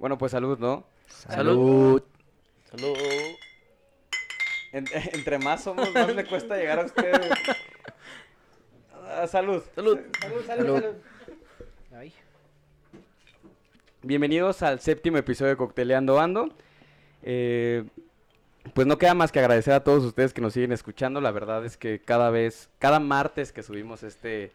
Bueno, pues salud, ¿no? Salud. Salud. En- entre más somos, más me cuesta llegar a ustedes. Ah, salud. Salud. Salud, salud. Ay. Bienvenidos al séptimo episodio de Cocteleando Ando. Eh, pues no queda más que agradecer a todos ustedes que nos siguen escuchando. La verdad es que cada vez, cada martes que subimos este,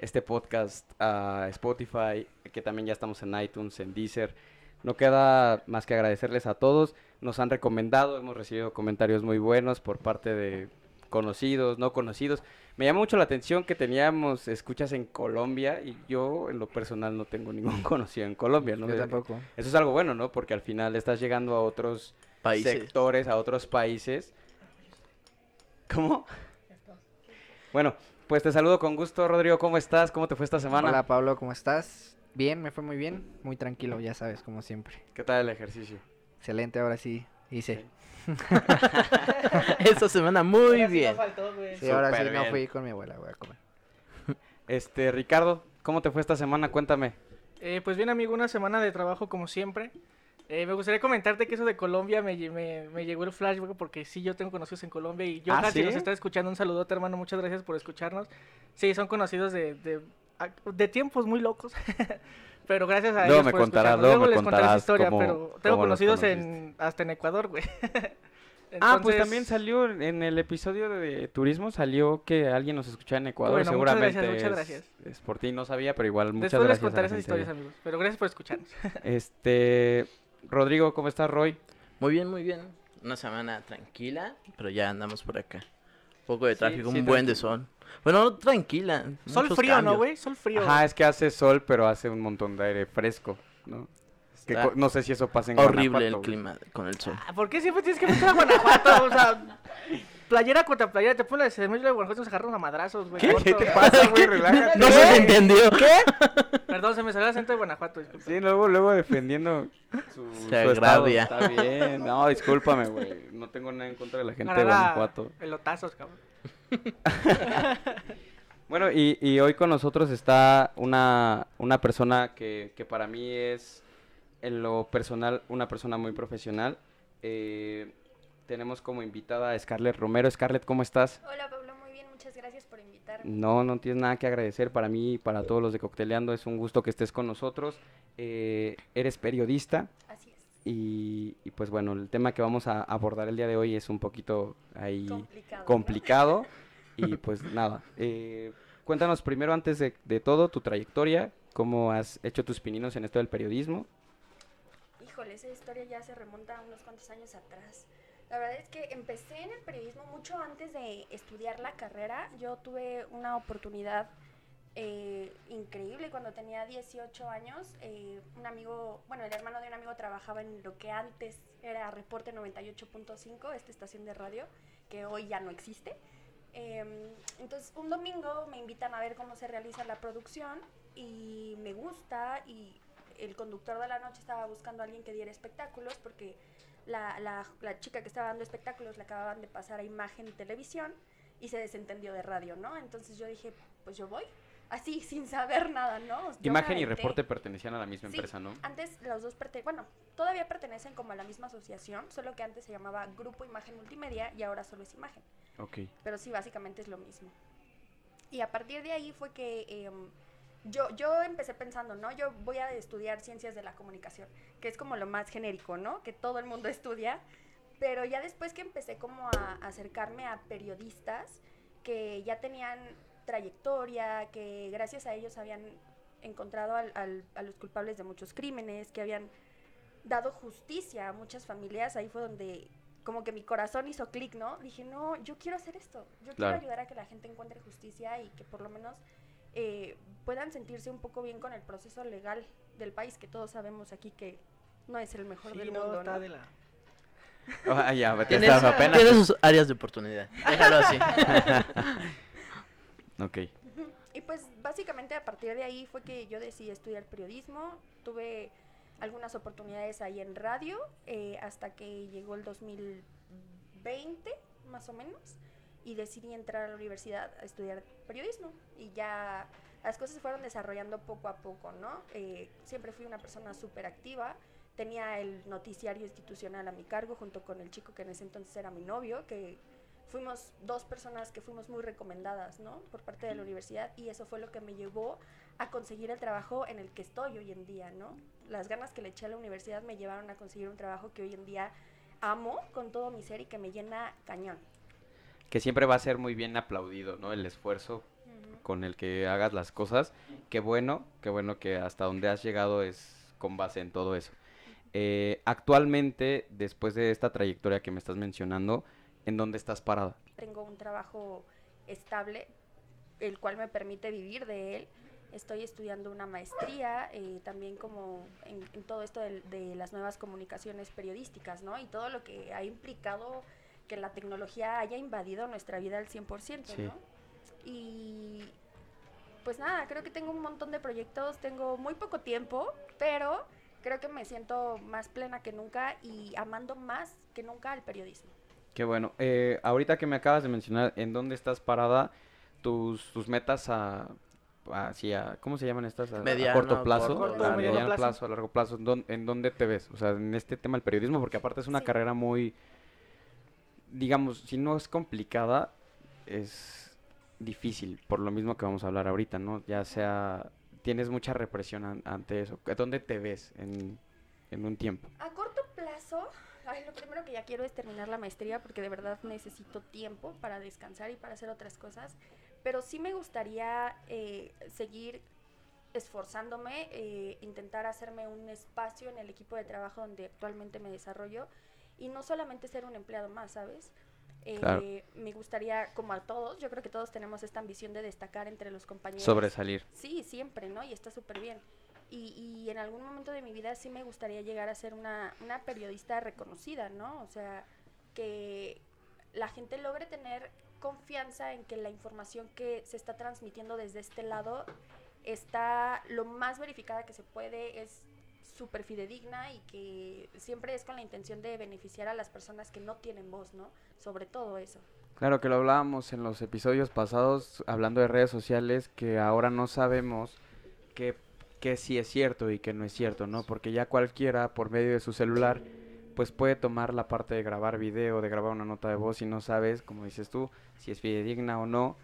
este podcast a Spotify, que también ya estamos en iTunes, en Deezer, no queda más que agradecerles a todos. Nos han recomendado, hemos recibido comentarios muy buenos por parte de conocidos, no conocidos. Me llama mucho la atención que teníamos escuchas en Colombia y yo en lo personal no tengo ningún conocido en Colombia, ¿no? Yo Eh, tampoco. Eso es algo bueno, ¿no? Porque al final estás llegando a otros Países. sectores, a otros países. ¿Cómo? Bueno, pues te saludo con gusto, Rodrigo. ¿Cómo estás? ¿Cómo te fue esta semana? Hola Pablo, ¿cómo estás? Bien, me fue muy bien. Muy tranquilo, ya sabes, como siempre. ¿Qué tal el ejercicio? Excelente, ahora sí hice. Esta semana muy bien. Sí, ahora sí no bien. fui con mi abuela, voy a comer. Este, Ricardo, ¿cómo te fue esta semana? Cuéntame. Eh, pues bien, amigo, una semana de trabajo como siempre. Eh, me gustaría comentarte que eso de Colombia me, lle- me, me llegó el flashback porque sí, yo tengo conocidos en Colombia y yo ¿Ah, casi sí? nos está escuchando. Un saludote, hermano, muchas gracias por escucharnos. Sí, son conocidos de, de tiempos muy locos. pero gracias a Luego ellos me por contarás, escucharnos. luego me les contaré contarás historia, cómo- pero tengo conocidos en, hasta en Ecuador, güey. ah, pues también salió en el episodio de turismo, salió que alguien nos escuchaba en Ecuador. Bueno, muchas Seguramente gracias, muchas es- gracias. Es, por ti, no sabía, pero igual muchas Después les gracias. a contaré la esas historias, amigos. Pero gracias por escucharnos. Este, Rodrigo, ¿cómo estás, Roy? Muy bien, muy bien. Una semana tranquila, pero ya andamos por acá. Poco de tráfico, sí, un buen de sol. Bueno, no tranquila. Sol frío, ¿no, cambios. güey? Sol frío. Ajá, es que hace sol, pero hace un montón de aire fresco, ¿no? Que no sé si eso pasa en Horrible Guanajuato, el clima con el sol. Ah, ¿Por qué siempre tienes que meter a Guanajuato? O sea, playera contra playera, te pones la de de Guanajuato y nos agarramos a madrazos, güey. ¿Qué? corto. ¿Qué te pasa, güey? Relájate. No se te entendió. ¿Qué? Perdón, se me salió el acento de Guanajuato, disculpa. Sí, luego, luego defendiendo su, Se su estado. Está bien. No, discúlpame, güey. No tengo nada en contra de la gente de Guanajuato. Pelotazos, cabrón. Bueno, y, y hoy con nosotros está una, una persona que, que para mí es, en lo personal, una persona muy profesional. Eh, tenemos como invitada a Scarlett Romero. Scarlett, ¿cómo estás? Hola Pablo, muy bien, muchas gracias por invitarme. No, no tienes nada que agradecer. Para mí y para todos los de Cocteleando es un gusto que estés con nosotros. Eh, eres periodista Así es. y, y pues bueno, el tema que vamos a abordar el día de hoy es un poquito ahí Complicado. ¿no? complicado. Y pues nada, eh, cuéntanos primero antes de, de todo tu trayectoria, cómo has hecho tus pininos en esto del periodismo. Híjole, esa historia ya se remonta a unos cuantos años atrás. La verdad es que empecé en el periodismo mucho antes de estudiar la carrera. Yo tuve una oportunidad eh, increíble cuando tenía 18 años. eh, un amigo, bueno, el hermano de un amigo trabajaba en lo que antes era Reporte 98.5, esta estación de radio, que hoy ya no existe. Em, entonces, un domingo me invitan a ver cómo se realiza la producción y me gusta y el conductor de la noche estaba buscando a alguien que diera espectáculos porque la, la- la chica que estaba dando espectáculos le acababan de pasar a imagen y televisión y se desentendió de radio, ¿no? Entonces yo dije, pues yo voy, así, sin saber nada, ¿no? Yo Imagen y reporte pertenecían a la misma Sí. empresa, ¿no? Antes los dos pertenecen, bueno, todavía pertenecen como a la misma asociación, solo que antes se llamaba Grupo Imagen Multimedia y ahora solo es Imagen. Ok. Pero sí, básicamente es lo mismo. Y a partir de ahí fue que em, yo, yo empecé pensando, ¿no? Yo voy a estudiar ciencias de la comunicación, que es como lo más genérico, ¿no? Que todo el mundo estudia. Pero ya después que empecé como a acercarme a periodistas que ya tenían trayectoria, que gracias a ellos habían encontrado al- al- a los culpables de muchos crímenes, que habían dado justicia a muchas familias, ahí fue donde como que mi corazón hizo clic, ¿no? Dije, no, yo quiero hacer esto, yo Claro. quiero ayudar a que la gente encuentre justicia y que por lo menos eh, puedan sentirse un poco bien con el proceso legal del país, que todos sabemos aquí que no es el mejor Sí, del no, mundo, está ¿no? de la... Ah, ya, Tienes, apenas. tienes sus áreas de oportunidad. Déjalo así. Ok. Y pues básicamente a partir de ahí fue que yo decidí estudiar periodismo. Tuve algunas oportunidades ahí en radio eh, hasta que llegó el 2020 más o menos y decidí entrar a la universidad a estudiar periodismo y ya las cosas se fueron desarrollando poco a poco, ¿no? Eh, siempre fui una persona súper activa, tenía el noticiario institucional a mi cargo junto con el chico que en ese entonces era mi novio, que fuimos dos personas que fuimos muy recomendadas, ¿no? Por parte de la universidad y eso fue lo que me llevó a conseguir el trabajo en el que estoy hoy en día, ¿no? Las ganas que le eché a la universidad me llevaron a conseguir un trabajo que hoy en día amo con todo mi ser y que me llena cañón. Que siempre va a ser muy bien aplaudido, ¿no? El esfuerzo con el que hagas las cosas. Qué bueno, qué bueno que hasta donde has llegado es con base en todo eso. Eh, actualmente, después de esta trayectoria que me estás mencionando, ¿en dónde estás parada? Tengo un trabajo estable, el cual me permite vivir de él. Estoy estudiando una maestría, eh, también como en, en todo esto de, de las nuevas comunicaciones periodísticas, ¿no? Y todo lo que ha implicado que la tecnología haya invadido nuestra vida al 100%, Sí. ¿no? Y pues nada, creo que tengo un montón de proyectos, tengo muy poco tiempo, pero creo que me siento más plena que nunca y amando más que nunca el periodismo. Qué bueno. Eh, ahorita que me acabas de mencionar en dónde estás parada, tus, tus metas a, así a- ¿cómo se llaman estas? A, a Mediano, corto plazo, corto, a mediano mediano plazo. plazo, a largo plazo. ¿en dónde, en dónde te ves? O sea, en este tema del periodismo, porque aparte es una Sí. carrera muy, digamos, si no es complicada, es difícil, por lo mismo que vamos a hablar ahorita, ¿no? Ya sea, tienes mucha represión an- ante eso. ¿Dónde te ves en, en un tiempo? A corto plazo, ay, lo primero que ya quiero es terminar la maestría porque de verdad necesito tiempo para descansar y para hacer otras cosas. Pero sí me gustaría eh, seguir esforzándome, eh, intentar hacerme un espacio en el equipo de trabajo donde actualmente me desarrollo y no solamente ser un empleado más, ¿sabes? Eh, Claro. Me gustaría, como a todos, yo creo que todos tenemos esta ambición de destacar entre los compañeros. Sobresalir. Sí, siempre, ¿no? Y está súper bien. Y, y en algún momento de mi vida sí me gustaría llegar a ser una, una periodista reconocida, ¿no? O sea, que la gente logre tener confianza en que la información que se está transmitiendo desde este lado está lo más verificada que se puede, es súper fidedigna y que siempre es con la intención de beneficiar a las personas que no tienen voz, ¿no? Sobre todo eso. Claro que lo hablábamos en los episodios pasados hablando de redes sociales que ahora no sabemos qué qué sí es cierto y qué no es cierto, ¿no? Porque ya cualquiera por medio de su celular pues puede tomar la parte de grabar video, de grabar una nota de voz y no sabes, como dices tú, si es fidedigna o no.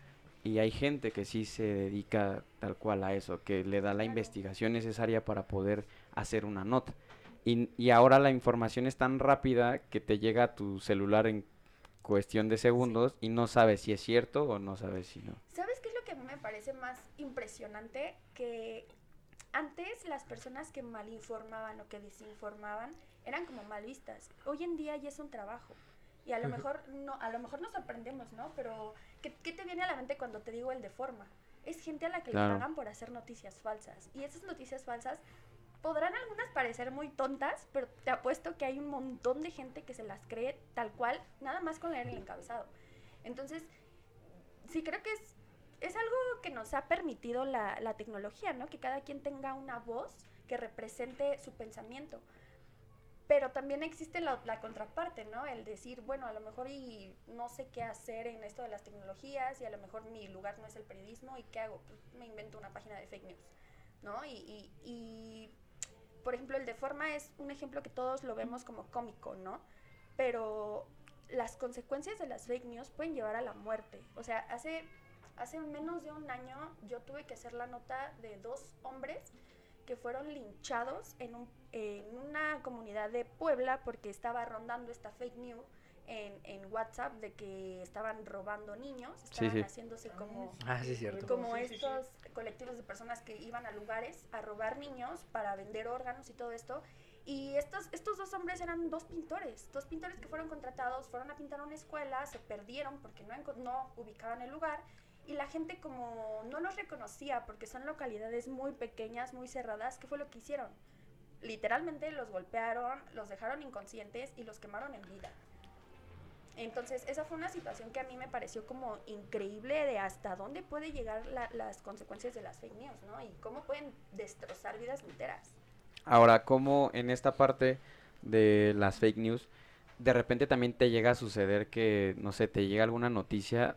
Y hay gente que sí se dedica tal cual a eso, que le da la investigación necesaria para poder hacer una nota. Y, y ahora la información es tan rápida que te llega a tu celular en cuestión de segundos y no sabes si es cierto o no sabes si no. ¿Sabes qué es lo que a mí me parece más impresionante? Que antes las personas que malinformaban o que desinformaban eran como mal vistas. Hoy en día ya es un trabajo. Y a lo mejor no, a lo mejor nos sorprendemos, ¿no? Pero ¿qué, qué te viene a la mente cuando te digo el de forma? Es gente a la que Claro. le pagan por hacer noticias falsas. Y esas noticias falsas podrán algunas parecer muy tontas, pero te apuesto que hay un montón de gente que se las cree tal cual, nada más con leer el encabezado. Entonces, sí creo que es, es algo que nos ha permitido la, la tecnología, ¿no? Que cada quien tenga una voz que represente su pensamiento. Pero también existe la, la contraparte, ¿no? El decir, bueno, a lo mejor y no sé qué hacer en esto de las tecnologías y a lo mejor mi lugar no es el periodismo y qué hago, Pues, me invento una página de fake news, ¿no? Y, y, y, por ejemplo, el de forma es un ejemplo que todos lo vemos como cómico, ¿no? Pero las consecuencias de las fake news pueden llevar a la muerte. O sea, hace, hace menos de un año yo tuve que hacer la nota de dos hombres que fueron linchados en, un, en una comunidad de Puebla porque estaba rondando esta fake news en, en WhatsApp de que estaban robando niños, estaban sí. haciéndose como Ah, sí, como estos colectivos de personas que iban a lugares a robar niños para vender órganos y todo esto. Y estos, estos dos hombres eran dos pintores, dos pintores que fueron contratados, fueron a pintar una escuela, se perdieron porque no, no ubicaban el lugar y la gente como no los reconocía porque son localidades muy pequeñas, muy cerradas, ¿qué fue lo que hicieron? Literalmente los golpearon, los dejaron inconscientes y los quemaron en vida. Entonces, esa fue una situación que a mí me pareció como increíble de hasta dónde puede llegar la- las consecuencias de las fake news, ¿no? Y cómo pueden destrozar vidas enteras. Ahora, como en esta parte de las fake news, de repente también te llega a suceder que, no sé, te llega alguna noticia,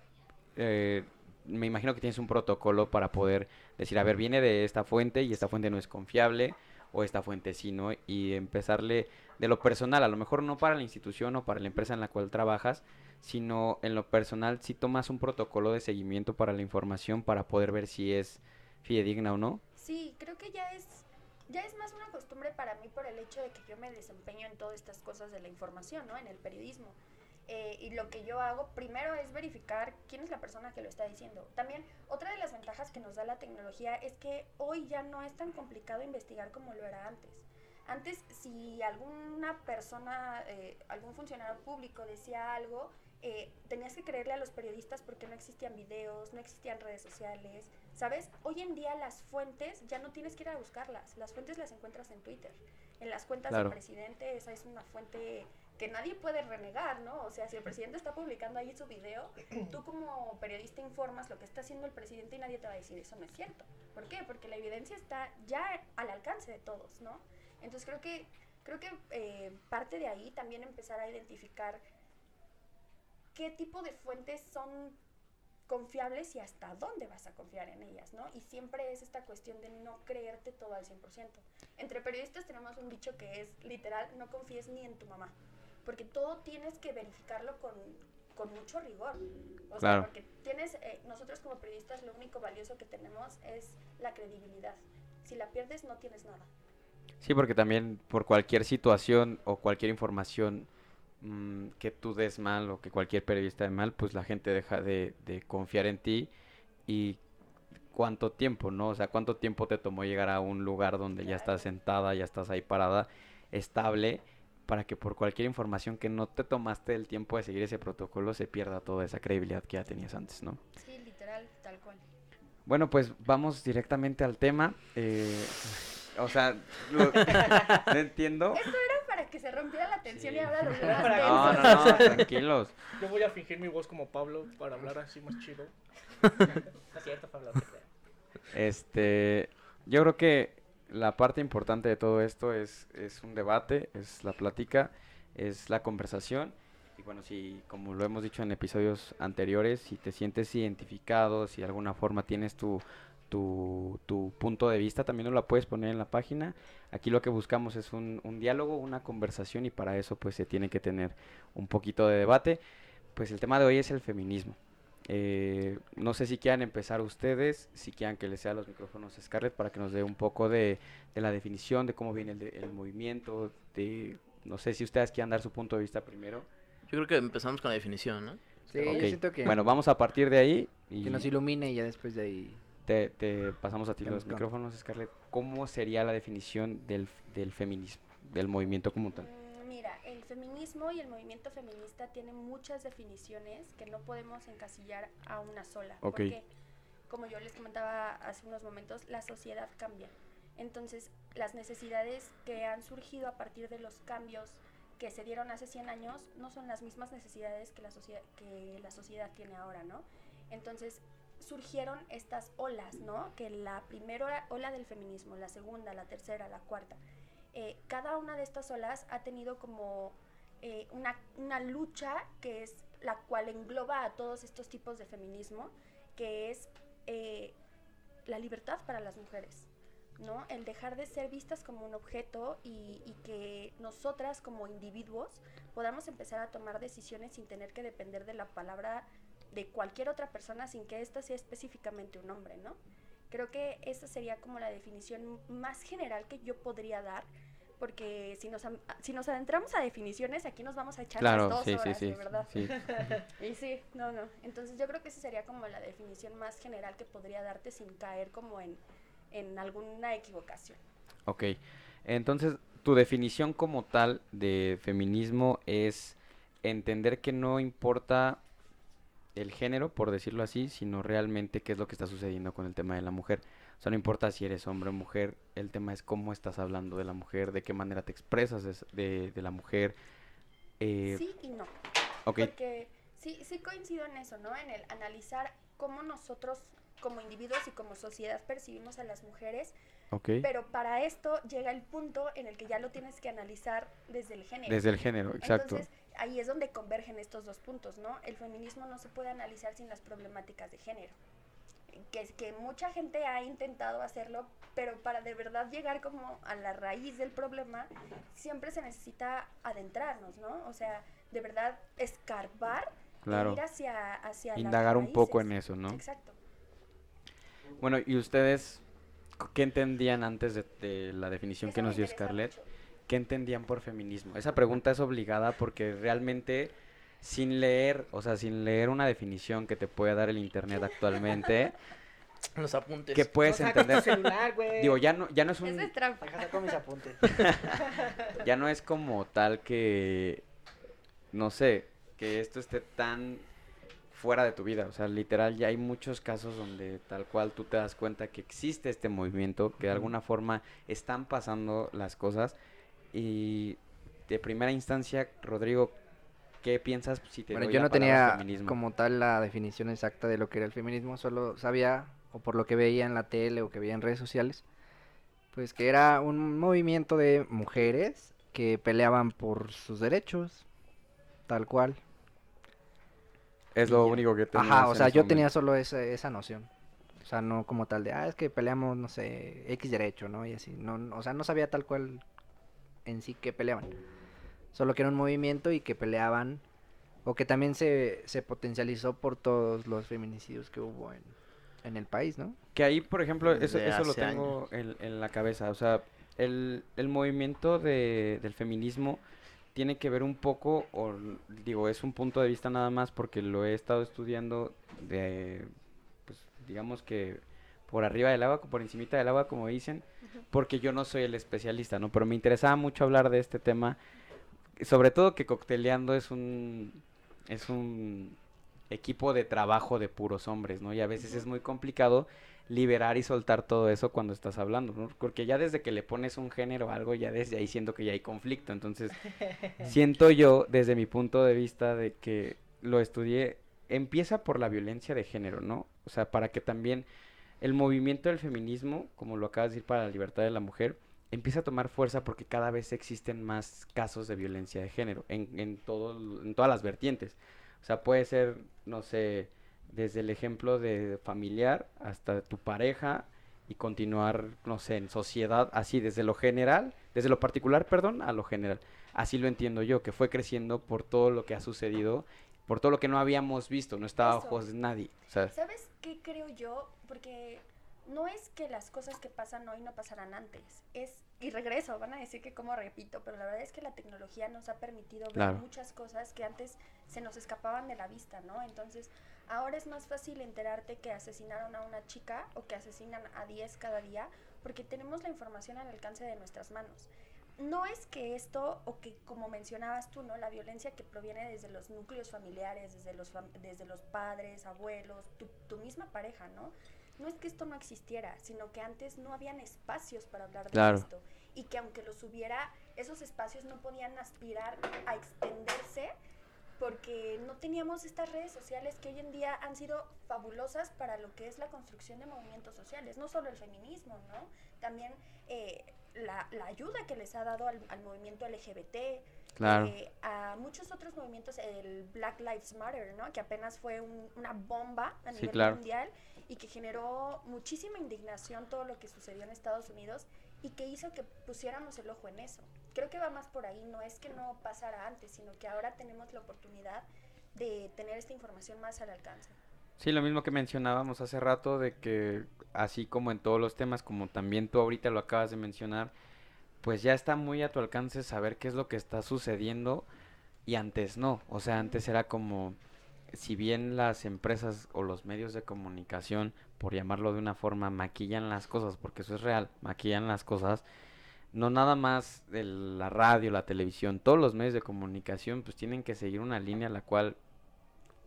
eh, me imagino que tienes un protocolo para poder decir, a ver, viene de esta fuente y esta fuente no es confiable, o esta fuente sí, ¿no? Y empezarle de lo personal, a lo mejor no para la institución o para la empresa en la cual trabajas, sino en lo personal si tomas un protocolo de seguimiento para la información para poder ver si es fidedigna o no. Sí, creo que ya es ya es más una costumbre para mí por el hecho de que yo me desempeño en todas estas cosas de la información, ¿no? En el periodismo. Eh, y lo que yo hago primero es verificar quién es la persona que lo está diciendo. También otra de las ventajas que nos da la tecnología es que hoy ya no es tan complicado investigar como lo era antes. Antes, si alguna persona, eh, algún funcionario público decía algo, eh, tenías que creerle a los periodistas porque no existían videos, no existían redes sociales, ¿sabes? Hoy en día las fuentes ya no tienes que ir a buscarlas, las fuentes las encuentras en Twitter. En las cuentas del presidente, esa es una fuente que nadie puede renegar, ¿no? O sea, si el presidente está publicando ahí su video, tú como periodista informas lo que está haciendo el presidente y nadie te va a decir eso no es cierto. ¿Por qué? Porque la evidencia está ya al alcance de todos, ¿no? Entonces creo que creo que eh, parte de ahí también empezar a identificar qué tipo de fuentes son confiables y hasta dónde vas a confiar en ellas, ¿no? Y siempre es esta cuestión de no creerte todo al 100%. Entre periodistas tenemos un dicho que es literal, no confíes ni en tu mamá porque todo tienes que verificarlo con, con mucho rigor. O sea, porque tienes, eh, nosotros como periodistas lo único valioso que tenemos es la credibilidad. Si la pierdes no tienes nada. Sí, porque también por cualquier situación o cualquier información mm, que tú des mal o que cualquier periodista dé mal, pues la gente deja de, de confiar en ti y cuánto tiempo, ¿no? O sea, cuánto tiempo te tomó llegar a un lugar donde ya estás sentada, ya estás ahí parada, estable para que por cualquier información que no te tomaste el tiempo de seguir ese protocolo se pierda toda esa credibilidad que ya tenías antes, ¿no? Sí, literal, tal cual. Bueno, pues vamos directamente al tema. Eh, o sea, lo, no entiendo. Esto era para que se rompiera la tensión y ahora lo No, no, no, tranquilos. Yo voy a fingir mi voz como Pablo para hablar así más chido. es cierto, Pablo. Este, yo creo que la parte importante de todo esto es, es un debate, es la plática, es la conversación. Y bueno, si como lo hemos dicho en episodios anteriores, si te sientes identificado, si de alguna forma tienes tu, tu, tu punto de vista, también nos la puedes poner en la página. Aquí lo que buscamos es un, un diálogo, una conversación y para eso pues se tiene que tener un poquito de debate. Pues el tema de hoy es el feminismo. Eh, no sé si quieran empezar ustedes, si quieran que les sea los micrófonos Scarlett para que nos dé un poco de, la definición de cómo viene el, movimiento, de no sé si ustedes quieran dar su punto de vista primero. Yo creo que empezamos con la definición, ¿no? Sí, yo siento que... Bueno, vamos a partir de ahí. Y que nos ilumine y ya después de ahí... Te, te pasamos a ti los micrófonos, Scarlett. ¿Cómo sería la definición del, del feminismo, del movimiento como tal? Feminismo y el movimiento feminista tienen muchas definiciones que no podemos encasillar a una sola. Porque, como yo les comentaba hace unos momentos, la sociedad cambia. Entonces, las necesidades que han surgido a partir de los cambios que se dieron hace 100 años no son las mismas necesidades que la, sociedad, que la sociedad tiene ahora, ¿no? Entonces, surgieron estas olas, ¿no? Que la primera ola del feminismo, la segunda, la tercera, la cuarta. Eh, cada una de estas olas ha tenido como eh, una, lucha que es la cual engloba a todos estos tipos de feminismo, que es eh, la libertad para las mujeres. ¿no? El dejar de ser vistas como un objeto y, y, que nosotras como individuos podamos empezar a tomar decisiones sin tener que depender de la palabra de cualquier otra persona sin que ésta sea específicamente un hombre, ¿no? Creo que esa sería como la definición más general que yo podría dar, porque si nos, si nos adentramos a definiciones, aquí nos vamos a echar las dos horas, de verdad. y sí, no, no. Entonces yo creo que esa sería como la definición más general que podría darte sin caer como en, en alguna equivocación. Ok, entonces tu definición como tal de feminismo es entender que no importa el género, por decirlo así, sino realmente qué es lo que está sucediendo con el tema de la mujer. O sea, no importa si eres hombre o mujer, el tema es cómo estás hablando de la mujer, de qué manera te expresas de, de, la mujer. Eh, sí y no. Porque sí, sí coincido en eso, ¿no? En el analizar cómo nosotros como individuos y como sociedad percibimos a las mujeres. Okay. Pero para esto llega el punto en el que ya lo tienes que analizar desde el género. Desde el género, exacto. Entonces, ahí es donde convergen estos dos puntos, ¿no? El feminismo no se puede analizar sin las problemáticas de género. que, que mucha gente ha intentado hacerlo, pero para de verdad llegar como a la raíz del problema, siempre se necesita adentrarnos, ¿no? O sea, de verdad escarbar Claro. ir hacia, hacia Indagar un poco en eso, ¿no? Exacto. Bueno, ¿y ustedes qué entendían antes de, de la definición Eso que nos dio Scarlett? mucho. ¿Qué entendían por feminismo? Esa pregunta es obligada porque realmente sin leer, o sea, sin leer una definición que te puede dar el internet actualmente, Los apuntes. ¿qué puedes No sacas tu entender? celular, güey. Digo, ya no, ya no es Eso es un, trampa. Saco mis apuntes. ya no es como tal que, no sé, que esto esté tan fuera de tu vida. O sea, literal, ya hay muchos casos donde tal cual tú te das cuenta que existe este movimiento, que de alguna forma están pasando las cosas. Y de primera instancia, Rodrigo, ¿qué piensas si te Bueno, doy yo la no tenía feminismo? como tal la definición exacta de lo que era el feminismo, solo sabía, o por lo que veía en la tele o que veía en redes sociales, pues que era un movimiento de mujeres que peleaban por sus derechos, tal cual. Es lo único que tenías Ajá, o sea, ese yo momento. tenía solo esa, esa noción. O sea, no como tal de, ah, es que peleamos, no sé, X derecho, ¿no? Y así, no- o sea, no sabía tal cual en sí que peleaban. Solo que era un movimiento y que peleaban, o que también se, se potencializó por todos los feminicidios que hubo en, en el país, ¿no? Que ahí, por ejemplo, eso, Desde eso lo tengo en, en la cabeza. O sea, el, el movimiento de, del feminismo tiene que ver un poco, o digo, es un punto de vista nada más porque lo he estado estudiando de, pues, digamos que por arriba del agua, por encimita del agua, como dicen, porque yo no soy el especialista, ¿no? Pero me interesaba mucho hablar de este tema, sobre todo que Cocteleando es un, es un equipo de trabajo de puros hombres, ¿no? Y a veces es muy complicado liberar y soltar todo eso cuando estás hablando, ¿no? Porque ya desde que le pones un género a algo, ya desde ahí siento que ya hay conflicto. Entonces, siento yo, desde mi punto de vista, de que lo estudié, empieza por la violencia de género, ¿no? O sea, para que también el movimiento del feminismo, como lo acabas de decir, para la libertad de la mujer, empieza a tomar fuerza porque cada vez existen más casos de violencia de género en, en, todo, en todas las vertientes. O sea, puede ser, no sé, desde el ejemplo de familiar hasta tu pareja y continuar, no sé, en sociedad, así desde lo general, desde lo particular, perdón, a lo general. Así lo entiendo yo, que fue creciendo por todo lo que ha sucedido, por todo lo que no habíamos visto, no estaba a ojos de nadie. O sea, ¿Sabes qué creo yo? Porque no es que las cosas que pasan hoy no pasaran antes. Es, y regreso, van a decir que como repito, pero la verdad es que la tecnología nos ha permitido ver Claro. muchas cosas que antes se nos escapaban de la vista, ¿no? Entonces, ahora es más fácil enterarte que asesinaron a una chica o que asesinan a 10 cada día, porque tenemos la información al alcance de nuestras manos. No es que esto, o que como mencionabas tú, ¿no? La violencia que proviene desde los núcleos familiares, desde los, fam- desde los padres, abuelos, tu, tu misma pareja, ¿no? No es que esto no existiera, sino que antes no habían espacios para hablar de Claro. esto. Y que aunque los hubiera, esos espacios no podían aspirar a extenderse porque no teníamos estas redes sociales que hoy en día han sido fabulosas para lo que es la construcción de movimientos sociales, no solo el feminismo, ¿no? También eh, la, la ayuda que les ha dado al, al movimiento LGBT, claro. eh, a muchos otros movimientos, el Black Lives Matter, ¿no? Que apenas fue un- una bomba a Sí, nivel claro. mundial y que generó muchísima indignación todo lo que sucedió en Estados Unidos y que hizo que pusiéramos el ojo en eso. Creo que va más por ahí, no es que no pasara antes, sino que ahora tenemos la oportunidad de tener esta información más al alcance. Sí, lo mismo que mencionábamos hace rato de que así como en todos los temas, como también tú ahorita lo acabas de mencionar, pues ya está muy a tu alcance saber qué es lo que está sucediendo y antes no. O sea, antes era como, si bien las empresas o los medios de comunicación, por llamarlo de una forma, maquillan las cosas, porque eso es real, maquillan las cosas, no nada más de la radio, la televisión, todos los medios de comunicación pues tienen que seguir una línea la cual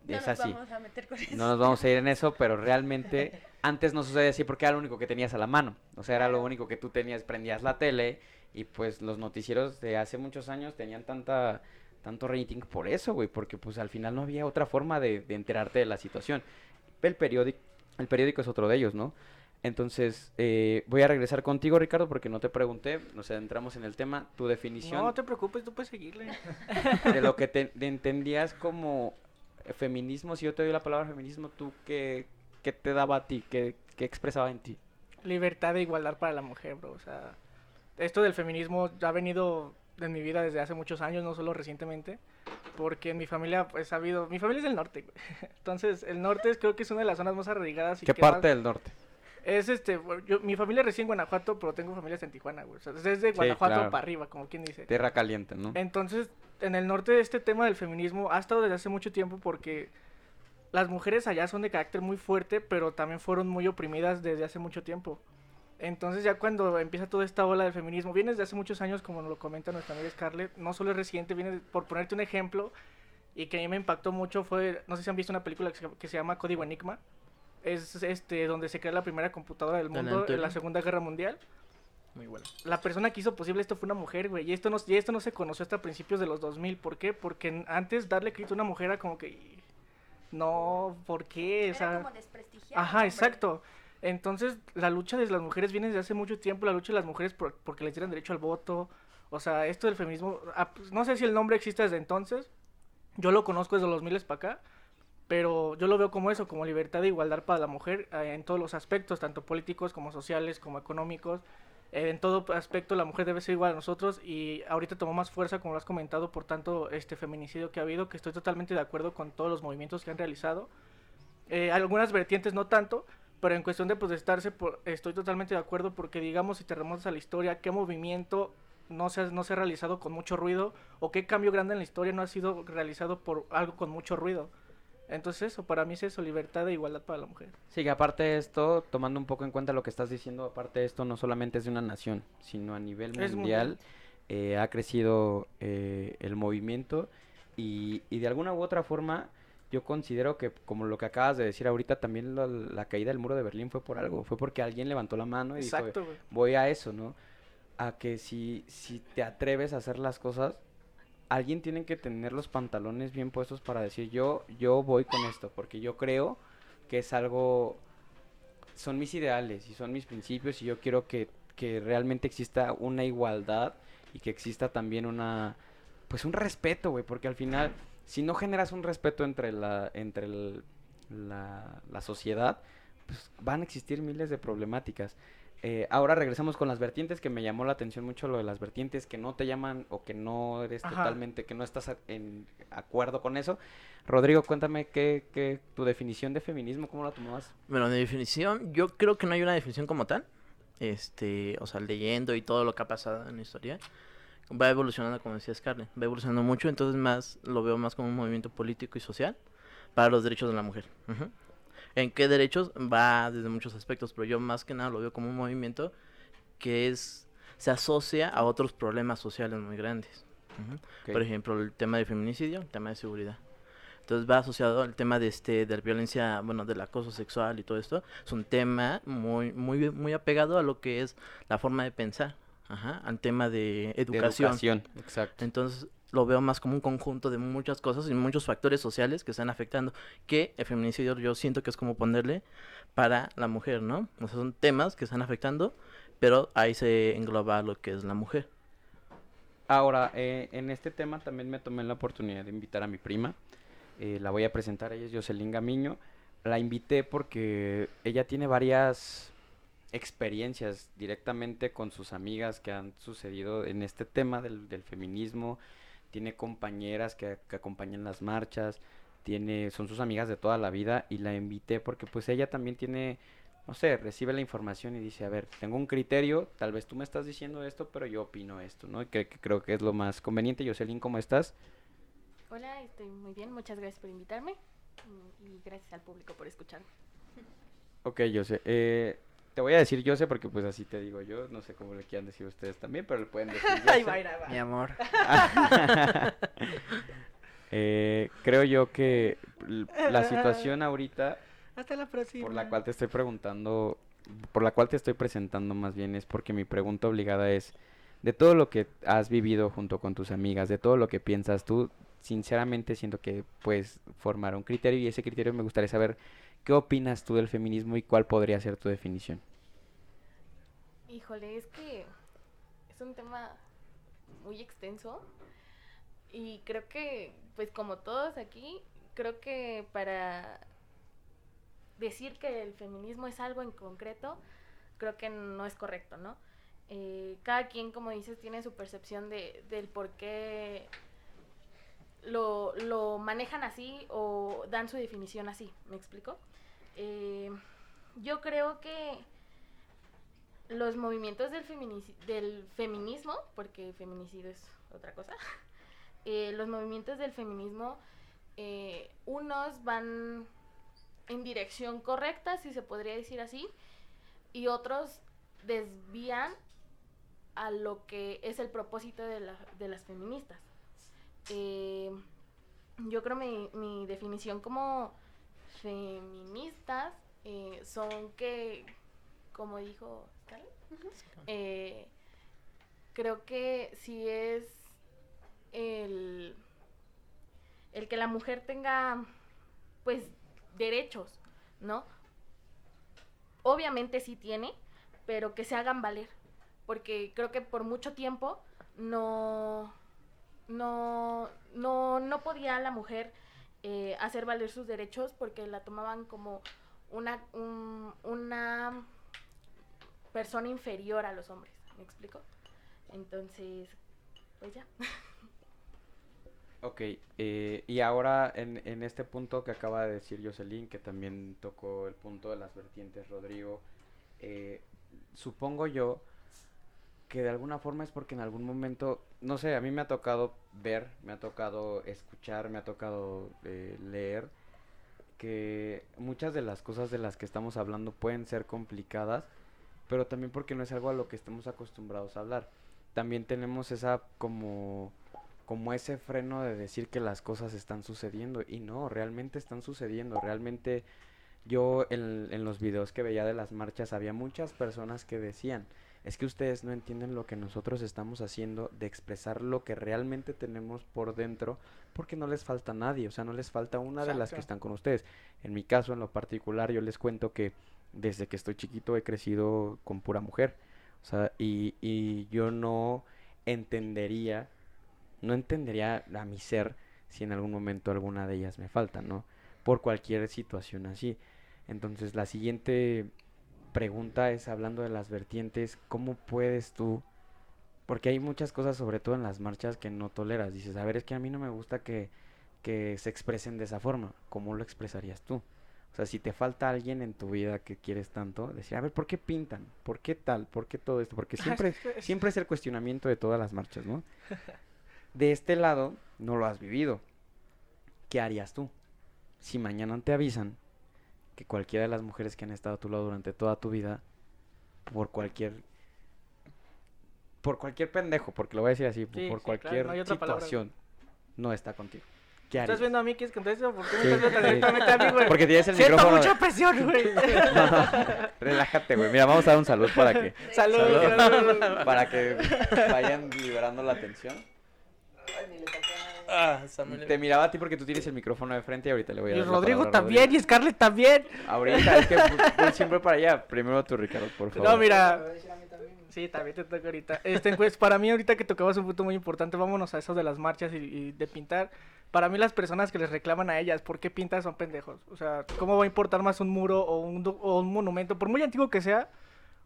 No es nos así. vamos a meter con eso. No nos vamos a ir en eso, pero realmente antes no sucedía así porque era lo único que tenías a la mano. O sea, era lo único que tú tenías, prendías la tele y pues los noticieros de hace muchos años tenían tanta tanto rating por eso, güey, porque pues al final no había otra forma de, de enterarte de la situación. El periódico, el periódico es otro de ellos, ¿no? Entonces, eh, voy a regresar contigo, Ricardo, porque no te pregunté, nos adentramos en el tema, tu definición No te preocupes, tú puedes seguirle. de lo que te de entendías como feminismo, si yo te doy la palabra feminismo, ¿tú qué, qué te daba a ti? ¿Qué, qué expresaba en ti? Libertad e igualdad para la mujer, bro. O sea, esto del feminismo ya ha venido en mi vida desde hace muchos años, no solo recientemente. Porque en mi familia, pues ha habido. Mi familia es del norte, güey. Entonces, el norte es- creo que es una de las zonas más arraigadas. Y ¿Qué que más- parte del norte? Es este. Yo, mi familia recién en Guanajuato, pero tengo familias en Tijuana, güey. O sea, es desde Guanajuato claro. para arriba, como quien dice. Tierra caliente, ¿no? Entonces, en el norte este tema del feminismo ha estado desde hace mucho tiempo porque las mujeres allá son de carácter muy fuerte, pero también fueron muy oprimidas desde hace mucho tiempo. Entonces ya cuando empieza toda esta ola del feminismo, viene desde hace muchos años, como nos lo comenta nuestra amiga Scarlett, no solo es reciente, viene, de- por ponerte un ejemplo, y que a mí me impactó mucho fue, no sé si han visto una película que se, que se llama Código Enigma, es este donde se crea la primera computadora del ¿De la mundo en la? Segunda Guerra Mundial Muy bueno. la persona que hizo posible esto fue una mujer, güey. Y esto no, y esto no se conoció hasta principios de los 2000. ¿Por qué? Porque antes darle crédito a una mujer era como que... No, ¿por qué? O Era sea, como desprestigiado. ajá, hombre. exacto. Entonces, la lucha de las mujeres viene desde hace mucho tiempo. La lucha de las mujeres por, porque les dieran derecho al voto. O sea, esto del feminismo... ah, pues, no sé si el nombre existe desde entonces. Yo lo conozco desde los 2000 para acá. Pero yo lo veo como eso, como libertad e igualdad para la mujer eh, en todos los aspectos, tanto políticos como sociales, como económicos. Eh, en todo aspecto la mujer debe ser igual a nosotros y ahorita tomó más fuerza, como lo has comentado, por tanto este feminicidio que ha habido, que estoy totalmente de acuerdo con todos los movimientos que han realizado. Eh, algunas vertientes no tanto, pero en cuestión de protestarse por- estoy totalmente de acuerdo porque digamos si te remontas a la historia, qué movimiento no se, ha, no se ha realizado con mucho ruido o qué cambio grande en la historia no ha sido realizado por algo con mucho ruido. Entonces eso, para mí es eso, libertad e igualdad para la mujer. Sí, que aparte de esto, tomando un poco en cuenta lo que estás diciendo, aparte de esto, no solamente es de una nación, sino a nivel mundial, eh, ha crecido eh, el movimiento y, y de alguna u otra forma, yo considero que, como lo que acabas de decir ahorita, también la, la caída del muro de Berlín fue por algo, fue porque alguien levantó la mano y dijo, Exacto, güey. voy a eso, ¿no? A que si, si te atreves a hacer las cosas, alguien tiene que tener los pantalones bien puestos para decir yo, yo voy con esto, porque yo creo que es algo, son mis ideales y son mis principios y yo quiero que, que realmente exista una igualdad y que exista también una, pues un respeto, güey, porque al final, si no generas un respeto entre la, entre la, la sociedad, pues van a existir miles de problemáticas. Eh, ahora regresamos con las vertientes, que me llamó la atención mucho lo de las vertientes que no te llaman o que no eres Ajá. totalmente, que no estás a- en acuerdo con eso. Rodrigo, cuéntame qué, qué tu definición de feminismo, ¿cómo la tomabas? Bueno, de definición, yo creo que no hay una definición como tal. Este, o sea, leyendo y todo lo que ha pasado en la historia. Va evolucionando, como decía Scarlett, va evolucionando mucho, entonces más lo veo más como un movimiento político y social para los derechos de la mujer. Ujú. ¿En qué derechos? Va desde muchos aspectos, pero yo más que nada lo veo como un movimiento que es se asocia a otros problemas sociales muy grandes. Ujú. Ok. Por ejemplo, el tema de feminicidio, el tema de seguridad. Entonces va asociado al tema de este de la violencia, bueno, del acoso sexual y todo esto. Es un tema muy muy muy apegado a lo que es la forma de pensar, ajá, al tema de De educación. exacto. Entonces lo veo más como un conjunto de muchas cosas y muchos factores sociales que están afectando. Que el feminicidio yo siento que es como ponerle para la mujer, ¿no? O sea, son temas que están afectando, pero ahí se engloba lo que es la mujer. Ahora, eh, en este tema también me tomé la oportunidad de invitar a mi prima. Eh, la voy a presentar, ella es Jocelyn Gamiño. La invité porque ella tiene varias experiencias directamente con sus amigas que han sucedido en este tema del, del feminismo. Tiene compañeras que, que acompañan las marchas, tiene, son sus amigas de toda la vida y la invité porque pues ella también tiene, no sé, recibe la información y dice, a ver, tengo un criterio, tal vez tú me estás diciendo esto, pero yo opino esto, ¿no? Y que, que creo que es lo más conveniente. Jocelyn, ¿cómo estás? Hola, estoy muy bien. Muchas gracias por invitarme y gracias al público por escucharme. Ok, Jose. Eh, te voy a decir Jose porque pues así te digo yo. No sé cómo le quieran decir ustedes también, pero le pueden decir Ahí Jose. va, ahí va. Mi amor. Eh, creo yo que la situación ahorita Hasta la próxima. por la cual te estoy preguntando, por la cual te estoy presentando más bien es porque mi pregunta obligada es, de todo lo que has vivido junto con tus amigas, de todo lo que piensas tú, sinceramente siento que puedes formar un criterio y ese criterio me gustaría saber qué opinas tú del feminismo y cuál podría ser tu definición. Híjole, es que es un tema muy extenso y creo que, pues como todos aquí, creo que para decir que el feminismo es algo en concreto, creo que no es correcto, ¿no? Eh, cada quien, como dices, tiene su percepción de, del por qué lo, lo manejan así o dan su definición así, ¿me explico? Eh, yo creo que los movimientos del, del feminismo, porque feminicidio es otra cosa, eh, los movimientos del feminismo, eh, unos van en dirección correcta, si se podría decir así, y otros desvían a lo que es el propósito de, la- de las feministas. Yo creo mi, mi definición como feministas eh, son que, como dijo Scarlett, eh, creo que si es el, el que la mujer tenga pues derechos, ¿no? Obviamente sí tiene, pero que se hagan valer, porque creo que por mucho tiempo no no no no podía la mujer eh, hacer valer sus derechos porque la tomaban como una un- una persona inferior a los hombres, ¿me explico? Entonces, pues ya. Ok, eh, y ahora en, en este punto que acaba de decir Jocelyn, que también tocó el punto de las vertientes, Rodrigo, eh, supongo yo que de alguna forma es porque en algún momento, no sé, a mí me ha tocado ver, me ha tocado escuchar, me ha tocado eh, leer, que muchas de las cosas de las que estamos hablando pueden ser complicadas, pero también porque no es algo a lo que estemos acostumbrados a hablar. También tenemos esa como como ese freno de decir que las cosas están sucediendo y no, realmente están sucediendo, realmente yo en, en los videos que veía de las marchas había muchas personas que decían, es que ustedes no entienden lo que nosotros estamos haciendo de expresar lo que realmente tenemos por dentro porque no les falta nadie, o sea, no les falta una de las que están con ustedes. En mi caso, en lo particular, yo les cuento que desde que estoy chiquito he crecido con pura mujer, o sea, y, y yo no entendería no entendería a mi ser si en algún momento alguna de ellas me falta, ¿no? Por cualquier situación así. Entonces, la siguiente pregunta es, hablando de las vertientes, ¿cómo puedes tú? Porque hay muchas cosas, sobre todo en las marchas, que no toleras. Dices, a ver, es que a mí no me gusta que, que se expresen de esa forma. ¿Cómo lo expresarías tú? O sea, si te falta alguien en tu vida que quieres tanto, decir, a ver, ¿por qué pintan? ¿Por qué tal? ¿Por qué todo esto? Porque siempre, siempre es el cuestionamiento de todas las marchas, ¿no? De este lado, no lo has vivido. ¿Qué harías tú? Si mañana te avisan que cualquiera de las mujeres que han estado a tu lado durante toda tu vida, por cualquier... Por cualquier pendejo, porque lo voy a decir así, Sí, por sí, claro, cualquier no palabra, situación, no está contigo. ¿Qué harías? ¿Estás viendo a mí que es eso? ¿Por qué me estás viendo directamente a mí, güey? Porque tienes el Siento micrófono... mucha presión, güey. No, no, relájate, güey. Mira, vamos a dar un salud para que, Salud, Salud. salud. para que vayan liberando la tensión. Ah, Samuel. Te miraba a ti porque tú tienes el micrófono de frente y ahorita le voy a Y dar la Rodrigo también, y Scarlett también. Ahorita, es que voy siempre para allá. Primero tú, Ricardo, por favor. No, mira. Sí, también te toca ahorita. Este, pues, para mí ahorita que tocabas un punto muy importante, vámonos a eso de las marchas y, y de pintar. Para mí las personas que les reclaman a ellas, ¿por qué pintas? Son pendejos. O sea, ¿cómo va a importar más un muro o un, o un monumento? Por muy antiguo que sea,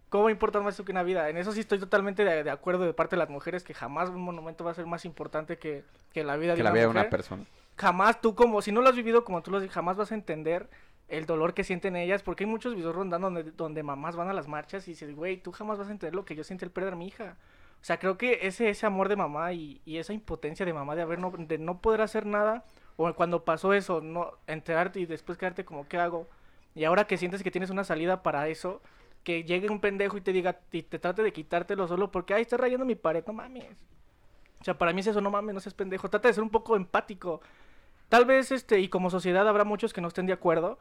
¿cómo va a importar más eso que una vida? En eso sí estoy totalmente de, de acuerdo de parte de las mujeres, que jamás un monumento va a ser más importante que, que la vida que de la una vea mujer una persona. jamás tú como, si no lo has vivido como tú lo dices, jamás vas a entender el dolor que sienten ellas, porque hay muchos videos rondando donde, donde mamás van a las marchas y dices, güey, tú jamás vas a entender lo que yo siento el perder a mi hija. O sea, creo que ese, ese amor de mamá y, y esa impotencia de mamá de haber no, de no poder hacer nada, o cuando pasó eso, no enterarte y después quedarte como, ¿qué hago? Y ahora que sientes que tienes una salida para eso, que llegue un pendejo y te diga, y te trate de quitártelo solo porque, ay, está rayando mi pared, no mames. O sea, para mí es eso, no mames, no seas pendejo. Trata de ser un poco empático. Tal vez, este, y como sociedad habrá muchos que no estén de acuerdo,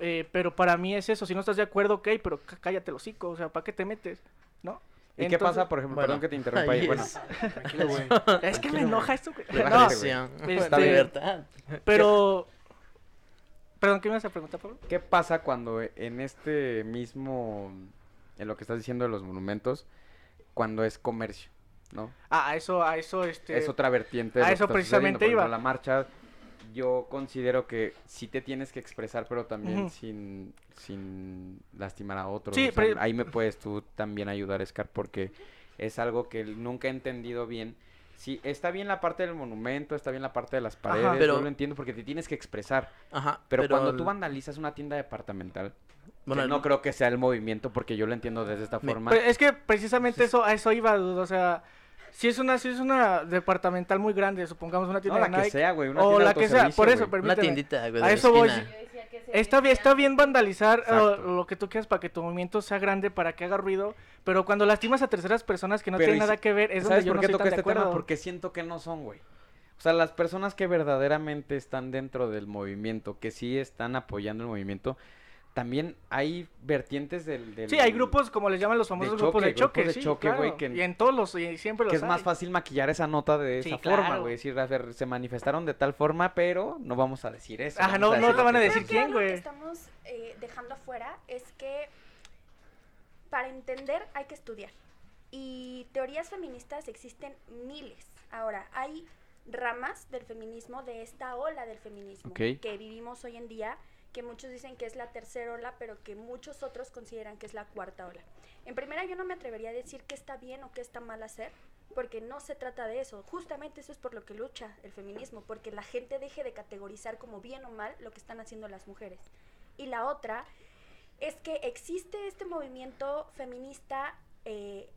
eh, pero para mí es eso. Si no estás de acuerdo, ok, pero cá- cállate el hocico. O sea, ¿para qué te metes? ¿no? ¿Y qué pasa, por ejemplo? Bueno, Perdón que te interrumpa ahí. ahí Bueno, es. Tranquilo, güey. Es que me enoja esto. güey. No, güey. este- libertad. pero... Perdón, ¿qué me vas a preguntar, Pablo? ¿qué pasa cuando en este mismo, en lo que estás diciendo de los monumentos, cuando es comercio, ¿no? Ah, a eso, a eso, este... es otra vertiente. de a eso precisamente iba. la marcha, yo considero que sí te tienes que expresar, pero también sin, sin lastimar a otros. Sí, O sea, pero- ahí me puedes tú también ayudar, Scar, porque es algo que nunca he entendido bien. Sí, está bien la parte del monumento, está bien la parte de las paredes, Pero- yo lo entiendo porque te tienes que expresar. Ajá. Pero, cuando el- tú vandalizas una tienda departamental, bueno, que el- no creo que sea el movimiento porque yo lo entiendo desde esta Me- forma. Pero es que precisamente eso, a eso iba, dude, o sea, si es una, si es una departamental muy grande, supongamos una no, tienda la de que sea, güey, una o tienda de la que sea, por eso, güey. Una permíteme. tiendita, güey, de A la eso voy. esquina. Que se Está bien, está decía- bien vandalizar lo que tú quieras para que tu movimiento sea grande, para que haga ruido, pero cuando lastimas a terceras personas que no Pero tienen nada que ver, es donde ¿Sabes yo por no qué tan de este tema? acuerdo. Porque siento que no son, güey. O sea, las personas que verdaderamente están dentro del movimiento, que sí están apoyando el movimiento, también hay vertientes del... del- Sí, hay grupos, como les llaman los famosos grupos choque, de choque, grupos de sí, choque, güey, claro. que- Y en todos los, y siempre los que es más fácil maquillar esa nota de Sí, esa forma, güey. Decir, a ver, se manifestaron de tal forma, pero no vamos a decir eso. Ajá, no- no te van a que- decir Creo que quién, algo que güey. estamos eh, dejando afuera es que para entender hay que estudiar. Y teorías feministas existen miles. Ahora, hay ramas del feminismo, de esta ola del feminismo que vivimos hoy en día, que muchos dicen que es la tercera ola, pero que muchos otros consideran que es la cuarta ola. En primera, yo no me atrevería a decir qué está bien o qué está mal hacer, porque no se trata de eso. Justamente eso es por lo que lucha el feminismo, porque la gente deje de categorizar como bien o mal lo que están haciendo las mujeres. Y la otra es que existe este movimiento feminista eh,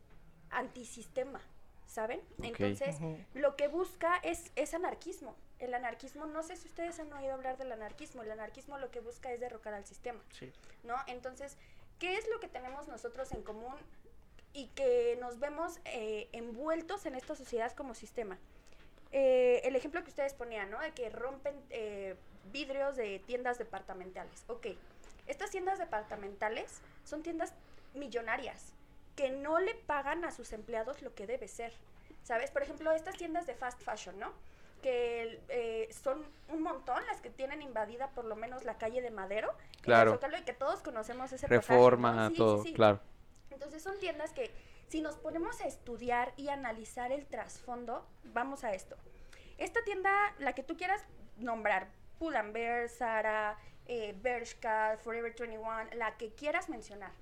antisistema, ¿saben? Entonces, lo que busca es, es anarquismo. El anarquismo, no sé si ustedes han oído hablar del anarquismo, el anarquismo lo que busca es derrocar al sistema. Sí. ¿no? Entonces, ¿qué es lo que tenemos nosotros en común y que nos vemos eh, envueltos en esta sociedad como sistema? Eh, el ejemplo que ustedes ponían, ¿no? De que rompen eh, vidrios de tiendas departamentales. Ok, estas tiendas departamentales son tiendas millonarias que no le pagan a sus empleados lo que debe ser. ¿Sabes? Por ejemplo, estas tiendas de fast fashion, ¿no? Que eh, son un montón las que tienen invadida por lo menos la calle de Madero. Claro. Zócalo, y que todos conocemos ese pasaje, Reforma, ¿no? Sí, todo, sí. claro. Entonces son tiendas que si nos ponemos a estudiar y analizar el trasfondo, vamos a esto. Esta tienda, la que tú quieras nombrar, Pull&Bear, Zara, eh, Bershka, Forever 21, la que quieras mencionar,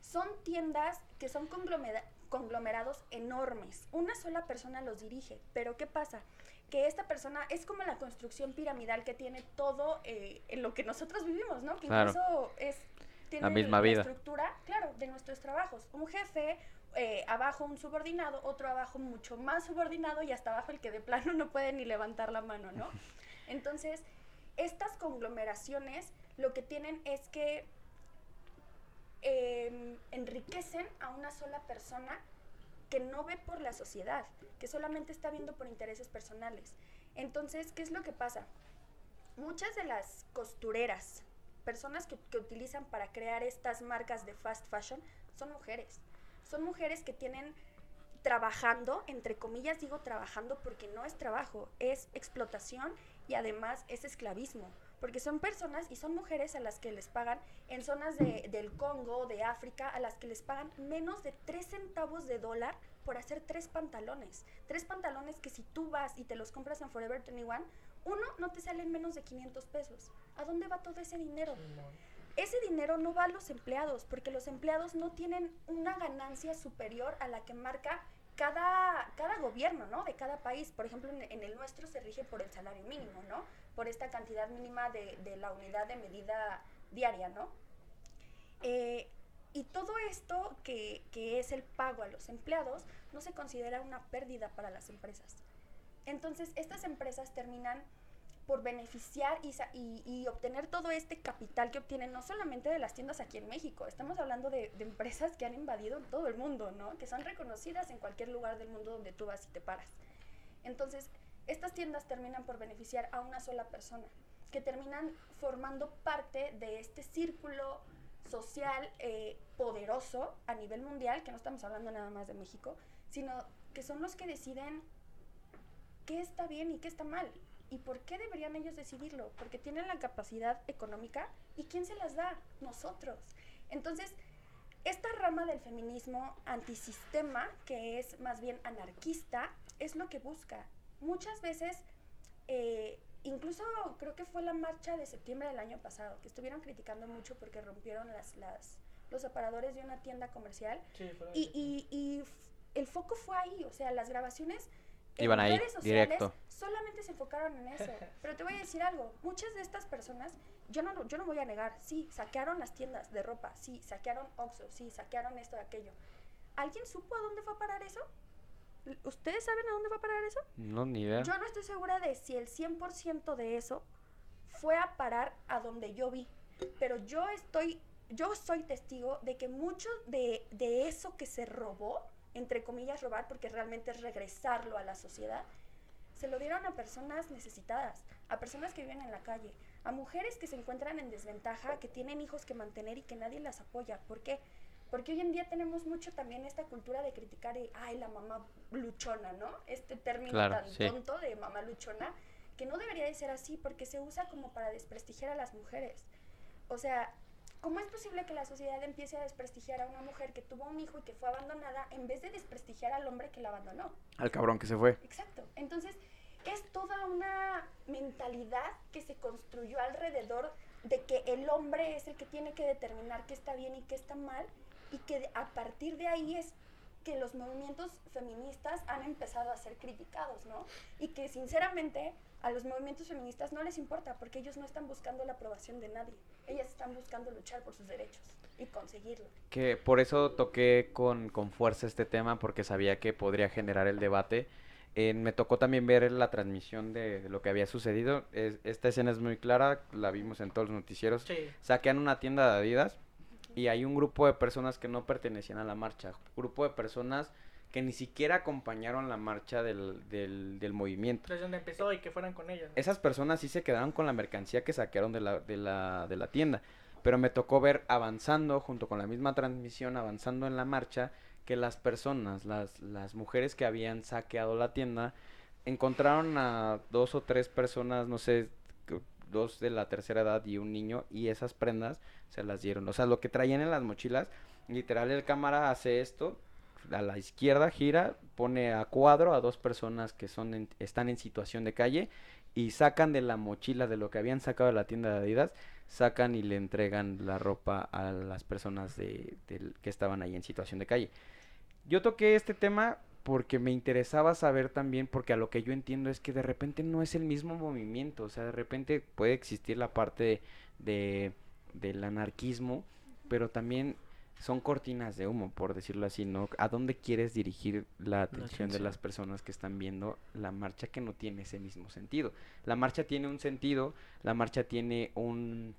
son tiendas que son conglomera- conglomerados enormes. Una sola persona los dirige, pero ¿qué pasa? Que esta persona es como la construcción piramidal que tiene todo eh, en lo que nosotros vivimos, ¿no? Que Claro. incluso es tiene La misma vida. estructura, claro, de nuestros trabajos. Un jefe, eh, abajo un subordinado, otro abajo mucho más subordinado y hasta abajo el que de plano no puede ni levantar la mano, ¿no? Entonces, estas conglomeraciones lo que tienen es que em, enriquecen a una sola persona que no ve por la sociedad, que solamente está viendo por intereses personales. Entonces, ¿qué es lo que pasa? Muchas de las costureras, personas que, utilizan para crear estas marcas de fast fashion, son mujeres. Son mujeres que tienen trabajando, entre comillas digo trabajando porque no es trabajo, es explotación y además es esclavismo. Porque son personas y son mujeres a las que les pagan en zonas de- del Congo, de África, a las que les pagan menos de 3 centavos de dólar por hacer tres pantalones. Tres pantalones que si tú vas y te los compras en Forever 21, uno no te salen menos de 500 pesos. ¿A dónde va todo ese dinero? Ese dinero no va a los empleados, porque los empleados no tienen una ganancia superior a la que marca cada, cada gobierno, ¿no? De cada país. Por ejemplo, en, en el nuestro se rige por el salario mínimo, ¿no? Por esta cantidad mínima de, de la unidad de medida diaria, ¿no? Eh, y todo esto que, que es el pago a los empleados no se considera una pérdida para las empresas. Entonces, estas empresas terminan por beneficiar y, y- y obtener todo este capital que obtienen no solamente de las tiendas aquí en México, estamos hablando de, de empresas que han invadido todo el mundo, ¿no? Que son reconocidas en cualquier lugar del mundo donde tú vas y te paras. Entonces, estas tiendas terminan por beneficiar a una sola persona, que terminan formando parte de este círculo social eh, poderoso a nivel mundial, que no estamos hablando nada más de México, sino que son los que deciden qué está bien y qué está mal. ¿Y por qué deberían ellos decidirlo? Porque tienen la capacidad económica y ¿quién se las da? Nosotros. Entonces, esta rama del feminismo antisistema, que es más bien anarquista, es lo que busca. Muchas veces, eh, incluso creo que fue la marcha de septiembre del año pasado, que estuvieron criticando mucho porque rompieron las, las, los aparadores de una tienda comercial. Sí, Y, y, y el foco fue ahí, o sea, las grabaciones en Iban ahí, redes sociales directo. solamente se enfocaron en eso. Pero te voy a decir algo, muchas de estas personas, yo no, yo no voy a negar, sí, saquearon las tiendas de ropa, sí, saquearon Oxxo, sí, saquearon esto, aquello. ¿Alguien supo a dónde fue a parar eso? ¿Ustedes saben a dónde fue a parar eso? No, ni idea. Yo no estoy segura de si el 100% de eso fue a parar a donde yo vi, pero yo estoy, yo soy testigo de que mucho de, de eso que se robó, entre comillas robar, porque realmente es regresarlo a la sociedad, se lo dieron a personas necesitadas, a personas que viven en la calle, a mujeres que se encuentran en desventaja, que tienen hijos que mantener y que nadie las apoya. ¿Por qué? Porque hoy en día tenemos mucho también esta cultura de criticar, y, ay, la mamá luchona, ¿no? Este término Claro, tan sí. tonto de mamá luchona, que no debería de ser así porque se usa como para desprestigiar a las mujeres. O sea, ¿cómo es posible que la sociedad empiece a desprestigiar a una mujer que tuvo un hijo y que fue abandonada en vez de desprestigiar al hombre que la abandonó? Al cabrón que se fue. Exacto. Entonces, es toda una mentalidad que se construyó alrededor de que el hombre es el que tiene que determinar qué está bien y qué está mal, y que a partir de ahí es que los movimientos feministas han empezado a ser criticados, ¿no? Y que sinceramente a los movimientos feministas no les importa porque ellos no están buscando la aprobación de nadie. Ellas están buscando luchar por sus derechos y conseguirlo. Que por eso toqué con, con fuerza este tema, porque sabía que podría generar el debate. Eh, me tocó también ver la transmisión de, de lo que había sucedido. Es- esta escena es muy clara, la vimos en todos los noticieros. Sí. Saquean una tienda de Adidas y hay un grupo de personas que no pertenecían a la marcha. Grupo de personas que ni siquiera acompañaron la marcha del, del, del movimiento. Desde donde empezó y que fueran con ella. ¿no? Esas personas sí se quedaron con la mercancía que saquearon de la, de la, de la tienda. Pero me tocó ver avanzando, junto con la misma transmisión, avanzando en la marcha, que las personas, las, las mujeres que habían saqueado la tienda, encontraron a dos o tres personas, no sé, dos de la tercera edad y un niño, y esas prendas se las dieron. O sea, lo que traían en las mochilas, literal el cámara hace esto, a la izquierda gira, pone a cuadro a dos personas que son en- están en situación de calle y sacan de la mochila de lo que habían sacado de la tienda de Adidas, sacan y le entregan la ropa a las personas de, que estaban ahí en situación de calle. Yo toqué este tema porque me interesaba saber también, porque a lo que yo entiendo es que de repente no es el mismo movimiento, o sea, de repente puede existir la parte de, del anarquismo, pero también son cortinas de humo, por decirlo así, ¿no? ¿A dónde quieres dirigir la atención de las personas que están viendo la marcha que no tiene ese mismo sentido? La marcha tiene un sentido, la marcha tiene un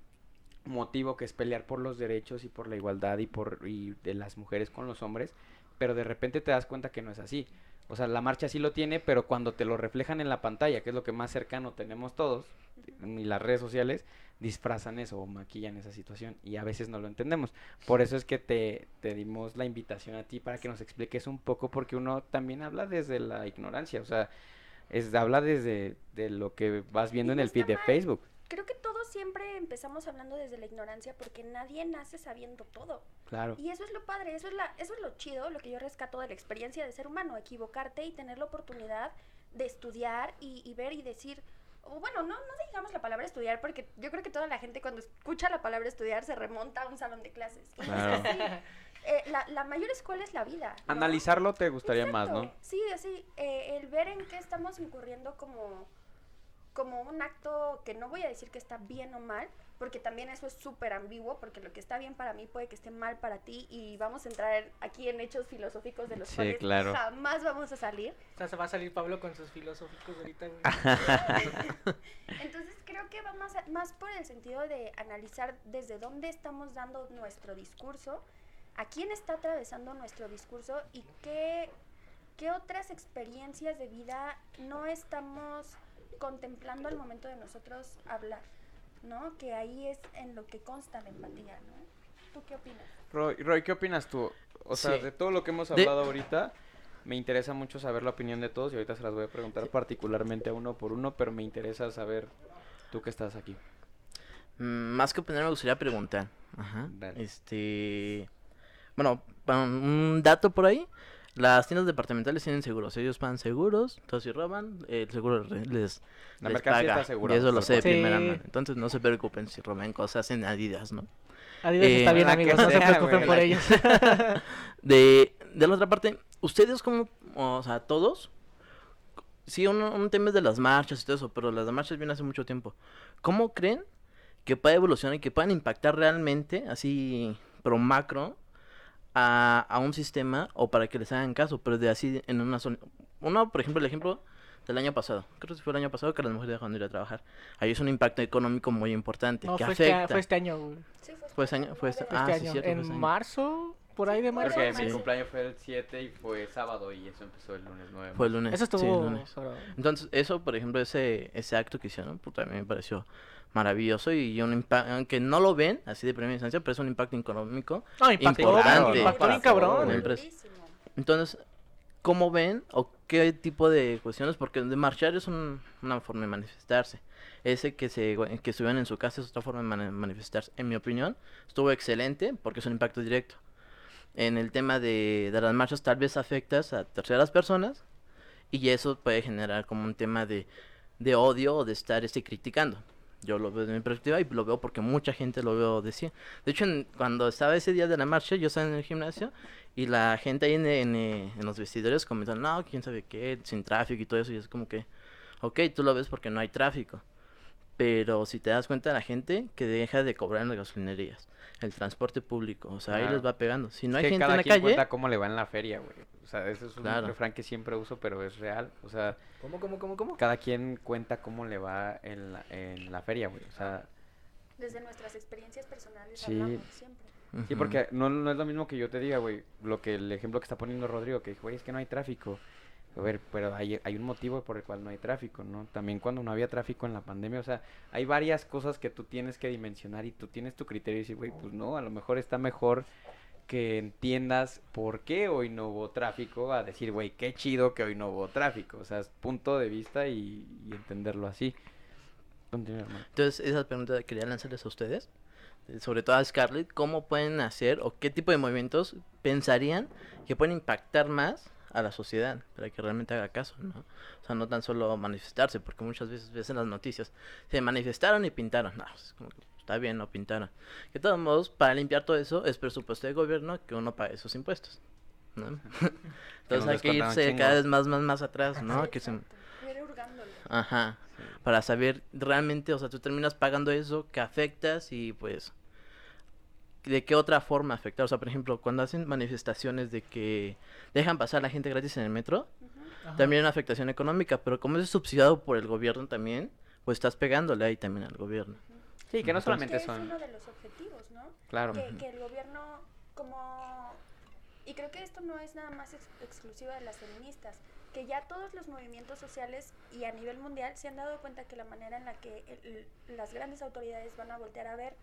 motivo que es pelear por los derechos y por la igualdad y por y de las mujeres con los hombres, pero de repente te das cuenta que no es así. O sea, la marcha sí lo tiene, pero cuando te lo reflejan en la pantalla, que es lo que más cercano tenemos todos, y las redes sociales, disfrazan eso o maquillan esa situación y a veces no lo entendemos. Por eso es que te, te dimos la invitación a ti para que nos expliques un poco, porque uno también habla desde la ignorancia, o sea, es, habla desde de lo que vas viendo en el feed de. Facebook. Creo que todos siempre empezamos hablando desde la ignorancia porque nadie nace sabiendo todo. Claro. Y eso es lo padre, eso es, la, eso es lo chido, lo que yo rescato de la experiencia de ser humano, equivocarte y tener la oportunidad de estudiar y, y ver y decir, o bueno, no, no digamos la palabra estudiar porque yo creo que toda la gente cuando escucha la palabra estudiar se remonta a un salón de clases. Claro. Eh, la, la mayor escuela es la vida. ¿no? Analizarlo te gustaría más. ¿no? Sí, así, eh, el ver en qué estamos incurriendo como, como un acto que no voy a decir que está bien o mal, porque también eso es súper ambiguo, porque lo que está bien para mí puede que esté mal para ti y vamos a entrar aquí en hechos filosóficos de los Sí, cuales claro. jamás vamos a salir. O sea, se va a salir Pablo con sus filosóficos ahorita. Entonces creo que va más, a- más por el sentido de analizar desde dónde estamos dando nuestro discurso, a quién está atravesando nuestro discurso y qué, qué otras experiencias de vida no estamos contemplando al momento de nosotros hablar, ¿no? Que ahí es en lo que consta la empatía, ¿no? ¿Tú qué opinas? Roy, Roy, ¿qué opinas tú? O sea, Sí. de todo lo que hemos De- hablado ahorita, me interesa mucho saber la opinión de todos y ahorita se las voy a preguntar Sí. particularmente a uno por uno, pero me interesa saber tú que estás aquí. Mm, Más que opinar, me gustaría preguntar. Ajá. Dale. Este. Bueno, un dato por ahí. Las tiendas departamentales tienen seguros, ellos pagan seguros, entonces si roban, el seguro les, La les mercancía paga. está asegurada, Y eso lo sé de primera mano. Entonces no se preocupen si roban cosas en Adidas, ¿no? Adidas Eh, está bien, que amigos, no se preocupen güey, por ellos. De, de la otra parte, ustedes como, o sea, todos, sí, un, un tema es de las marchas y todo eso, pero las marchas vienen hace mucho tiempo. ¿Cómo creen que puede evolucionar y que puedan impactar realmente, así, pro macro, a, a un sistema o para que les hagan caso, pero de así en una zona? Uno, por ejemplo, el ejemplo del año pasado, creo que fue el año pasado que las mujeres dejaron de ir a trabajar. Ahí es un impacto económico muy importante, No, que fue este, afecta. fue este año, güey. Sí, fue, este año- fue este- Fue Ah, Este sí, cierto, fue en este año. marzo, por ahí de marzo. Porque Sí. mi cumpleaños fue el 7 y fue sábado y eso empezó el lunes 9. Fue el lunes. Eso sí, el estuvo... lunes. pero- Entonces, eso, por ejemplo, ese, ese acto que hicieron, pues también me pareció maravilloso y un impacto, aunque no lo ven así de primera instancia, pero es un impacto económico. No, impactó, Importante. impactó bien cabrón. Entonces, ¿cómo ven o qué tipo de cuestiones? Porque de marchar es un- una forma de manifestarse. Ese que se que estuvieron en su casa es otra forma de mani- manifestarse. En mi opinión, estuvo excelente porque es un impacto directo. En el tema de, de las marchas, tal vez afectas a terceras personas y eso puede generar como un tema de, de odio o de estar este, criticando. Yo lo veo desde mi perspectiva y lo veo porque mucha gente lo veo decía. De hecho, cuando estaba ese día de la marcha, yo estaba en el gimnasio y la gente ahí en, en, en los vestidores comentaron, no, quién sabe qué, sin tráfico y todo eso. Y es como que, ok, tú lo ves porque no hay tráfico. Pero si te das cuenta, la gente que deja de cobrar en las gasolinerías, el transporte público, o sea, ahí les va pegando. Si no Es hay que gente en cada la quien calle, cuenta cómo le va en la feria, güey. O sea, eso es un Claro. refrán que siempre uso, pero es real. O sea, ¿Cómo, cómo, cómo, cómo? cada quien cuenta cómo le va en la, en la feria, güey. O sea, Desde nuestras experiencias personales Sí. hablamos siempre. sí, porque no, no es lo mismo que yo te diga, güey. Lo que el ejemplo que está poniendo Rodrigo, que dijo, güey, es que no hay tráfico. A ver, pero hay, hay un motivo por el cual no hay tráfico, ¿no? También cuando no había tráfico en la pandemia, o sea, hay varias cosas que tú tienes que dimensionar y tú tienes tu criterio y decir, güey, pues no, a lo mejor está mejor que entiendas por qué hoy no hubo tráfico, a decir, güey, qué chido que hoy no hubo tráfico. O sea, es punto de vista y, entenderlo así. Entonces, esa pregunta quería lanzarles a ustedes, eh, sobre todo a Scarlett, ¿cómo pueden hacer o qué tipo de movimientos pensarían que pueden impactar más a la sociedad para que realmente haga caso, ¿no? O sea, no tan solo manifestarse, porque muchas veces ves en las noticias, se manifestaron y pintaron, no, es como que está bien, no pintaron. Que de todos modos, para limpiar todo eso, es presupuesto de gobierno que uno pague sus impuestos, ¿no? Entonces hay que irse cada vez más, más, más atrás, ¿no? Que se... Ajá. Para saber realmente, o sea, tú terminas pagando eso que afectas y pues de qué otra forma afectar. O sea, por ejemplo, cuando hacen manifestaciones de que dejan pasar a la gente gratis en el metro, Ajá. también hay una afectación económica, pero como es subsidiado por el gobierno también, pues estás pegándole ahí también al gobierno. Sí, que no Entonces- solamente que es son... uno de los objetivos, ¿no? Claro. que, que el gobierno como y creo que esto no es nada más ex- exclusivo de las feministas que ya todos los movimientos sociales y a nivel mundial se han dado cuenta que la manera en la que el- el- las grandes autoridades van a voltear a ver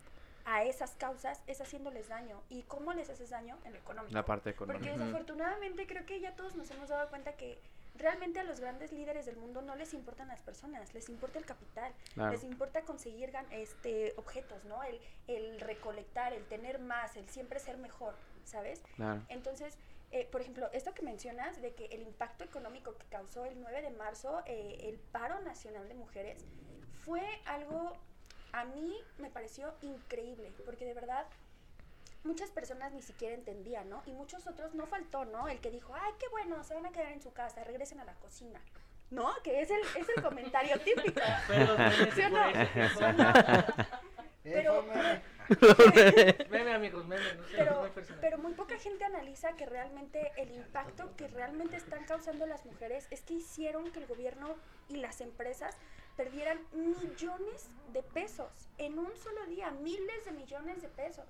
a esas causas es haciéndoles daño y cómo les haces daño en lo económico La parte porque económica. Ujú. desafortunadamente creo que ya todos nos hemos dado cuenta que realmente a los grandes líderes del mundo no les importan las personas, les importa el capital, Claro. les importa conseguir este objetos, ¿no? El, el recolectar, el tener más, el siempre ser mejor, ¿sabes? Claro. Entonces, eh, por ejemplo, esto que mencionas de que el impacto económico que causó el 9 de marzo eh, el paro nacional de mujeres fue algo, a mí me pareció increíble, porque de verdad muchas personas ni siquiera entendían, ¿no? Y muchos otros no faltó, ¿no? El que dijo, ay, qué bueno, se van a quedar en su casa, regresen a la cocina. ¿No? Que es el, es el comentario típico. ¿Sí o no? ¿Sí o no? Pero- Meme, amigos, meme. No sé, no pero, muy personal. pero muy poca gente analiza que realmente el impacto que realmente están causando las mujeres es que hicieron que el gobierno y las empresas perdieran millones de pesos en un solo día, miles de millones de pesos.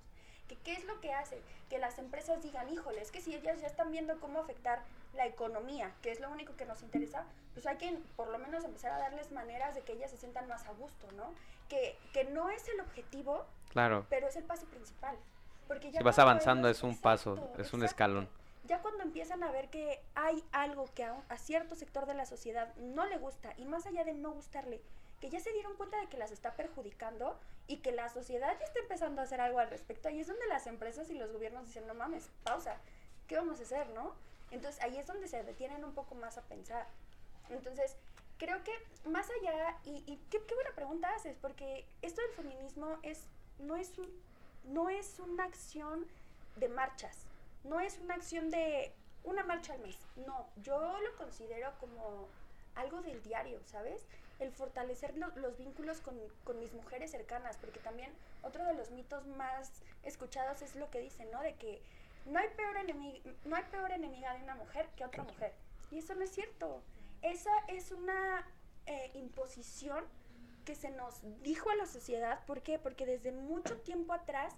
¿Que, ¿Qué es lo que hace? Que las empresas digan, híjole, es que si ellas ya están viendo cómo afectar la economía, que es lo único que nos interesa, pues hay que por lo menos empezar a darles maneras de que ellas se sientan más a gusto, ¿no? Que, que no es el objetivo, Claro. pero es el paso principal. Porque ya Si vas avanzando ellos- es un paso, es un exacto. escalón. Ya cuando empiezan a ver que hay algo que a, a cierto sector de la sociedad no le gusta, y más allá de no gustarle, que ya se dieron cuenta de que las está perjudicando y que la sociedad ya está empezando a hacer algo al respecto, ahí es donde las empresas y los gobiernos dicen, no mames, pausa, ¿qué vamos a hacer, no? Entonces ahí es donde se detienen un poco más a pensar. Entonces, creo que más allá, y, qué buena pregunta haces, porque esto del feminismo es, no, es un, no es una acción de marchas, no es una acción de una marcha al mes, no, yo lo considero como algo del diario, ¿sabes? El fortalecer lo- los vínculos con, con mis mujeres cercanas, porque también otro de los mitos más escuchados es lo que dicen, ¿no? De que no hay peor enemiga, no hay peor enemiga de una mujer que otra mujer. Y eso no es cierto. Esa es una eh, imposición que se nos dijo a la sociedad. ¿Por qué? Porque desde mucho tiempo atrás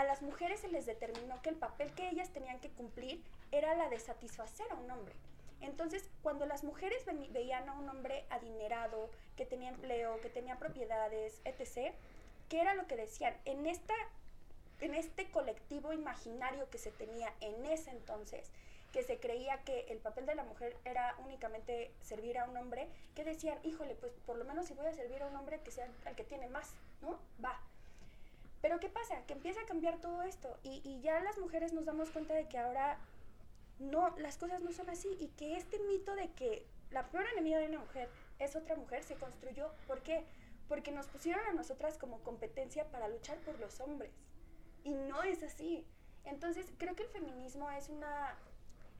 a las mujeres se les determinó que el papel que ellas tenían que cumplir era la de satisfacer a un hombre. Entonces, cuando las mujeres veían a un hombre adinerado, que tenía empleo, que tenía propiedades, etc., ¿qué era lo que decían? En, esta, en este colectivo imaginario que se tenía en ese entonces, que se creía que el papel de la mujer era únicamente servir a un hombre, que decían, híjole, pues por lo menos si voy a servir a un hombre que sea el que tiene más, ¿no? Va. Pero ¿qué pasa? Que empieza a cambiar todo esto y, y ya las mujeres nos damos cuenta de que ahora no, las cosas no son así y que este mito de que la peor enemiga de una mujer es otra mujer se construyó. ¿Por qué? Porque nos pusieron a nosotras como competencia para luchar por los hombres. Y no es así. Entonces, creo que el feminismo es una,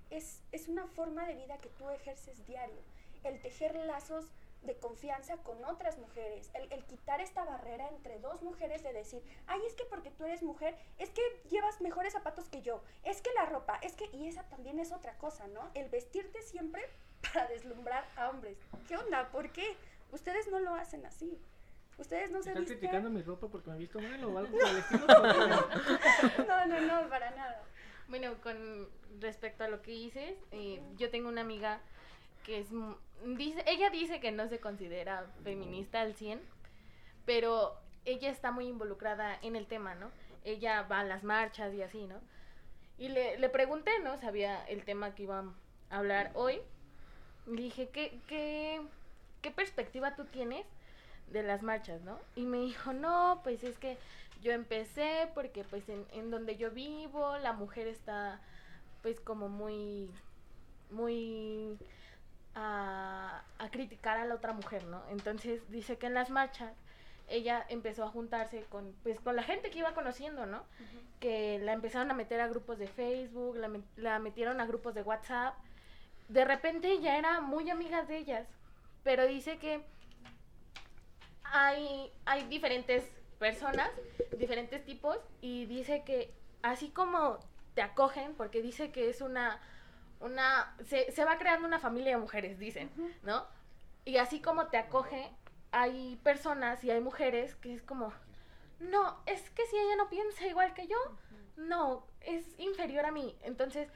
es, es una forma de vida que tú ejerces diario. El tejer lazos de confianza con otras mujeres, el, el quitar esta barrera entre dos mujeres de decir, ay, es que porque tú eres mujer, es que llevas mejores zapatos que yo, es que la ropa, es que, y esa también es otra cosa, ¿no? El vestirte siempre para deslumbrar a hombres. ¿Qué onda? ¿Por qué? Ustedes no lo hacen así. Ustedes no se ¿Estás visten... criticando mi ropa porque me he visto mal o algo? Porque- No, no, no, para nada. Bueno, con respecto a lo que dices, eh, yo tengo una amiga que es... Dice, ella dice que no se considera feminista al 100, pero ella está muy involucrada en el tema, ¿no? Ella va a las marchas y así, ¿no? Y le, le pregunté, ¿no? Sabía el tema que iban a hablar hoy. Le dije, ¿qué, qué, ¿qué perspectiva tú tienes de las marchas, no? Y me dijo, no, pues es que yo empecé porque pues en, en donde yo vivo la mujer está pues como muy, muy a, a criticar a la otra mujer, ¿no? Entonces dice que en las marchas ella empezó a juntarse con pues con la gente que iba conociendo, ¿no? Que la empezaron a meter a grupos de Facebook, la metieron a grupos de WhatsApp. De repente ella era muy amiga de ellas, pero dice que hay, hay diferentes personas, diferentes tipos, y dice que así como te acogen, porque dice que es una, una, se, se va creando una familia de mujeres, dicen, ¿no? Y así como te acoge, hay personas y hay mujeres que es como, no, es que si ella no piensa igual que yo, no, es inferior a mí. Entonces,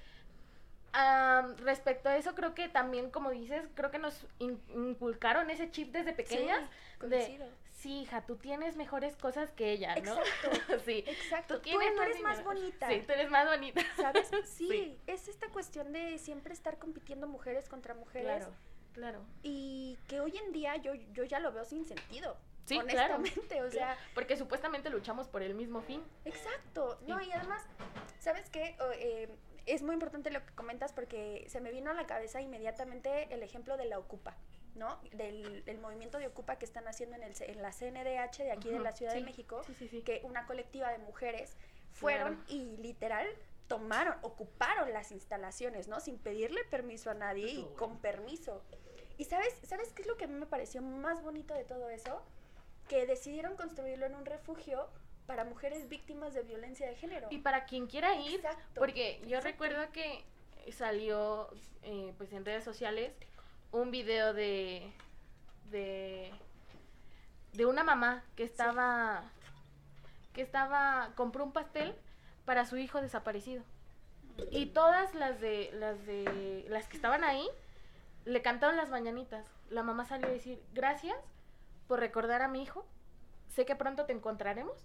am, respecto a eso, creo que también, como dices, creo que nos in- inculcaron ese chip desde pequeñas de, coincido. Sí, hija, tú tienes mejores cosas que ella, ¿no? Exacto. sí. Exacto. Tú, tienes tú eres más bonita. Sí, tú eres más bonita. ¿Sabes? Sí, Sí. es esta cuestión de siempre estar compitiendo mujeres contra mujeres. Claro, claro. Y que hoy en día yo, yo ya lo veo sin sentido. Sí, claro. honestamente, o sea, Porque supuestamente luchamos por el mismo fin. exacto. No, y además, ¿sabes qué? Eh, es muy importante lo que comentas porque se me vino a la cabeza inmediatamente el ejemplo de la Ocupa, ¿no? Del, del movimiento de Ocupa que están haciendo en, el, en la CNDH de aquí de la Ciudad sí, de México, Sí, sí, sí. que una colectiva de mujeres fueron Claro. y literal tomaron, ocuparon las instalaciones, ¿no? Sin pedirle permiso a nadie y con permiso. ¿Y sabes, sabes qué es lo que a mí me pareció más bonito de todo eso? Que decidieron construirlo en un refugio para mujeres víctimas de violencia de género. Y para quien quiera ir, Exacto. porque yo exacto. recuerdo que salió eh, pues en redes sociales un video de de de una mamá que estaba que estaba compró un pastel para su hijo desaparecido. Y todas las de las de las que estaban ahí le cantaron las mañanitas. La mamá salió a decir gracias por recordar a mi hijo. Sé que pronto te encontraremos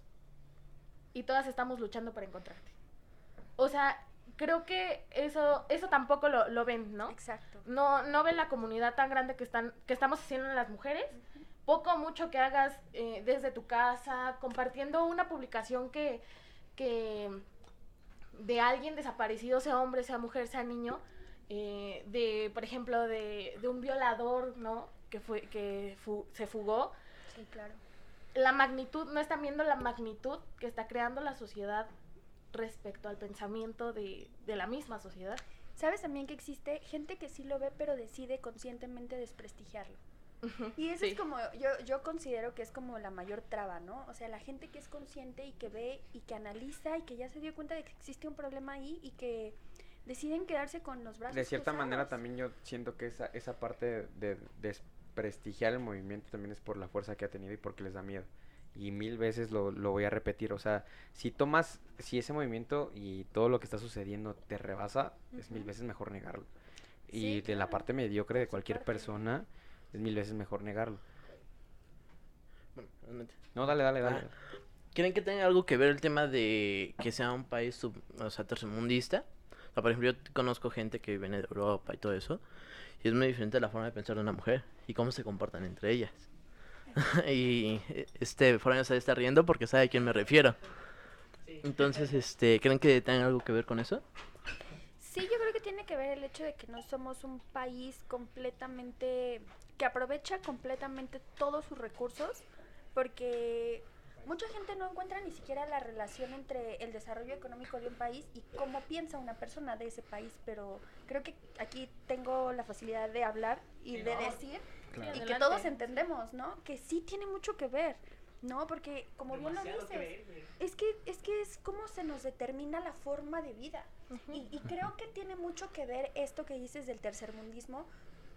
y todas estamos luchando para encontrarte. O sea, creo que eso eso tampoco lo, lo ven, ¿no? Exacto. No no ven la comunidad tan grande que están que estamos haciendo las mujeres. Poco o mucho que hagas eh, desde tu casa, compartiendo una publicación que, que de alguien desaparecido, sea hombre, sea mujer, sea niño, eh, de, por ejemplo, de, de un violador, ¿no? Que, fue, que fu- se fugó. Sí, claro. La magnitud, no están viendo la magnitud que está creando la sociedad respecto al pensamiento de, de la misma sociedad. ¿Sabes también que existe gente que sí lo ve, pero decide conscientemente desprestigiarlo? Y eso Sí. es como, yo, yo considero que es como la mayor traba, ¿no? O sea, la gente que es consciente y que ve y que analiza y que ya se dio cuenta de que existe un problema ahí y que deciden quedarse con los brazos De cierta manera también yo siento que esa, esa parte de desprestigiar el movimiento también es por la fuerza que ha tenido y porque les da miedo. Y mil veces lo, lo voy a repetir. O sea, si tomas, si ese movimiento y todo lo que está sucediendo te rebasa, es mil veces mejor negarlo. Sí, Y de la parte mediocre de cualquier parte. persona, es mil veces mejor negarlo. Bueno, realmente. No, dale, dale, dale. Ah. ¿Creen que tenga algo que ver el tema de que sea un país sub, o sea, tercermundista? O sea, por ejemplo, yo conozco gente que viene de Europa y todo eso, y es muy diferente la forma de pensar de una mujer y cómo se comportan entre ellas. y eh, este Foráneo se está riendo porque sabe a quién me refiero. Entonces, este, ¿creen que tenga algo que ver con eso? Sí, yo creo que tiene que ver el hecho de que no somos un país completamente que aprovecha completamente todos sus recursos, porque mucha gente no encuentra ni siquiera la relación entre el desarrollo económico de un país y cómo piensa una persona de ese país, pero creo que aquí tengo la facilidad de hablar y de decir Y que todos entendemos, ¿no? Que sí tiene mucho que ver, ¿no? Porque como bien lo Demasiado dices, es que es que es como se nos determina la forma de vida. Y, y creo que tiene mucho que ver esto que dices del tercermundismo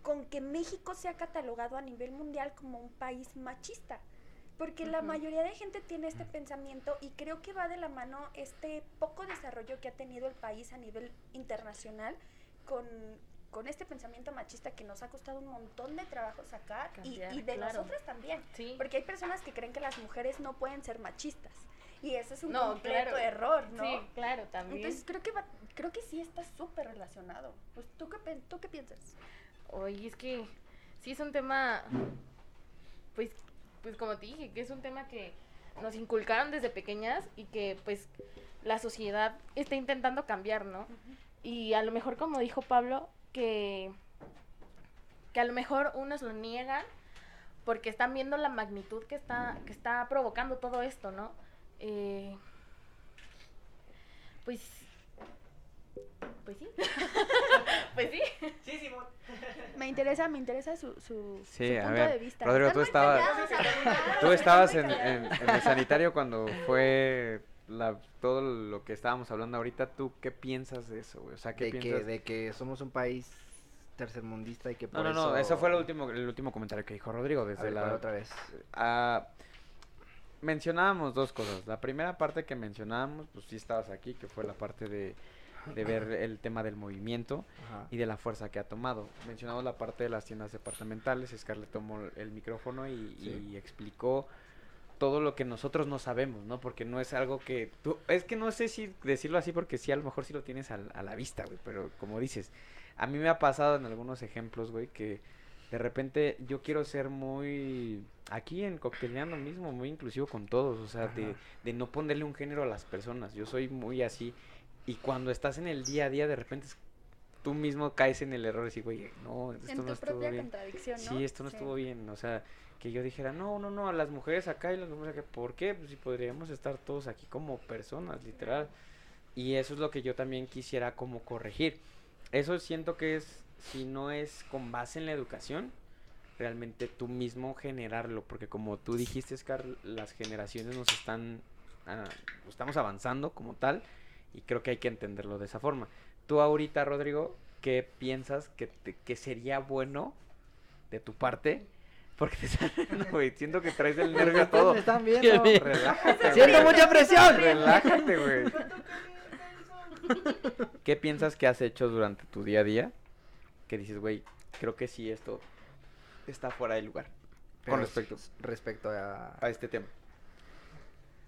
con que México sea catalogado a nivel mundial como un país machista. Porque la mayoría de gente tiene este pensamiento y creo que va de la mano este poco desarrollo que ha tenido el país a nivel internacional con, con este pensamiento machista que nos ha costado un montón de trabajo sacar y, Cambiar, y de claro. nosotras también. Sí. Porque hay personas que creen que las mujeres no pueden ser machistas. Y eso es un No, completo claro. error, ¿no? Sí, claro, también. Entonces creo que va- creo que sí está súper relacionado. Pues, ¿tú, qué, ¿Tú qué piensas? Oye, es que sí es un tema, pues, pues como te dije, que es un tema que nos inculcaron desde pequeñas y que pues la sociedad está intentando cambiar, ¿no? Y a lo mejor, como dijo Pablo, que, que a lo mejor unos lo niegan porque están viendo la magnitud que está, que está provocando todo esto, ¿no? Eh, pues, pues sí, pues sí. Sí, Simón. Me interesa, me interesa su, su, Sí, su a punto ver, de vista. Rodrigo, tú además, Tú estabas en el sanitario cuando fue la, todo lo que estábamos hablando ahorita. ¿Tú qué piensas de eso, güey? O sea, ¿qué de piensas? que, de que somos un país tercermundista y que por No, no, no, eso... eso fue el último, el último comentario que dijo Rodrigo desde ver, la... ¿cuál otra vez. Ah, mencionábamos dos cosas. La primera parte que mencionábamos, pues sí estabas aquí, que fue la parte de, de ver el tema del movimiento Ajá. y de la fuerza que ha tomado. Mencionamos la parte de las tiendas departamentales, Scarlett tomó el micrófono y, Sí. y explicó todo lo que nosotros no sabemos, ¿no? Porque no es algo que tú... Es que no sé si decirlo así porque sí, a lo mejor sí lo tienes al- a, la vista, güey, pero como dices, a mí me ha pasado en algunos ejemplos, güey, que de repente yo quiero ser muy... Aquí en Cocteleando mismo, muy inclusivo con todos, o sea, de, de no ponerle un género a las personas. Yo soy muy así. Y cuando estás en el día a día, de repente es- tú mismo caes en el error y decir, güey, no, esto En no tu estuvo propia bien. contradicción, ¿no? Sí, esto no estuvo bien. O sea, que yo dijera, no, no, no, a las mujeres acá y las mujeres acá. ¿Por qué? Pues si podríamos estar todos aquí como personas, literal. Y eso es lo que yo también quisiera como corregir. Eso siento que es, si no es con base en la educación, realmente tú mismo generarlo. Porque como tú dijiste, Scar, las generaciones nos están, ah, estamos avanzando como tal. Y creo que hay que entenderlo de esa forma. Tú ahorita, Rodrigo, ¿qué piensas que, te- que sería bueno de tu parte? Porque te están, no, güey, siento que traes el nervio a todo. me están Qué viendo. bien. Relájate, Siento güey. mucha presión. Relájate, güey. ¿Qué piensas que has hecho durante tu día a día? Que dices, güey, creo que sí esto está fuera de lugar. Pero con respecto respecto a... a este tema.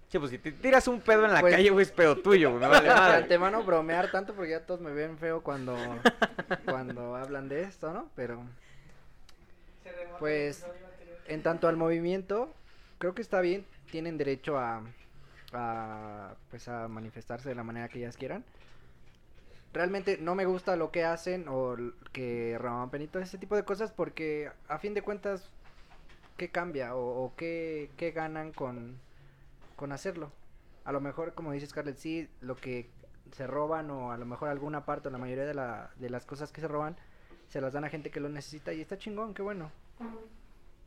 Sí, pues si te tiras un pedo en la Pues- calle, güey, es pedo tuyo, güey, me vale madre. antemano bromear tanto porque ya todos me ven feo cuando, cuando hablan de esto, ¿no? Pero Pues, en tanto al movimiento, creo que está bien, tienen derecho a, a, pues a manifestarse de la manera que ellas quieran. realmente no me gusta lo que hacen o que roban penitos, ese tipo de cosas, porque a fin de cuentas, ¿qué cambia o, o qué, qué ganan con, con hacerlo? A lo mejor, como dice Scarlett, sí, lo que se roban o a lo mejor alguna parte o la mayoría de, la, de las cosas que se roban se las dan a gente que lo necesita y está chingón, qué bueno.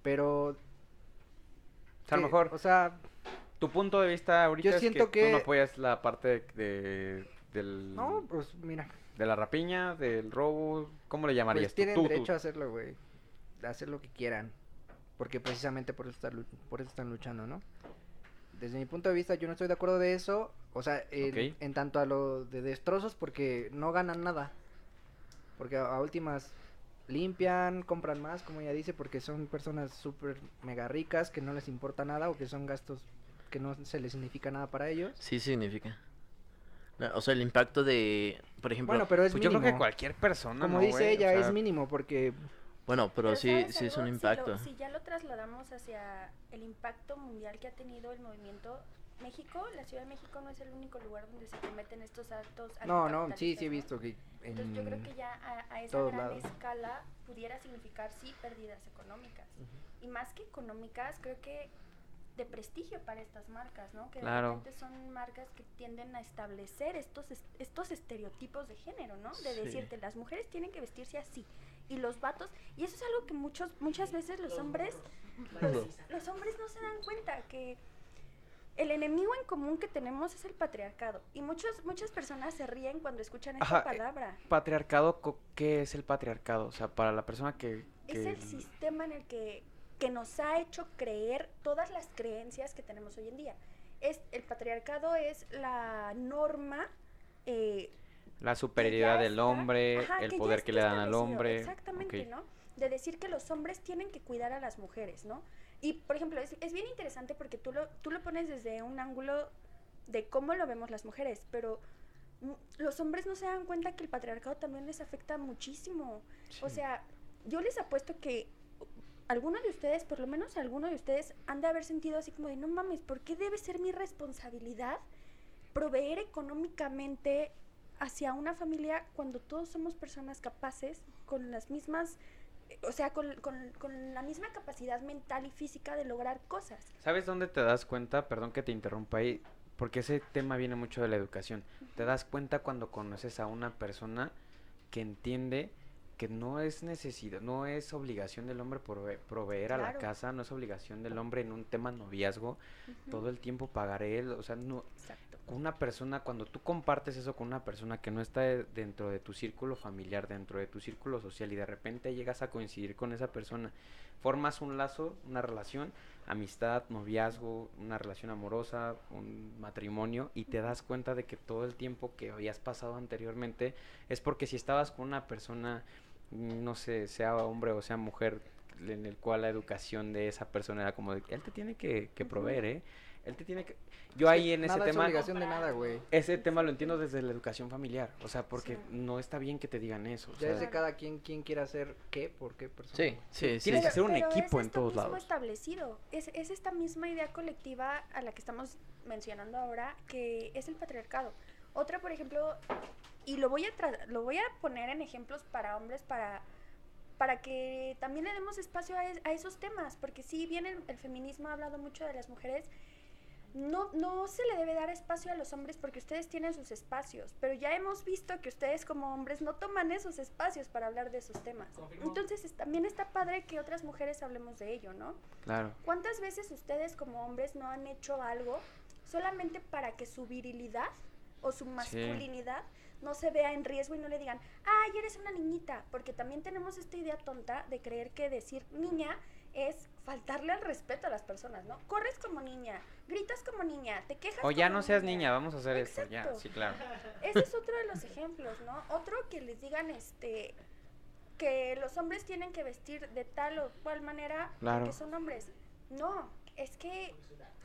Pero... O sea, a lo mejor O sea, tu punto de vista ahorita Yo es siento que, tú no apoyas la parte de, del, no, pues mira, de la rapiña, del robo, ¿cómo le llamarías Pues tienen Tú, tú. derecho a hacerlo, güey. A hacer lo que quieran. Porque precisamente por eso, están por eso están luchando, ¿no? Desde mi punto de vista, yo no estoy de acuerdo de eso. O sea, en tanto a lo de destrozos, porque no ganan nada. Porque a, a últimas limpian, compran más, como ella dice, porque son personas súper mega ricas que no les importa nada o que son gastos que no se les significa nada para ellos. Sí significa. No, O sea, el impacto de, por ejemplo, Bueno, pero es Pues yo creo que cualquier persona, Como ¿no, dice? O ella, sea, es mínimo porque bueno, pero, sí, ¿sabes sí es un algo? Si lo- impacto. Si, ya lo trasladamos hacia el impacto mundial que ha tenido el movimiento, México, la Ciudad de México no es el único lugar donde se cometen estos actos. no, no, sí, sí he visto que Entonces yo creo en- que ya a, a esa gran lados. escala pudiera significar sí pérdidas económicas. Y más que económicas, creo que de prestigio para estas marcas, ¿no? Que Claro. de repente son marcas que tienden a establecer estos es- estos estereotipos de género, ¿no? De Sí. decirte, las mujeres tienen que vestirse así y los vatos, y eso es algo que muchos muchas veces los hombres los, los hombres no se dan cuenta que el enemigo en común que tenemos es el patriarcado y muchos muchas personas se ríen cuando escuchan esta eh, palabra. Patriarcado, ¿qué es el patriarcado? O sea, para la persona que... Es el sistema en el que, que nos ha hecho creer todas las creencias que tenemos hoy en día. Es, el patriarcado es la norma eh, La superioridad del hombre, ajá, el poder que le dan al hombre. Exactamente. ¿no? De decir que los hombres tienen que cuidar a las mujeres, ¿no? Y, por ejemplo, es, es bien interesante porque tú lo, tú lo pones desde un ángulo de cómo lo vemos las mujeres, pero mm, los hombres no se dan cuenta que el patriarcado también les afecta muchísimo. O sea, yo les apuesto que alguno de ustedes, por lo menos alguno de ustedes, han de haber sentido así como de, no mames, ¿por qué debe ser mi responsabilidad proveer económicamente hacia una familia cuando todos somos personas capaces con las mismas, o sea, con, con- con la misma capacidad mental y física de lograr cosas? ¿Sabes dónde te das cuenta? Perdón que te interrumpa ahí, porque ese tema viene mucho de la educación. Te das cuenta cuando conoces a una persona que entiende que no es necesidad, no es obligación del hombre prove- proveer a la casa, no es obligación del hombre en un tema noviazgo, todo el tiempo pagar él, o sea, no, Exacto. una persona, cuando tú compartes eso con una persona que no está de- dentro de tu círculo familiar, dentro de tu círculo social y de repente llegas a coincidir con esa persona, formas un lazo, una relación, amistad, noviazgo, una relación amorosa, un matrimonio y te das cuenta de que todo el tiempo que habías pasado anteriormente es porque si estabas con una persona, no sé, sea hombre o sea mujer, en el cual la educación de esa persona era como de, él te tiene que, que proveer, ¿eh? Él te tiene que... Yo ahí en ese nada es tema... obligación de nada, güey. Ese tema lo entiendo desde la educación familiar, o sea, porque Sí. no está bien que te digan eso. o Ya sea, es de cada quien quien quiera hacer qué, por qué persona. Sí, sí, sí. Tienes que sí. ser un Pero equipo es en todos mismo lados. establecido. Es, es esta misma idea colectiva a la que estamos mencionando ahora, que es el patriarcado. Otra, por ejemplo, y lo voy a tra- lo voy a poner en ejemplos para hombres para para que también le demos espacio a, es- a esos temas, porque si bien el, el feminismo ha hablado mucho de las mujeres, no, no se le debe dar espacio a los hombres porque ustedes tienen sus espacios, pero ya hemos visto que ustedes como hombres no toman esos espacios para hablar de esos temas. Confirmo. Entonces es- también está padre que otras mujeres hablemos de ello, ¿no? Claro. ¿Cuántas veces ustedes como hombres no han hecho algo solamente para que su virilidad o su masculinidad no se vea en riesgo y no le digan, ay, eres una niñita? Porque también tenemos esta idea tonta de creer que decir niña es faltarle al respeto a las personas, ¿no? Corres como niña, gritas como niña, te quejas O ya como no seas niña, vamos a hacer esto, ya, Exacto. sí, claro. ese es otro de los ejemplos, ¿no? Otro que les digan este que los hombres tienen que vestir de tal o cual manera Claro. porque son hombres. No, es que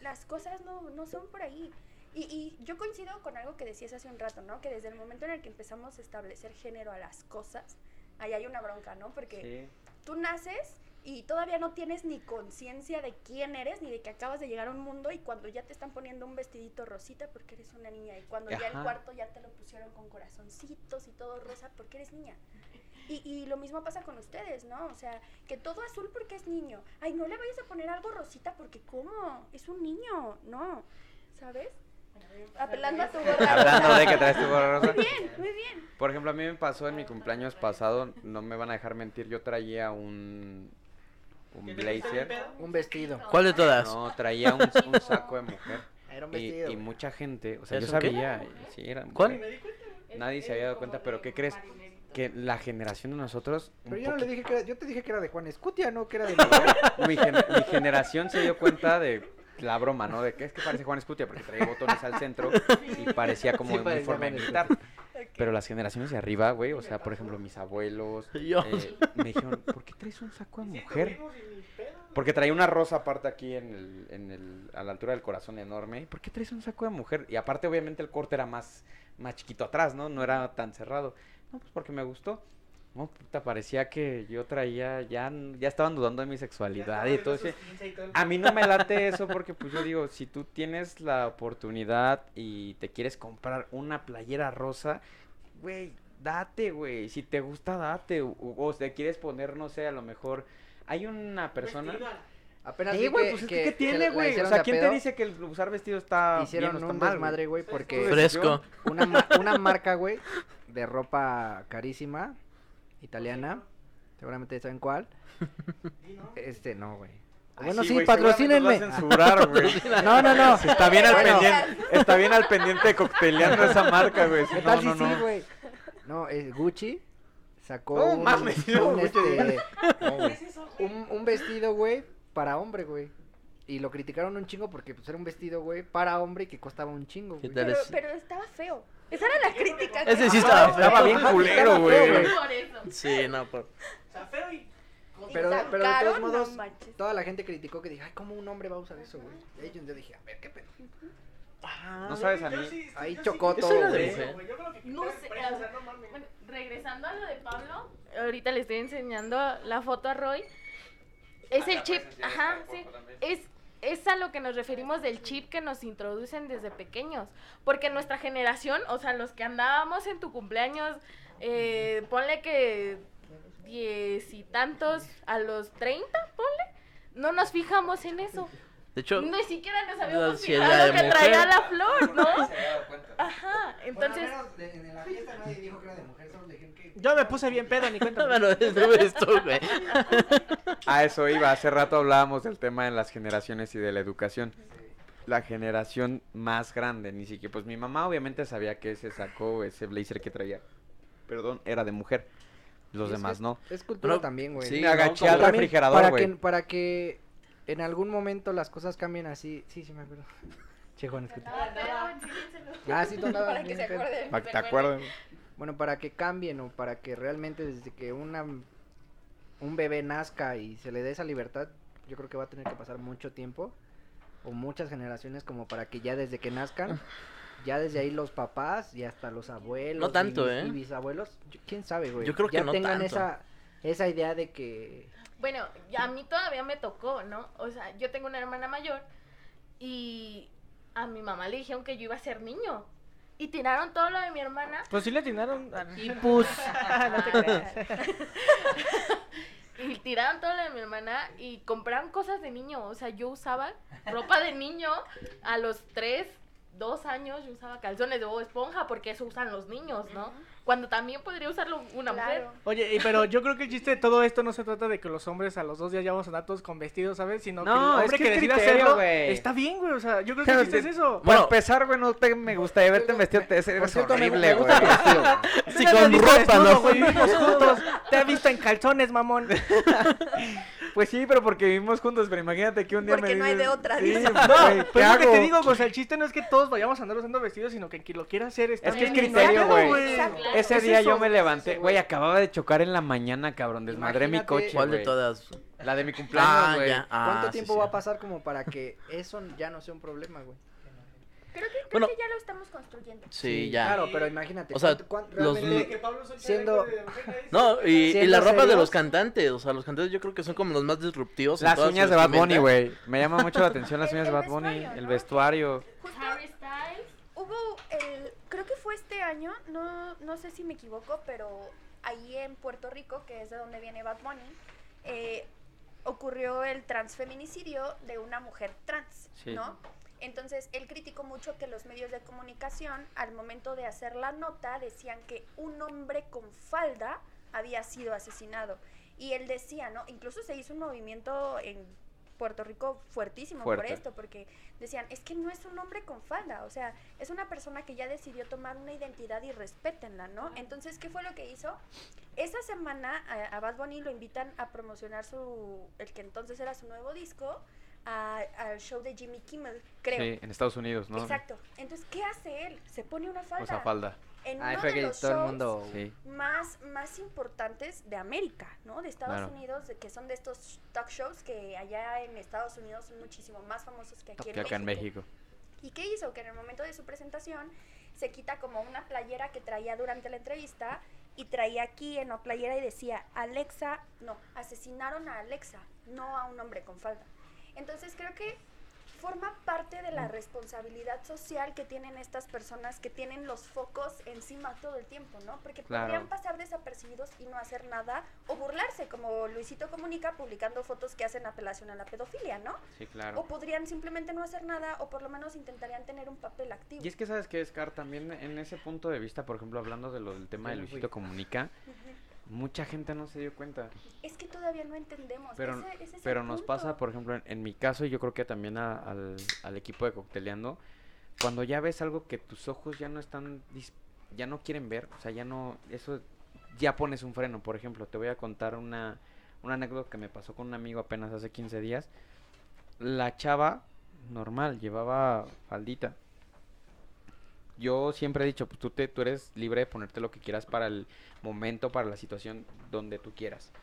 las cosas no, no son por ahí. Y, y yo coincido con algo que decías hace un rato, ¿no? Que desde el momento en el que empezamos a establecer género a las cosas, ahí hay una bronca, ¿no? Porque Sí. tú naces y todavía no tienes ni conciencia de quién eres ni de que acabas de llegar a un mundo y cuando ya te están poniendo un vestidito rosita porque eres una niña y cuando ya el cuarto ya te lo pusieron con corazoncitos y todo rosa porque eres niña. Y, y lo mismo pasa con ustedes, ¿no? O sea, que todo azul porque es niño. Ay, no le vayas a poner algo rosita porque ¿cómo? Es un niño, no. ¿Sabes? Apelando a tu gorra. Hablando de que traes tu gorra rosa. Muy bien, muy bien. Por ejemplo, a mí me pasó en mi cumpleaños pasado, no me van a dejar mentir, yo traía un, un blazer. Un vestido. ¿Cuál de todas? No, traía un, un saco de mujer. Era un Y, vestido. y mucha gente, o sea, yo sabía, sí, era ¿Cuál? Nadie se había dado cuenta, pero ¿qué crees? Que la generación de nosotros, Pero yo no le dije que era, yo te dije que era de Juan Escutia, no que era de mi, gen- mi generación se dio cuenta de la broma, ¿no? De que es que parece Juan Escutia porque traía botones al centro y parecía como Sí, parecía uniforme militar. Pero las generaciones de arriba, güey, o sea, por ejemplo, mis abuelos, eh, me dijeron, ¿por qué traes un saco de mujer? Porque traía una rosa aparte aquí en el, en el, a la altura del corazón enorme. ¿Por qué traes un saco de mujer? Y aparte, obviamente, el corte era más, más chiquito atrás, ¿no? No era tan cerrado. No, pues porque me gustó. No, puta, parecía que yo traía, ya, ya estaban dudando de mi sexualidad y todo eso. A mí no me late eso porque pues yo digo, si tú tienes la oportunidad y te quieres comprar una playera rosa, güey, date, güey. Si te gusta, date. O, o te quieres poner, no sé, a lo mejor... Hay una persona... Apenas Sí, vi güey, que- pues es que- que, ¿qué que tiene, güey? O sea, ¿quién te dice que el usar vestido está Hicieron bien o está un mal, desmadre, güey, porque. Fresco. una, ma- una marca, güey, de ropa carísima, italiana, seguramente saben cuál. Este, no, güey. Ay, Bueno, sí, güey, patrocínenme. censurar, güey. No, no, no. Está bien al Bueno. pendiente, está bien al pendiente de cocteleando esa marca, güey. ¿Qué No, tal no, si sí, no. güey? No, es Gucci sacó No un, mames, un, este, un, un vestido, güey, para hombre, güey. Y lo criticaron un chingo porque pues, era un vestido, güey, para hombre y que costaba un chingo, ¿Qué güey. Pero, pero estaba feo. Esa era la crítica. Ese sí estaba Estaba feo. bien culero, güey. Sí, no, por... Pero, tan pero de caro, todos modos, toda la gente criticó que dije, ay, ¿cómo un hombre va a usar eso, güey? Y ahí yo dije, a ver, qué pedo. No sabes a mí. Ahí chocó todo, de güey. No sé, bueno, regresando a lo de Pablo, ahorita le estoy enseñando la foto a Roy. Es el chip, ajá, sí. Es, es a lo que nos referimos del chip que nos introducen desde pequeños. Porque nuestra generación, o sea, los que andábamos en tu cumpleaños, eh, ponle que diez y tantos a los 30, ponle, no nos fijamos en eso. De hecho, Ni siquiera nos habíamos si fijado que mujer. traía la flor, ¿no? Ajá, entonces... en la fiesta nadie dijo que era de mujer, solo dijeron que... Yo me puse bien pedo, ni cuenta. bueno, eso es tú, güey. A eso iba. Hace rato hablábamos del tema de las generaciones y de la educación. La generación más grande, ni siquiera. Pues mi mamá obviamente sabía que ese sacó, ese blazer que traía. Perdón, era de mujer. Los demás no. Es cultura Pero- también, güey. sí, Me agaché no, al refrigerador, para güey. que, para que en algún momento las cosas cambien así. Sí, sí me acuerdo. Che, Juan. Ah, pero enséñenselo. Ah, sí, tú andabas Para que se acuerden. Para que te acuerdes. Bueno, para que cambien o para que realmente desde que una un bebé nazca y se le dé esa libertad, yo creo que va a tener que pasar mucho tiempo o muchas generaciones como para que ya desde que nazcan, ya desde ahí los papás y hasta los abuelos No y tanto, ¿eh? y bisabuelos, yo- quién sabe, güey. Yo creo que ya no tengan tanto. esa esa idea de que Bueno, ya a mí todavía me tocó, ¿no? O sea, yo tengo una hermana mayor y a mi mamá le dijeron que yo iba a ser niño. Y tiraron todo lo de mi hermana. Pues sí le atinaron. Ah, Y pues. no te creas. y tiraron todo lo de mi hermana y compraron cosas de niño. O sea, yo usaba ropa de niño a los tres, dos años. Yo usaba calzones de Bob Esponja porque eso usan los niños, ¿no? Cuando también podría usarlo una mujer. Claro. Oye, pero yo creo que el chiste de todo esto no se trata de que los hombres a los dos días ya vamos a andar todos con vestidos, ¿sabes? Sino que No, el es hombre que que, decida hacerlo güey. está bien, güey. O sea, yo creo que el chiste es eso. Para Bueno. empezar, güey, no te, me gustaría verte en vestido. Te, eres horrible, güey. gusta me con ropa, ¿no? vivimos juntos. Te he visto en calzones, mamón. Pues sí, pero porque vivimos juntos. Pero imagínate que un día Porque me no hay de otra, Sí, No, ¿qué pues es lo que te digo, o sea, el chiste no es que todos vayamos a andar usando vestidos, sino que quien lo quiera hacer está Es que es criterio, güey. Ese Es día yo me levanté, güey, acababa de chocar en la mañana, cabrón, desmadré mi coche, ¿Cuál de todas? La de mi Ah, cumpleaños, güey. ya. Ah, ¿Cuánto sí, tiempo sí. va a pasar como para que eso ya no sea un problema, güey? Creo que, creo Bueno. que ya lo estamos construyendo. Sí, ya. Claro, pero imagínate. O sea, ¿cuánto- cuán- los- Pablo siendo- No, y, y la ropa de los cantantes, o sea, los cantantes yo creo que son como los más disruptivos. Las uñas de Bad Bunny, güey. Me llama mucho la atención las El- uñas de Bad Bunny, el vestuario. Justo Harry Styles. hubo el, creo que fue este año, no, no sé si me equivoco, pero ahí en Puerto Rico, que es de donde viene Bad Bunny, eh, ocurrió el transfeminicidio de una mujer trans, Sí. ¿no? Entonces, él criticó mucho que los medios de comunicación, al momento de hacer la nota, decían que un hombre con falda había sido asesinado. Y él decía, ¿no? Incluso se hizo un movimiento en Puerto Rico fuertísimo por Fuerte. esto, porque decían, es que no es un hombre con falda, o sea, es una persona que ya decidió tomar una identidad y respétenla, ¿no? Entonces, ¿qué fue lo que hizo? Esa semana a, a Bad Bunny lo invitan a promocionar su, el que entonces era su nuevo disco, al show de Jimmy Kimmel, creo. Sí, en Estados Unidos, ¿no? Exacto. Entonces, ¿qué hace él? Se pone una falda. O sea, falda. En Ah, uno de los todo el shows mundo. Sí. más, más importantes de América, ¿no? De Estados Claro. Unidos, de que son de estos talk shows que allá en Estados Unidos son muchísimo más famosos que aquí Que acá en México. ¿Y qué hizo? Que en el momento de su presentación se quita como una playera que traía durante la entrevista y traía aquí en la playera y decía, Alexa, no, asesinaron a Alexa, no a un hombre con falda. Entonces creo que forma parte de la responsabilidad social que tienen estas personas que tienen los focos encima todo el tiempo, ¿no? Porque Claro. podrían pasar desapercibidos y no hacer nada o burlarse, como Luisito Comunica publicando fotos que hacen apelación a la pedofilia, ¿no? Sí, O claro. podrían simplemente no hacer nada o por lo menos intentarían tener un papel activo. Y es que, ¿sabes qué, Scar? También en ese punto de vista, por ejemplo, hablando de lo del tema de. Luisito Comunica, Ujú. Mucha gente no se dio cuenta. Es que todavía no entendemos. Pero, ese- ese es pero nos pasa, por ejemplo, en, en mi caso, y yo creo que también a- al, al equipo de Cocteleando, cuando ya ves algo que tus ojos ya no están, ya no quieren ver, o sea, ya no, eso, ya pones un freno. Por ejemplo, te voy a contar una, una anécdota que me pasó con un amigo apenas hace 15 días. La chava, normal, llevaba faldita. Yo siempre he dicho, pues tú, te, tú eres libre de ponerte lo que quieras para el momento, para la situación donde tú quieras.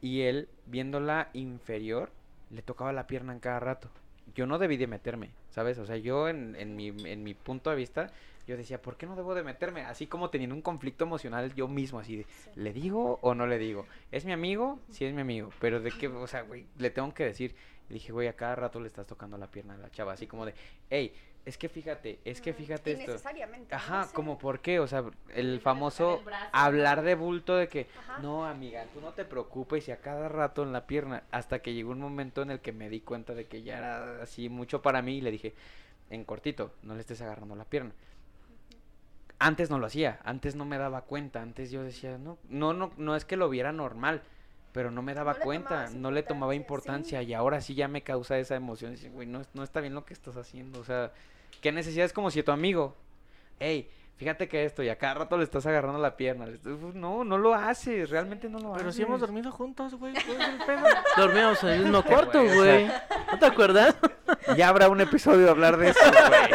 Y él, viéndola inferior, le tocaba la pierna en cada rato. Yo no debí de meterme, ¿sabes? O sea, yo en, en, mi, en mi punto de vista, yo decía, ¿por qué no debo de meterme? Así como teniendo un conflicto emocional yo mismo, así de, Sí. ¿le digo o no le digo? ¿Es mi amigo? Sí es mi amigo, pero de qué, o sea, güey, le tengo que decir. Y dije, güey, a cada rato le estás tocando la pierna a la chava, así como de, hey, es que fíjate, es que fíjate esto. Innecesariamente. no Ajá, sé. como por qué, o sea, el famoso hablar de bulto de que, Ajá. no, amiga, tú no te preocupes y a cada rato en la pierna, hasta que llegó un momento en el que me di cuenta de que ya era así mucho para mí y le dije, en cortito, no le estés agarrando la pierna. Antes no lo hacía, antes no me daba cuenta, antes yo decía, no, no, no, no es que lo viera normal, pero no me daba No cuenta, no le tomaba importancia, importancia sí. y ahora sí ya me causa esa emoción, dice, güey, no, no está bien lo que estás haciendo, o sea, ¿qué necesidad es como si tu amigo, hey, fíjate que esto y a cada rato le estás agarrando la pierna, estás- no, no lo haces, realmente no lo haces. Pero si hemos dormido juntos, güey. ¿cuál es el pedo? Dormíamos en el mismo cuarto, güey, o sea- ¿No te acuerdas? Ya habrá un episodio de hablar de eso, güey.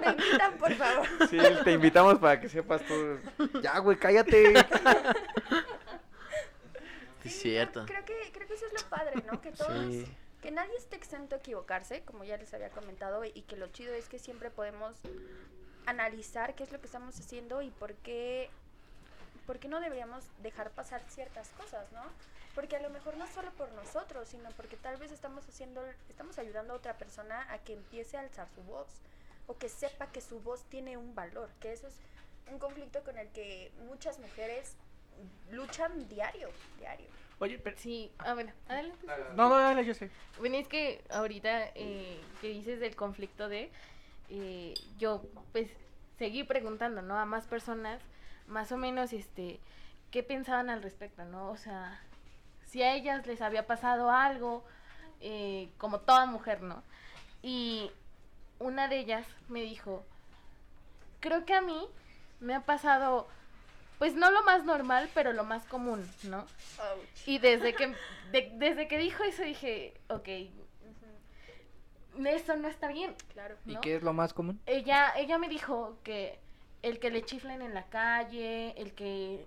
Me invitan, por favor. Sí, te invitamos para que sepas tú. Ya, güey, cállate. Sí, es cierto. Creo que, creo que eso es lo padre, ¿no? Que todos, Sí. Que nadie esté exento a equivocarse, como ya les había comentado, y que lo chido es que siempre podemos analizar qué es lo que estamos haciendo y por qué, por qué no deberíamos dejar pasar ciertas cosas, ¿no? Porque a lo mejor no solo por nosotros, sino porque tal vez estamos haciendo, estamos ayudando a otra persona a que empiece a alzar su voz o que sepa que su voz tiene un valor, que eso es un conflicto con el que muchas mujeres luchan diario, diario. Oye, pero... Sí, ah, bueno, adelante. No, no, dale, yo sé. Bueno, es que ahorita eh, que dices del conflicto de, eh, yo pues seguí preguntando, ¿no? A más personas, más o menos, este, qué pensaban al respecto, ¿no? O sea, si a ellas les había pasado algo, eh, como toda mujer, ¿no? Y una de ellas me dijo, creo que a mí me ha pasado, pues no lo más normal, pero lo más común, ¿no? Y desde que, de- desde que dijo eso dije, ok, eso no está bien. Claro. ¿Y ¿no? qué es lo más común? Ella, ella me dijo que el que le chiflen en la calle, el que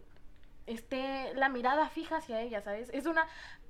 esté la mirada fija hacia ella, ¿sabes? Es una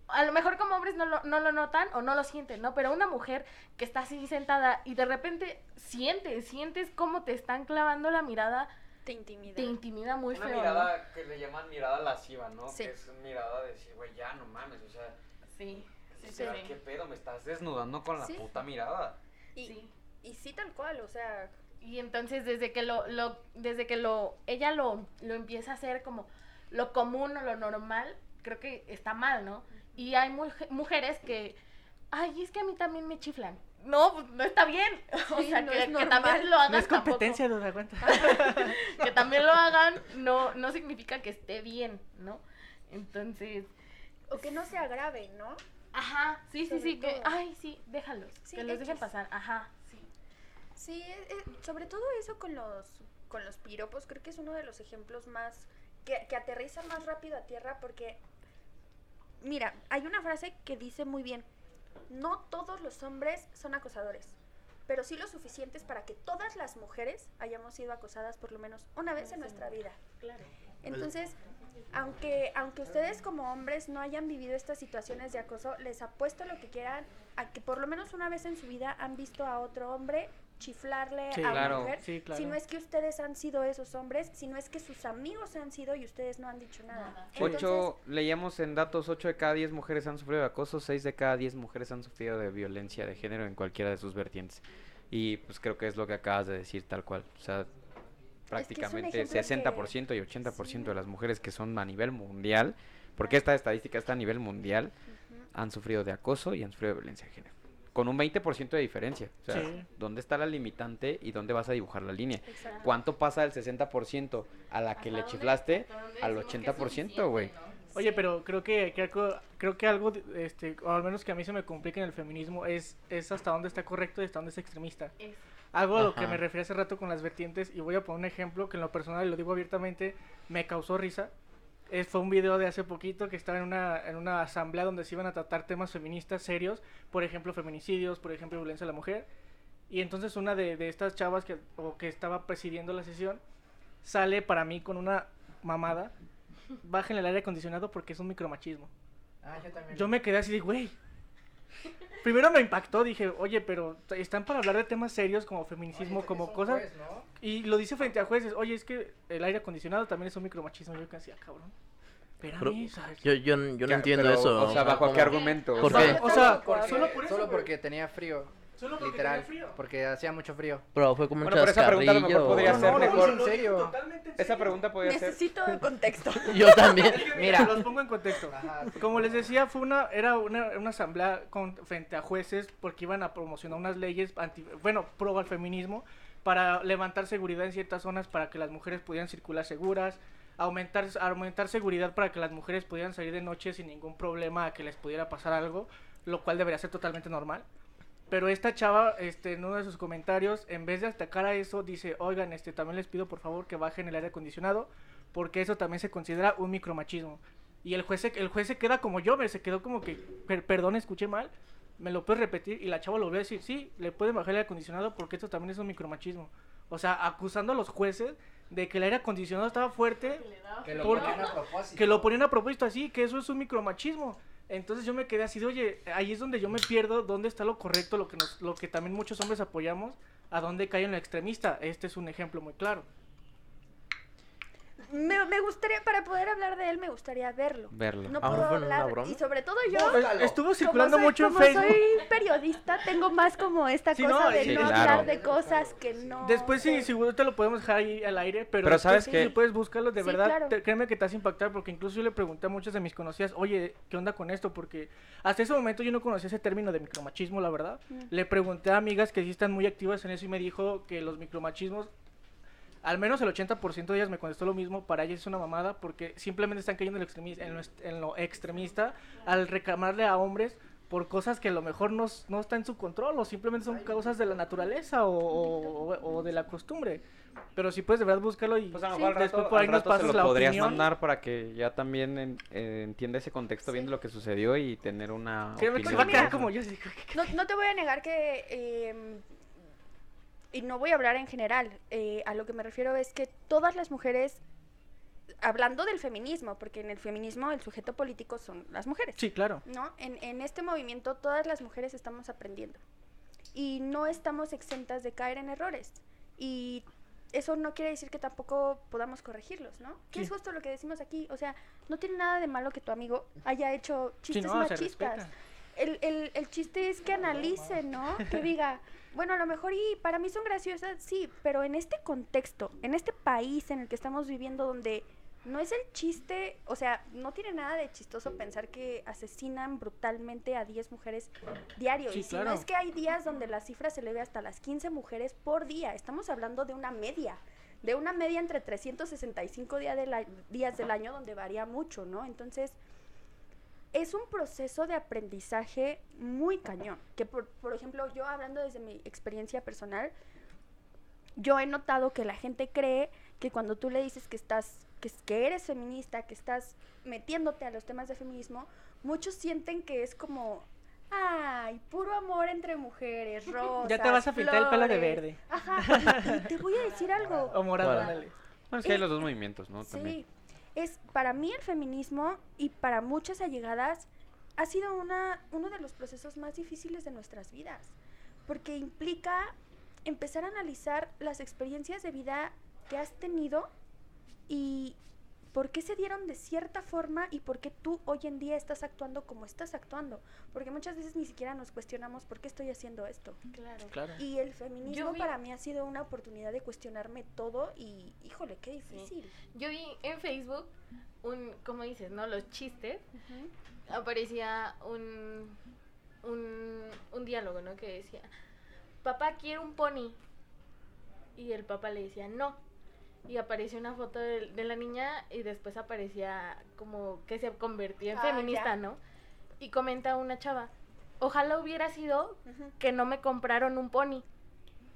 a lo mejor como hombres no lo, no lo notan o no lo sienten, ¿no? Pero una mujer que está así sentada y de repente sientes, sientes cómo te están clavando la mirada, Te intimida. te intimida muy Una feo. ¿no? mirada que le llaman mirada lasciva, ¿no? Sí. Que es mirada de decir, güey, ya no mames, o sea, Sí, sí, sí. ¿qué pedo? Me estás desnudando con la Sí. puta mirada. Y, Sí. y sí, tal cual, o sea, Y entonces desde que lo, lo desde que lo, ella lo, lo empieza a hacer como lo común o lo normal, creo que está mal, ¿no? Y hay muje- mujeres que, ay, es que a mí también me chiflan. No, pues no está bien. o Sí, sea, no que, es que también lo hagan. No es tampoco. competencia, no aguanta. que también lo hagan no, no significa que esté bien, ¿no? Entonces, o que no se agrave, ¿no? ajá, sí, sí, Sobre sí, que, todo. ay, sí, déjalos, Sí, que los dejen pasar, ajá, sí. Sí, eh, eh, sobre todo eso con los, con los piropos, creo que es uno de los ejemplos más, que, que aterrizan más rápido a tierra porque, mira, hay una frase que dice muy bien, no todos los hombres son acosadores, pero sí lo suficientes para que todas las mujeres hayamos sido acosadas por lo menos una vez en nuestra vida. Claro. Entonces, aunque, aunque ustedes como hombres no hayan vivido estas situaciones de acoso, les apuesto lo que quieran a que por lo menos una vez en su vida han visto a otro hombre chiflarle Sí, a una claro. mujer. Sí, claro. Si no es que ustedes han sido esos hombres, si no es que sus amigos han sido y ustedes no han dicho nada. Nada. Entonces, Ocho, leíamos en datos, 8 de cada 10 mujeres han sufrido de acoso, 6 de cada 10 mujeres han sufrido de violencia de género en cualquiera de sus vertientes. Y pues creo que es lo que acabas de decir tal cual. O sea, prácticamente ejemplo que- 60% y 80% Sí. de las mujeres que son a nivel mundial, porque esta estadística está a nivel mundial, ujú. han sufrido de acoso y han sufrido de violencia de género. Con un 20% de diferencia. O sea, Sí. ¿dónde está la limitante y dónde vas a dibujar la línea? Exacto. ¿Cuánto pasa del 60% a la que ¿Hasta le chiflaste al decimos que es 80%, güey? Oye, pero creo que, que algo, creo que algo, este, o al menos que a mí se me complica en el feminismo, es, es hasta dónde está correcto y hasta dónde es extremista. Es- Algo a lo que me referí hace rato con las vertientes, y voy a poner un ejemplo que en lo personal, y lo digo abiertamente, me causó risa. Es, fue un video de hace poquito que estaba en una, en una asamblea donde se iban a tratar temas feministas serios, por ejemplo, feminicidios, por ejemplo, violencia a la mujer. Y entonces una de, de estas chavas que, o que estaba presidiendo la sesión sale para mí con una mamada. Bajen el aire acondicionado porque es un micromachismo. Ah, yo también. Yo me quedé así de, güey. Primero me impactó, dije, oye, pero están para hablar de temas serios como feminicismo, como cosas. Y lo dice frente a jueces, oye, es que el aire acondicionado también es un micromachismo. Yo casi, ah, cabrón. Pero-. Yo, yo, yo no Ya, entiendo pero, eso. O sea, ¿bajo qué argumento? ¿Por O sea, qué? O sea, porque, solo por eso, solo güey. porque tenía frío. Solo porque literal. tenía frío. Porque hacía mucho frío. Pero fue como un Bueno, pero esa pregunta a lo mejor chascarrillo. podría No, ser no, mejor. no, ¿En serio? totalmente en Esa pregunta podría ser... Necesito contexto. Yo también. Mira, Mira, los pongo en contexto. Ajá, sí. Como les decía, fue una, era una, una asamblea con, frente a jueces porque iban a promocionar unas leyes, anti, bueno, pro al feminismo, para levantar seguridad en ciertas zonas para que las mujeres pudieran circular seguras, aumentar, aumentar seguridad para que las mujeres pudieran salir de noche sin ningún problema a que les pudiera pasar algo, lo cual debería ser totalmente normal. Pero esta chava, este, en uno de sus comentarios, en vez de atacar a eso, dice, oigan, este, también les pido por favor que bajen el aire acondicionado, porque eso también se considera un micromachismo. Y el juez, se, el juez se queda como yo, se quedó como que, "Per- perdón, escuché mal, me lo puedes repetir. Y la chava lo volvió a decir, sí, le pueden bajar el aire acondicionado porque esto también es un micromachismo. O sea, acusando a los jueces de que el aire acondicionado estaba fuerte, que lo Porque- ponían a propósito. que lo ponían a propósito así, que eso es un micromachismo. Entonces yo me quedé así de, oye, ahí es donde yo me pierdo, dónde está lo correcto, lo que, nos, lo que también muchos hombres apoyamos, a dónde cae en lo extremista. Este es un ejemplo muy claro. Me, me gustaría, para poder hablar de él, me gustaría verlo. Verlo. No Ah, puedo hablar. Y sobre todo yo. Estuvo como circulando soy, mucho en como Facebook. soy periodista, tengo más como esta Sí, cosa no, de sí, no claro. hablar de cosas que no. Después sí, seguro te lo podemos dejar ahí al aire, pero, ¿sabes sí, qué? si puedes buscarlo, de Sí, verdad, claro. te- créeme que te vas a impactar, porque incluso yo le pregunté a muchas de mis conocidas, oye, ¿qué onda con esto? Porque hasta ese momento yo no conocía ese término de micromachismo, la verdad. Mm. Le pregunté a amigas que sí están muy activas en eso y me dijo que los micromachismos, al menos el 80% de ellas me contestó lo mismo, para ellas es una mamada, porque simplemente están cayendo en lo, extremi- en lo, en lo extremista al reclamarle a hombres por cosas que a lo mejor no, no está en su control o simplemente son causas de la naturaleza o, o- o de la costumbre. Pero si puedes de verdad buscarlo y Pues a lo sí, mejor al después rato, por ahí nos pasas la podrías opinión. mandar para que ya también en- eh, entienda ese contexto Sí. viendo lo que sucedió y tener una opinión va a quedar como yo. No, no te voy a negar que. eh, y no voy a hablar en general. eh, a lo que me refiero es que todas las mujeres hablando del feminismo, porque en el feminismo el sujeto político son las mujeres. Sí, claro. ¿no? En, en este movimiento todas las mujeres estamos aprendiendo y no estamos exentas de caer en errores. Y eso no quiere decir que tampoco podamos corregirlos, ¿no? Que es Sí. justo lo que decimos aquí. O sea, no tiene nada de malo que tu amigo haya hecho Sí, chistes no, se machistas. El, el, el chiste es que analice, ¿no? Que diga, bueno, a lo mejor y para mí son graciosas, sí, pero en este contexto, en este país en el que estamos viviendo donde no es el chiste, o sea, no tiene nada de chistoso pensar que asesinan brutalmente a 10 mujeres diario. Sí, y si claro. no es que hay días donde la cifra se eleve hasta las 15 mujeres por día. Estamos hablando de una media. De una media entre 365 días del, a- días del año donde varía mucho, ¿no? Entonces, es un proceso de aprendizaje muy cañón. Que, por, por ejemplo, yo hablando desde mi experiencia personal, yo he notado que la gente cree que cuando tú le dices que estás, que, que eres feminista, que estás metiéndote a los temas de feminismo, muchos sienten que es como, ay, puro amor entre mujeres, rosas, Ya te vas a pintar el pelo de flores". verde. Ajá, y, y te voy a decir algo. O morado. Bueno, es que hay los dos movimientos, ¿no? También. Es para mí el feminismo y para muchas allegadas ha sido una, uno de los procesos más difíciles de nuestras vidas, porque implica empezar a analizar las experiencias de vida que has tenido y por qué se dieron de cierta forma y por qué tú hoy en día estás actuando como estás actuando, porque muchas veces ni siquiera nos cuestionamos por qué estoy haciendo esto. Claro. Claro. Y el feminismo vi- para mí ha sido una oportunidad de cuestionarme todo y, híjole, qué difícil. Yo vi en Facebook un, como dices, ¿no? Los chistes. Aparecía un, un, un diálogo, ¿no? Que decía, papá quiere un pony. Y el papá le decía, no. Y apareció una foto de, de la niña y después aparecía como que se convertía en Ah, feminista, ya. ¿no? Y comenta una chava, ojalá hubiera sido que no me compraron un pony.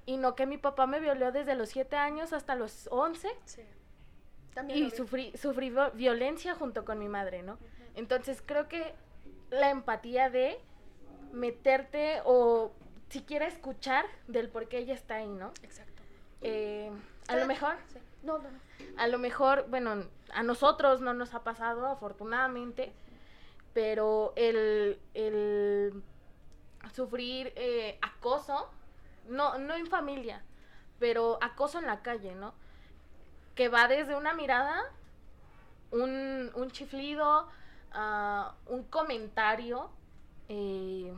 Y no que mi papá me violó desde los 7 años hasta los 11 Sí. También y sufrí, sufrí violencia junto con mi madre, ¿no? Entonces creo que la empatía de meterte o siquiera escuchar del por qué ella está ahí, ¿no? Exacto. Eh, a lo mejor, sí. No, no, no. a lo mejor, bueno, a nosotros no nos ha pasado afortunadamente, pero el, el sufrir eh, acoso, no, no en familia, pero acoso en la calle, ¿no? Que va desde una mirada, un, un chiflido, un comentario, eh,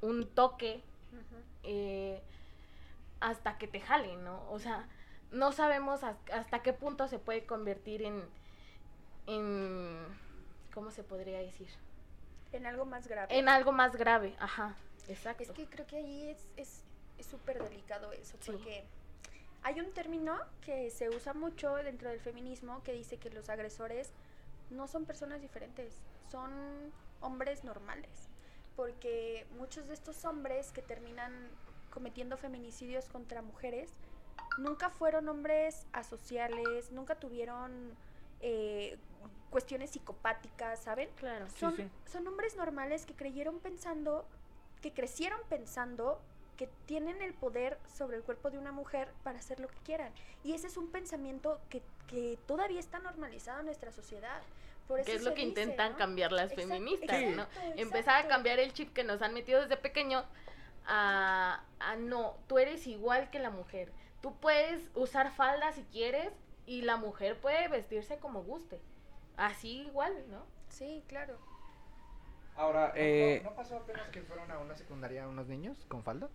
un toque, eh, hasta que te jalen, ¿no? O sea, no sabemos has- hasta qué punto se puede convertir en, en, ¿cómo se podría decir? En algo más grave. En algo más grave, ajá, exacto. Es que creo que ahí es es es súper delicado eso, Sí. porque hay un término que se usa mucho dentro del feminismo que dice que los agresores no son personas diferentes, son hombres normales, porque muchos de estos hombres que terminan cometiendo feminicidios contra mujeres nunca fueron hombres asociales, nunca tuvieron eh, cuestiones psicopáticas, ¿saben? Claro. Sí, son, sí. son hombres normales que creyeron pensando, que crecieron pensando que tienen el poder sobre el cuerpo de una mujer para hacer lo que quieran. Y ese es un pensamiento que, que todavía está normalizado en nuestra sociedad. Por eso Que es lo que dice, intentan ¿no? cambiar las Exacto, feministas, ¿no? exacto, Empezar a cambiar el chip que nos han metido desde pequeño a, a no, tú eres igual que la mujer. Tú puedes usar falda si quieres y la mujer puede vestirse como guste. Así igual, ¿no? Sí, claro. Ahora, eh, ¿No, no pasó apenas que fueron a una secundaria unos niños con falda?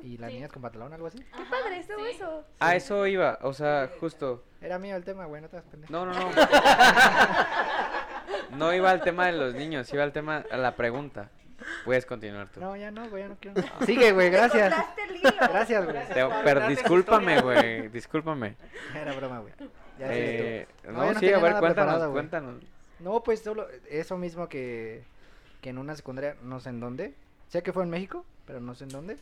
¿Y las Sí. niñas con pantalón, algo así? Qué padre estuvo sí. eso. a eso iba, o sea, justo. Era mío el tema, güey, no te das pendejo. No, no, no. No iba al tema de los niños, iba al tema, a la pregunta. Puedes continuar tú. No, ya no, güey, ya no quiero. nada. Sigue, güey, gracias. El hilo. Gracias, güey. Te- pero discúlpame, güey, discúlpame. Era broma, güey. Ya Eh, no, yo no sí, a ver, nada cuéntanos, preparado, güey. cuéntanos. No, pues solo eso mismo que, que en una secundaria, no sé en dónde. Sé que fue en México, pero no sé en dónde.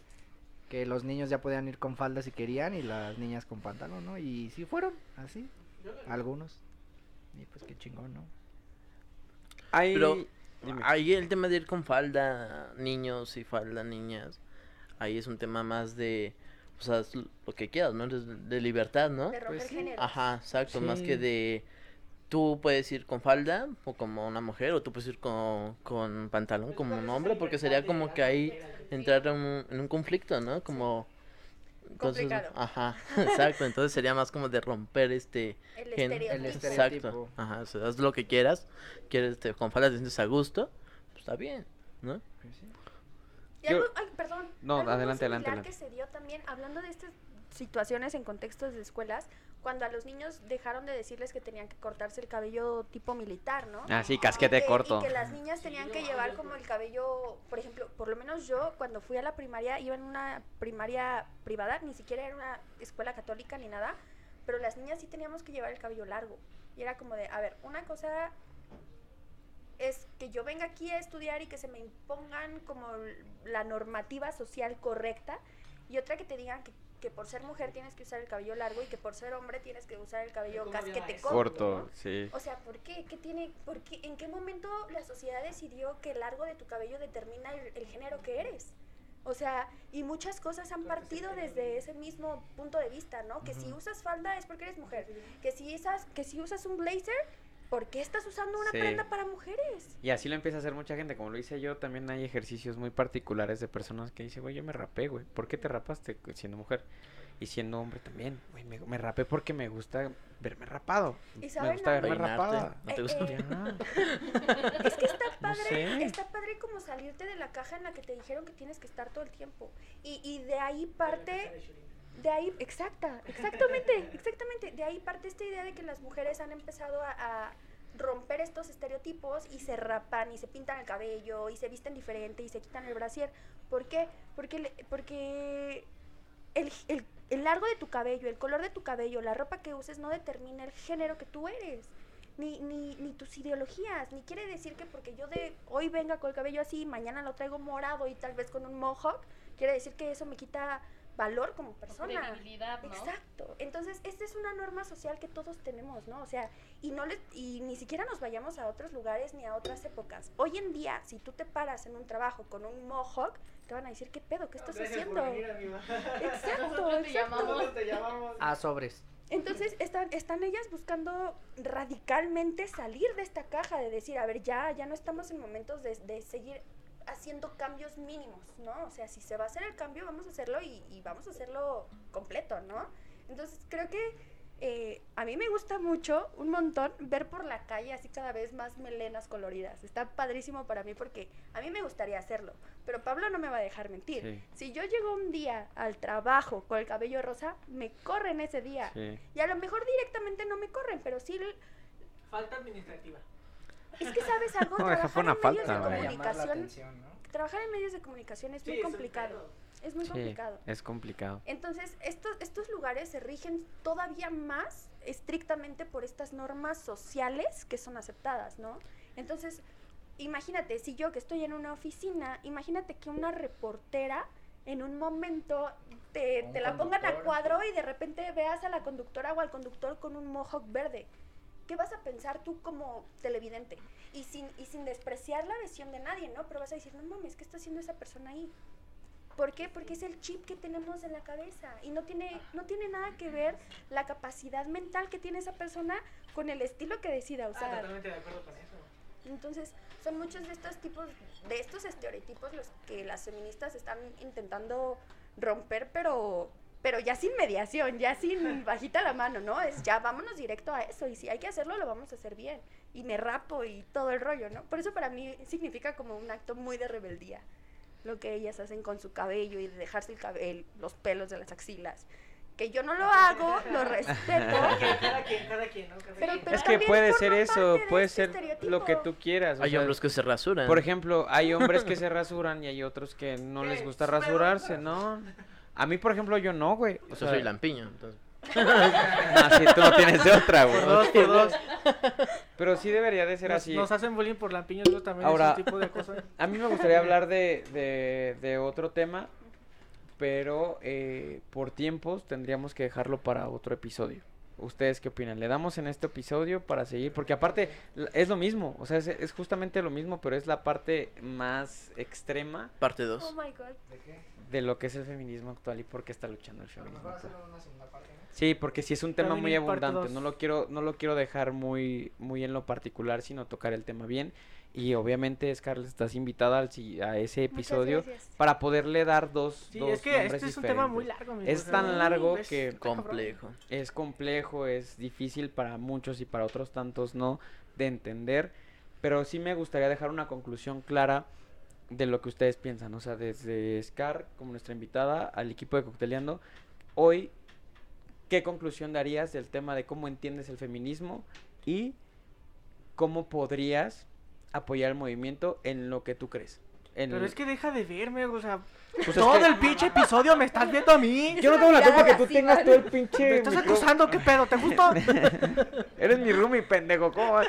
Que los niños ya podían ir con falda si querían y las niñas con pantalón, ¿no? Y sí fueron, así. Algunos. Y pues qué chingón, ¿no? Hay... Pero dime. ahí el tema de ir con falda, niños y falda, niñas, ahí es un tema más de pues haz lo que quieras, ¿no? Eres de libertad, ¿no? De Pues sí. Ajá, exacto, más que de tú puedes ir con falda o como una mujer o tú puedes ir con, con pantalón como un hombre porque sería como que ahí entrar en un, en un conflicto, ¿no? Como entonces, Complicado. ajá, exacto, entonces sería más como de romper este El gen- estereotipo. El Exacto, estereotipo. ajá, o sea, haz lo que quieras, quieres este, con falda te sientes a gusto, pues está bien, ¿no? Y Yo- algo, ay, perdón. No, algo adelante, adelante, adelante. que se dio también, hablando de estas situaciones en contextos de escuelas, cuando a los niños dejaron de decirles que tenían que cortarse el cabello tipo militar, ¿no? Ah, sí, casquete Y que- corto. Y que las niñas tenían que llevar como el cabello, por ejemplo, por lo menos yo cuando fui a la primaria iba en una primaria privada, ni siquiera era una escuela católica ni nada, pero las niñas sí teníamos que llevar el cabello largo. Y era como de, a ver, una cosa es que yo venga aquí a estudiar y que se me impongan como la normativa social correcta y otra que te digan que, que por ser mujer tienes que usar el cabello largo y que por ser hombre tienes que usar el cabello casquete corto. Corto, ¿no? sí. O sea, ¿por qué? ¿Qué tiene, por qué- ¿En qué momento la sociedad decidió que el largo de tu cabello determina el, el género que eres? O sea, y muchas cosas han partido desde ese mismo punto de vista, ¿no? Que si usas falda es porque eres mujer. Que si usas, que si usas un blazer, ¿por qué estás usando una Sí. prenda para mujeres? Y así lo empieza a hacer mucha gente, como lo hice yo, también hay ejercicios muy particulares de personas que dicen, güey, yo me rapé, güey, ¿por qué te rapaste siendo mujer? Y siendo hombre también, güey, me, me rapé porque me gusta verme rapado. ¿Y Me gusta verme Peinarte, rapada. ¿no te Eh, gusta? eh, Ya. Es que está No padre, sé. está padre como salirte de la caja en la que te dijeron que tienes que estar todo el tiempo. Y, y de ahí parte, de ahí, exacta, exactamente, exactamente, de ahí parte esta idea de que las mujeres han empezado a, a romper estos estereotipos y se rapan y se pintan el cabello y se visten diferente y se quitan el brasier. ¿Por qué? Porque, porque el, el- el largo de tu cabello, el color de tu cabello, la ropa que uses no determina el género que tú eres. Ni, ni, ni tus ideologías, ni quiere decir que porque yo de hoy venga con el cabello así, mañana lo traigo morado y tal vez con un mohawk, quiere decir que eso me quita valor como persona. ¿no? Exacto. Entonces, esta es una norma social que todos tenemos, ¿no? O sea, y no les, y ni siquiera nos vayamos a otros lugares ni a otras épocas. Hoy en día, si tú te paras en un trabajo con un mohawk, te van a decir, ¿qué pedo? ¿Qué estás haciendo? Exacto, Nosotros te exacto. llamamos. Ah, sobres. Entonces están, están ellas buscando radicalmente salir de esta caja, de decir, a ver, ya, ya no estamos en momentos de, de seguir haciendo cambios mínimos, ¿no? O sea, si se va a hacer el cambio, vamos a hacerlo y, y vamos a hacerlo completo, ¿no? Entonces creo que eh, a mí me gusta mucho, un montón, ver por la calle así cada vez más melenas coloridas. Está padrísimo para mí porque a mí me gustaría hacerlo, pero Pablo no me va a dejar mentir. Sí. Si yo llego un día al trabajo con el cabello rosa, me corren ese día. Sí. Y a lo mejor directamente no me corren, pero sí. Falta administrativa. Es que sabes algo, No, trabajar en medios falta, de comunicación. atención, ¿no? Trabajar en medios de comunicación es Sí, muy complicado. Es muy Sí, complicado. es complicado. Entonces, estos, estos lugares se rigen todavía más estrictamente por estas normas sociales que son aceptadas, ¿no? Entonces, imagínate, si yo que estoy en una oficina, imagínate que una reportera en un momento te, Un te la pongan a cuadro y de repente veas a la conductora o al conductor con un mohawk verde. ¿Qué vas a pensar tú como televidente? Y sin, y sin despreciar la visión de nadie, ¿no? Pero vas a decir, no mames, ¿qué está haciendo esa persona ahí? ¿Por qué? Porque es el chip que tenemos en la cabeza y no tiene, no tiene nada que ver la capacidad mental que tiene esa persona con el estilo que decida Ah, usar. totalmente de acuerdo con eso. Entonces, son muchos de estos tipos, de estos estereotipos los que las feministas están intentando romper, pero, pero ya sin mediación, ya sin bajita la mano, ¿no? Es ya vámonos directo a eso y si hay que hacerlo, lo vamos a hacer bien. Y me rapo y todo el rollo, ¿no? Por eso para mí significa como un acto muy de rebeldía lo que ellas hacen con su cabello y de dejarse el cabello, los pelos de las axilas. Que yo no lo hago, lo respeto. Que cada quien, cada quien, ¿no? Cada Pero- quien. pero- Es que puede ser eso, puede este ser estereotipo. lo que tú quieras. o Hay sea, hombres que se rasuran. Por ejemplo, hay hombres que se rasuran y hay otros que no les gusta rasurarse, ¿no? A mí, por ejemplo, yo no, güey. O Yo sea, soy lampiño, entonces. Ah, sí, tú no tienes de otra, güey. Por dos, por dos. Pero sí debería de ser Nos, así. nos hacen bullying por lampiños, eso también Ahora- es un tipo de cosas. A mí me gustaría hablar de, de, de otro tema, pero eh, por tiempos tendríamos que dejarlo para otro episodio. ¿Ustedes qué opinan? ¿Le damos en este episodio para seguir? Porque aparte es lo mismo, o sea, es, es justamente lo mismo, pero es la parte más extrema Parte Oh 2. my god. de lo que es el feminismo actual y por qué está luchando el feminismo actual. Sí, porque sí es un tema muy abundante, no lo quiero no lo quiero dejar muy muy en lo particular, sino tocar el tema bien. Y obviamente Scarlett estás invitada al, si- a ese episodio para poderle dar dos Sí, dos es que nombres este es un tema muy largo. amigo, Es tan largo es- que-. Complejo. Es complejo, es difícil para muchos y para otros tantos no de entender, pero sí me gustaría dejar una conclusión clara de lo que ustedes piensan, o sea, desde Scar como nuestra invitada al equipo de Cocteleando, hoy ¿qué conclusión darías del tema de cómo entiendes el feminismo y cómo podrías apoyar el movimiento en lo que tú crees? En Pero el- es que deja de verme, o sea, Pues es todo que- el pinche episodio me estás viendo a mí. Yo no tengo la culpa que tú sí, tengas todo el ¿Me pinche estás micro- acusando? ¿Qué pedo? ¿Te gustó? Eres mi roomie, pendejo, ¿cómo? vas?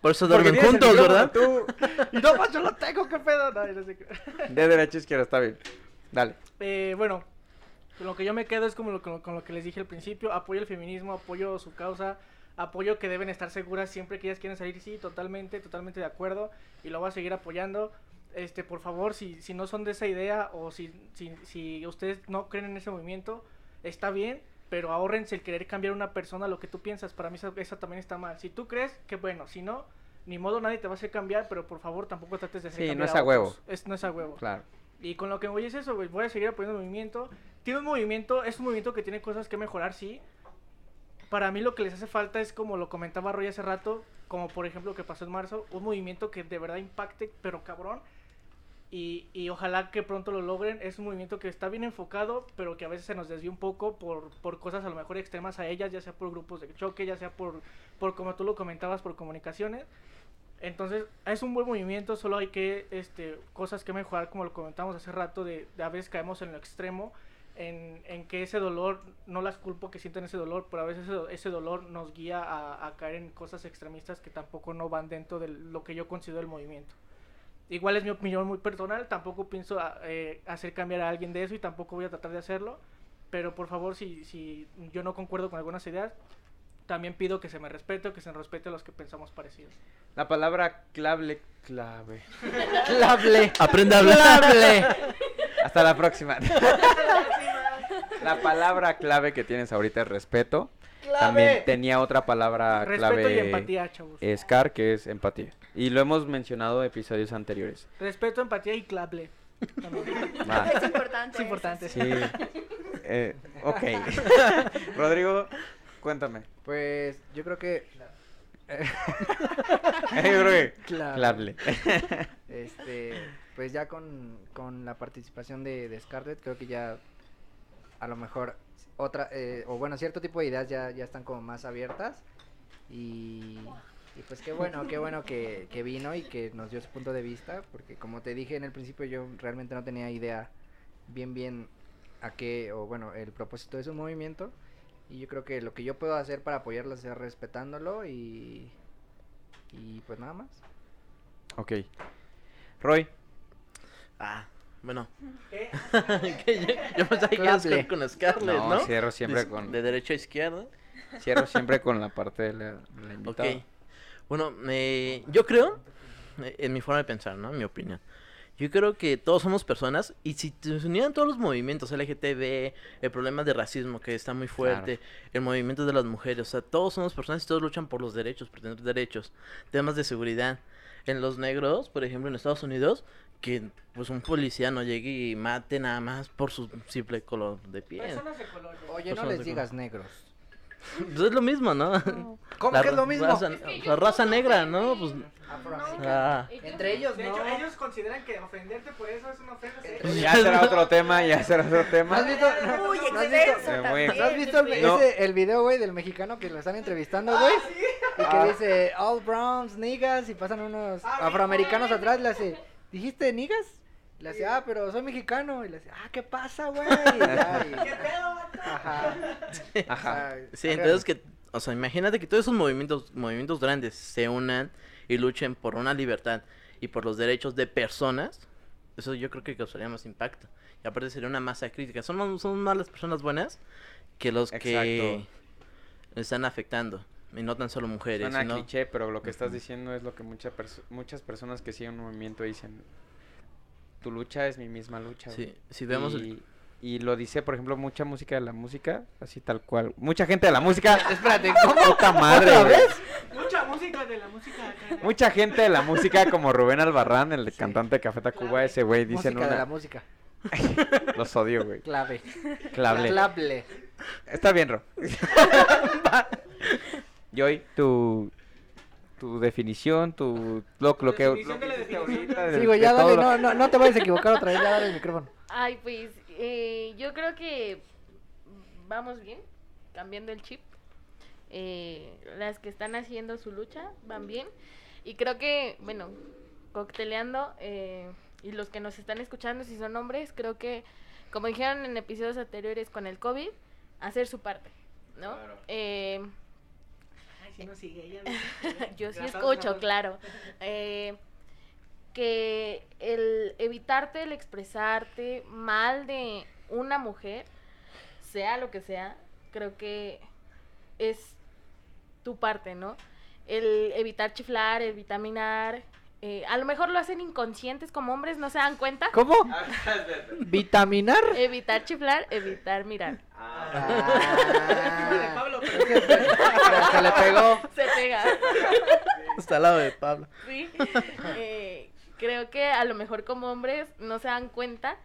Por eso duermen juntos, ¿verdad? Tú. y no, pues yo lo tengo, ¿qué pedo? No, no sé qué. De derecha a izquierda, está bien. Dale. Eh, bueno, lo que yo me quedo es como lo, con, lo, con lo que les dije al principio, apoyo el feminismo, apoyo su causa, apoyo que deben estar seguras siempre que ellas quieren salir, sí, totalmente, totalmente de acuerdo, y lo voy a seguir apoyando. Este, por favor, si, si no son de esa idea o si, si, si ustedes no creen en ese movimiento, está bien, pero ahórrense el querer cambiar a una persona lo que tú piensas, para mí eso, eso también está mal. Si tú crees, que bueno, si no, ni modo nadie te va a hacer cambiar, pero por favor tampoco trates de hacer Sí, no cambiar es a huevo. otros. Es, no es a huevo. Claro. Y con lo que voy es eso, güey. Voy a seguir apoyando el movimiento. Tiene un movimiento, es un movimiento que tiene cosas que mejorar, sí. Para mí lo que les hace falta es, como lo comentaba Roy hace rato, como por ejemplo lo que pasó en marzo, un movimiento que de verdad impacte, pero cabrón. Y, y ojalá que pronto lo logren. Es un movimiento que está bien enfocado, pero que a veces se nos desvía un poco por, por cosas a lo mejor extremas a ellas, ya sea por grupos de choque, ya sea por, por como tú lo comentabas, por comunicaciones. Entonces, es un buen movimiento, solo hay que, este, cosas que mejorar, como lo comentamos hace rato, de, de a veces caemos en lo extremo, en, en que ese dolor, no las culpo que sienten ese dolor, pero a veces ese, ese dolor nos guía a, a caer en cosas extremistas que tampoco no van dentro de lo que yo considero el movimiento. Igual es mi opinión muy personal, tampoco pienso a- eh, hacer cambiar a alguien de eso y tampoco voy a tratar de hacerlo, pero por favor, si, si yo no concuerdo con algunas ideas, también pido que se me respete o que se respete a los que pensamos parecidos. La palabra clave, clave. Clable. Aprende a hablar. Clable. Hasta la próxima. La palabra clave que tienes ahorita es respeto. También tenía otra palabra Respeto clave y empatía, chavos. Scar, que es empatía. Y lo hemos mencionado en episodios anteriores. Respeto, empatía y. Va. Es importante. Es importante, Sí. Eh, ok. Rodrigo, cuéntame. Pues yo creo que. Yo creo que Clable. Este, pues ya con, con la participación de, de Scarlett, creo que ya a lo mejor otra, eh, o bueno, cierto tipo de ideas ya, ya están como más abiertas. Y, y pues qué bueno, qué bueno que, que vino y que nos dio su punto de vista, porque como te dije en el principio, yo realmente no tenía idea bien, bien a qué, o bueno, el propósito de su movimiento. Y yo creo que lo que yo puedo hacer para apoyarlo es respetándolo y, y pues nada más. Ok. Roy. Ah, bueno. ¿Qué? Yo, pensaba que ibas con Scarlett, No, ¿no? cierro siempre de, con- De derecha a izquierda. Cierro siempre con la parte de la, de la Ok. invitada. Bueno, eh, yo creo, eh, en mi forma de pensar, ¿no? En mi opinión. Yo creo que todos somos personas y si se unieran todos los movimientos, LGTB, el problema de racismo que está muy fuerte, el movimiento de las mujeres, o sea, todos somos personas y todos luchan por los derechos, por tener derechos, temas de seguridad. En los negros, por ejemplo, en Estados Unidos, que pues un policía no llegue y mate nada más por su simple color de piel. Personas de color. Oye, no les digas negros. Pues es lo mismo, ¿no? ¿Cómo La que es lo mismo? raza- la raza negra, ¿no? Pues, ah. Entre ellos, De ¿no? hecho, ellos consideran que ofenderte por eso es una ofensa. ¿sí? Pues Ya será otro tema, ya será otro ¿No tema. has visto, Uy, ¿no has visto, Eh, muy- también. ¿no has visto el, No. ese- el video, güey, del mexicano que lo están entrevistando, güey? Y que dice, all browns, niggas, y pasan unos afroamericanos atrás, le hace, ¿dijiste niggas? Le hace, ah, pero soy mexicano. Y le hace, ah, ¿qué pasa, güey? ¿Qué pedo, vato? Ajá. Sí, entonces que, o sea, imagínate que todos esos movimientos, movimientos grandes se unan y luchen por una libertad y por los derechos de personas, eso yo creo que causaría más impacto. Y aparte sería una masa crítica. Son, más- son más las personas buenas que los que están afectando. Y no tan solo mujeres, Suena sino... cliché, pero lo que estás diciendo es lo que mucha perso- muchas personas que siguen un movimiento dicen. Tu lucha es mi misma lucha. güey". Sí, si vemos... el- y, y lo dice, por ejemplo, mucha música de la música, así tal cual. Mucha gente de la música. Espérate, ¿cómo? Puta madre, ¿Otra vez? Mucha música de la música. Mucha gente de la música, como Rubén Albarrán, el cantante de Café Tacuba, ese güey, dicen música de la música. Los odio, güey. Clave. Clable. Clable. Está bien, Ro. Joy, tu, tu definición, tu lo, lo que definición de la que dijiste definición. ahorita, de- Sí, güey, de ya dale, no, no, no te vayas a equivocar otra vez, ya dale el micrófono. Ay, pues eh, yo creo que vamos bien, cambiando el chip. Eh, las que están haciendo su lucha van bien. Y creo que, bueno, cocteleando eh, y los que nos están escuchando, si son hombres, creo que, como dijeron en episodios anteriores con el COVID, hacer su parte, ¿no? Eh, Ay, si no sigue ella. yo sí escucho, claro. Eh, que el evitarte el expresarte mal de una mujer, sea lo que sea, creo que es tu parte, ¿no? El evitar chiflar, el vitaminar. Eh, a lo mejor lo hacen inconscientes como hombres, no se dan cuenta. ¿Cómo? ¿Vitaminar? Evitar chiflar, evitar mirar. De Ah, Pablo, pero- es que se, se le pegó. Se pega. Está al lado de Pablo. Sí. Eh, creo que a lo mejor como hombres no se dan cuenta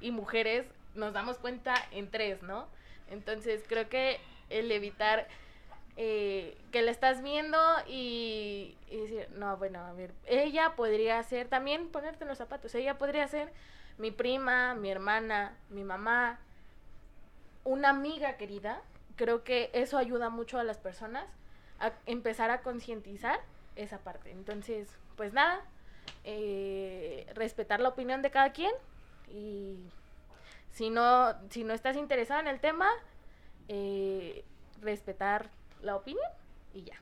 y mujeres nos damos cuenta en tres, ¿no? Entonces creo que el evitar eh, que la estás viendo y, decir, no, bueno, a ver, ella podría ser, también ponerte en los zapatos, ella podría ser mi prima, mi hermana, mi mamá, una amiga querida. Creo que eso ayuda mucho a las personas a empezar a concientizar esa parte. Entonces, pues nada, eh, respetar la opinión de cada quien y si no, si no estás interesado en el tema, eh, respetar la opinión y ya.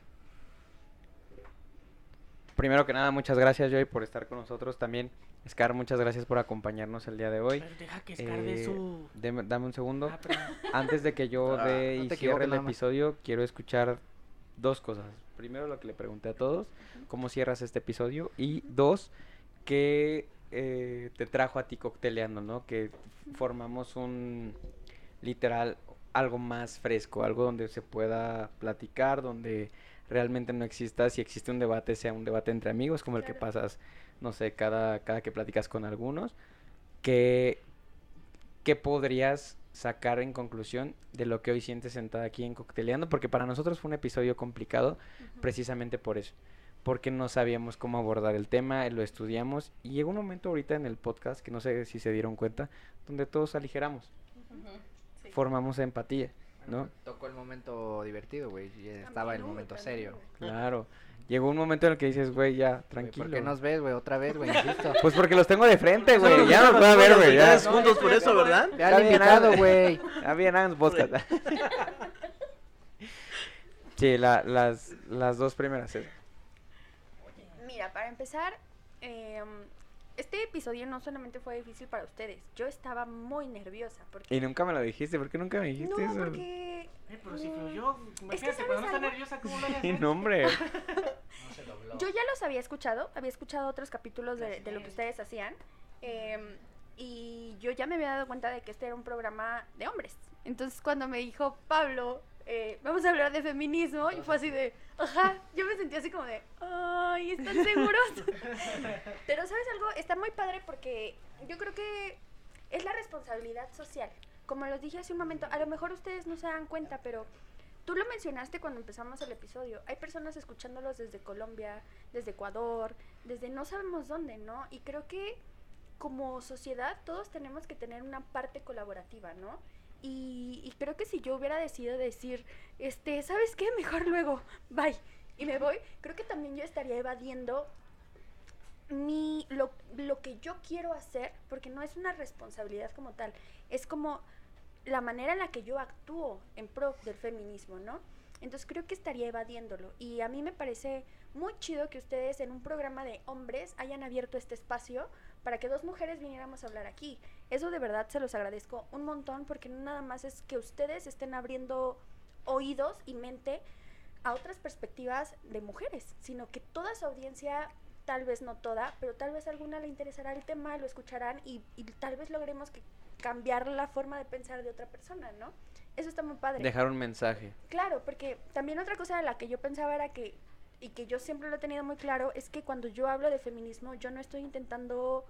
Primero que nada, muchas gracias, Joy, por estar con nosotros también. Scar, muchas gracias por acompañarnos el día de hoy. Pero deja que Scar de Eh, su. deme- dame un segundo. Ah. Antes de que yo Ah, dé no y cierre el episodio, quiero escuchar dos cosas. Primero, lo que le pregunté a todos, cómo cierras este episodio. Y dos, qué eh, te trajo a ti cocteleando, ¿no? Que formamos un, literal, algo más fresco, algo donde se pueda platicar, donde realmente no exista, si existe un debate, sea un debate entre amigos, como el que Claro. pasas, no sé, cada, cada que platicas con algunos. Que ¿qué podrías sacar en conclusión de lo que hoy sientes sentada aquí en Cocteleando? Porque para nosotros fue un episodio complicado precisamente por eso. Porque no sabíamos cómo abordar el tema, lo estudiamos y llegó un momento ahorita en el podcast, que no sé si se dieron cuenta, donde todos aligeramos, formamos empatía, ¿no? Tocó el momento divertido, güey. y Estaba el momento serio. güey. Claro. Llegó un momento en el que dices, güey, ya, tranquilo. ¿Por qué nos ves, güey? Otra vez, güey, insisto. Pues porque los tengo de frente, güey. Ya nos nos puede ver, güey. Ya, ustedes juntos por eso, ¿verdad? Ya bien, invitado, güey. ya bien, podcast. Sí, la- las, las dos primeras. eh. Mira, para empezar, em, este episodio no solamente fue difícil para ustedes, yo estaba muy nerviosa porque... Y nunca me lo dijiste, ¿por qué nunca me dijiste no, eso? porque... Eh, pero si mm, fluyó. Imagínate, ¿sabes cuando no está nerviosa, ¿cómo lo? Sí, no, hombre. Yo ya los había escuchado, había escuchado otros capítulos de, de lo que ustedes hacían. em, y yo ya me había dado cuenta de que este era un programa de hombres. Entonces cuando me dijo Pablo, eh, vamos a hablar de feminismo, y fue así de, ajá, yo me sentí así como de, ay, ¿están seguros? Pero sabes algo, está muy padre porque yo creo que es la responsabilidad social. Como los dije hace un momento, a lo mejor ustedes no se dan cuenta, pero Tú lo mencionaste cuando empezamos el episodio. Hay personas escuchándolos desde Colombia, desde Ecuador, desde no sabemos dónde, ¿no? Y creo que como sociedad todos tenemos que tener una parte colaborativa, ¿no? Y, creo que si yo hubiera decidido decir, este, ¿sabes qué? Mejor luego, bye. Y me voy, creo que también yo estaría evadiendo mi, lo, lo que yo quiero hacer, porque no es una responsabilidad como tal, es como la manera en la que yo actúo en pro del feminismo, ¿no? Entonces creo que estaría evadiéndolo. Y a mí me parece muy chido que ustedes en un programa de hombres hayan abierto este espacio para que dos mujeres viniéramos a hablar aquí. Eso de verdad se los agradezco un montón porque no nada más es que ustedes estén abriendo oídos y mente a otras perspectivas de mujeres, sino que toda su audiencia, tal vez no toda, pero tal vez alguna le interesará el tema, lo escucharán y, y tal vez logremos que cambiar la forma de pensar de otra persona, ¿no? Eso está muy padre. Dejar un mensaje. Claro, porque también otra cosa de la que yo pensaba era que, y que yo siempre lo he tenido muy claro, es que cuando yo hablo de feminismo, yo no estoy intentando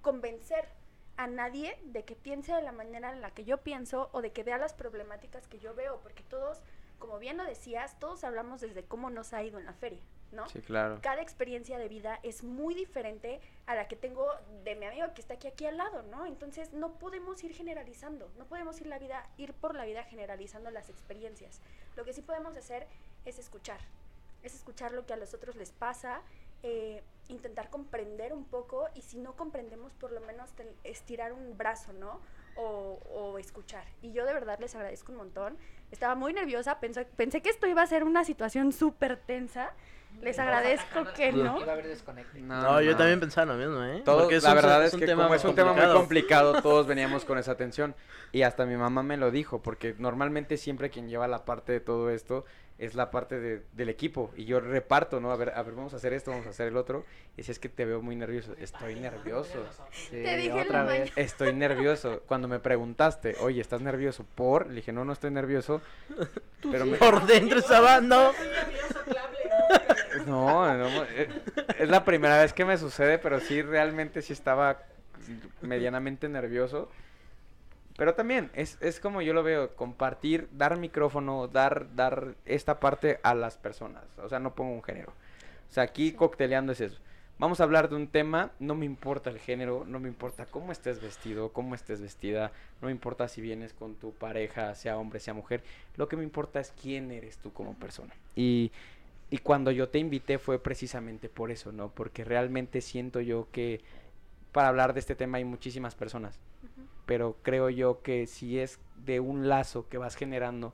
convencer a nadie de que piense de la manera en la que yo pienso o de que vea las problemáticas que yo veo, porque todos, como bien lo decías, todos hablamos desde cómo nos ha ido en la feria, ¿no? Sí, claro. Cada experiencia de vida es muy diferente a la que tengo de mi amigo que está aquí aquí al lado, ¿no? Entonces no podemos ir generalizando, no podemos ir la vida ir por la vida generalizando las experiencias. Lo que sí podemos hacer es escuchar, es escuchar lo que a los otros les pasa, eh, intentar comprender un poco y si no comprendemos por lo menos estirar un brazo, ¿no? O, o escuchar. Y yo de verdad les agradezco un montón. Estaba muy nerviosa, pensé, pensé que esto iba a ser una situación súper tensa. Les agradezco que no. Desconecte. No, yo también pensaba lo mismo, ¿eh? Todos, Porque es la un- verdad es es un que tema como es un tema muy complicado. complicado, todos veníamos con esa tensión. Y hasta mi mamá me lo dijo, porque normalmente siempre quien lleva la parte de todo esto es la parte de- del equipo. Y yo reparto, ¿no? A ver, a ver, vamos a hacer esto, vamos a hacer el otro. Y si es que te veo muy nervioso. Estoy nervioso. Te dije otra vez. mañana. Estoy nervioso. Cuando me preguntaste, oye, ¿estás nervioso por? Le dije, no, no estoy nervioso. Pero me- Por dentro estaba, no. No, no, eh, es la primera vez que me sucede, pero sí, realmente sí estaba medianamente nervioso. Pero también, es, es como yo lo veo, compartir, dar micrófono, dar, dar esta parte a las personas. O sea, no pongo un género. O sea, aquí cocteleando es eso. Vamos a hablar de un tema, no me importa el género, no me importa cómo estés vestido, cómo estés vestida, no me importa si vienes con tu pareja, sea hombre, sea mujer. Lo que me importa es quién eres tú como persona. Y, y cuando yo te invité fue precisamente por eso, ¿no? Porque realmente siento yo que para hablar de este tema hay muchísimas personas, pero creo yo que si es de un lazo que vas generando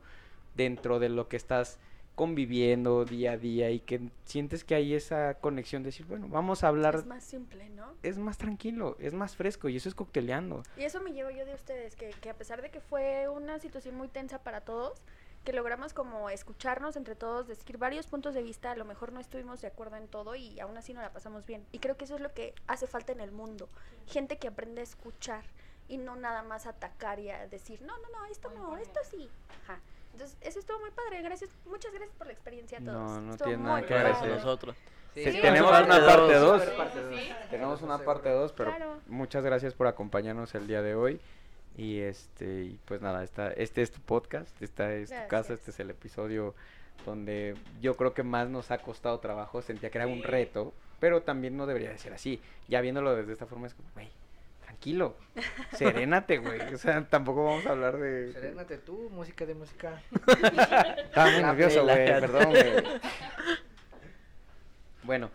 dentro de lo que estás conviviendo día a día y que sientes que hay esa conexión de decir, bueno, vamos a hablar, Es más simple, ¿no? es más tranquilo, es más fresco y eso es cocteleando. Y eso me llevo yo de ustedes, que, que a pesar de que fue una situación muy tensa para todos, que logramos como escucharnos entre todos, decir varios puntos de vista, a lo mejor no estuvimos de acuerdo en todo y aún así nos la pasamos bien. Y creo que eso es lo que hace falta en el mundo, gente que aprende a escuchar y no nada más atacar y a decir, no, no, no, esto no, esto sí. Ajá. Entonces, eso estuvo muy padre, gracias, muchas gracias por la experiencia a todos. No, no Estuvo tiene nada muy que padre. Gracias agradecer. nosotros. Sí, sí, tenemos parte una parte dos. super parte dos. Tenemos una parte 2, pero Claro. muchas gracias por acompañarnos el día de hoy. Y este, y pues nada, esta, este es tu podcast, esta es tu casa, Gracias. este es el episodio donde yo creo que más nos ha costado trabajo, sentía que era un reto, pero también no debería de ser así. Ya viéndolo desde esta forma es como, güey, tranquilo, serénate, güey. O sea, tampoco vamos a hablar de... Serénate tú, música de música. Estaba muy nervioso, güey, perdón, güey. Bueno,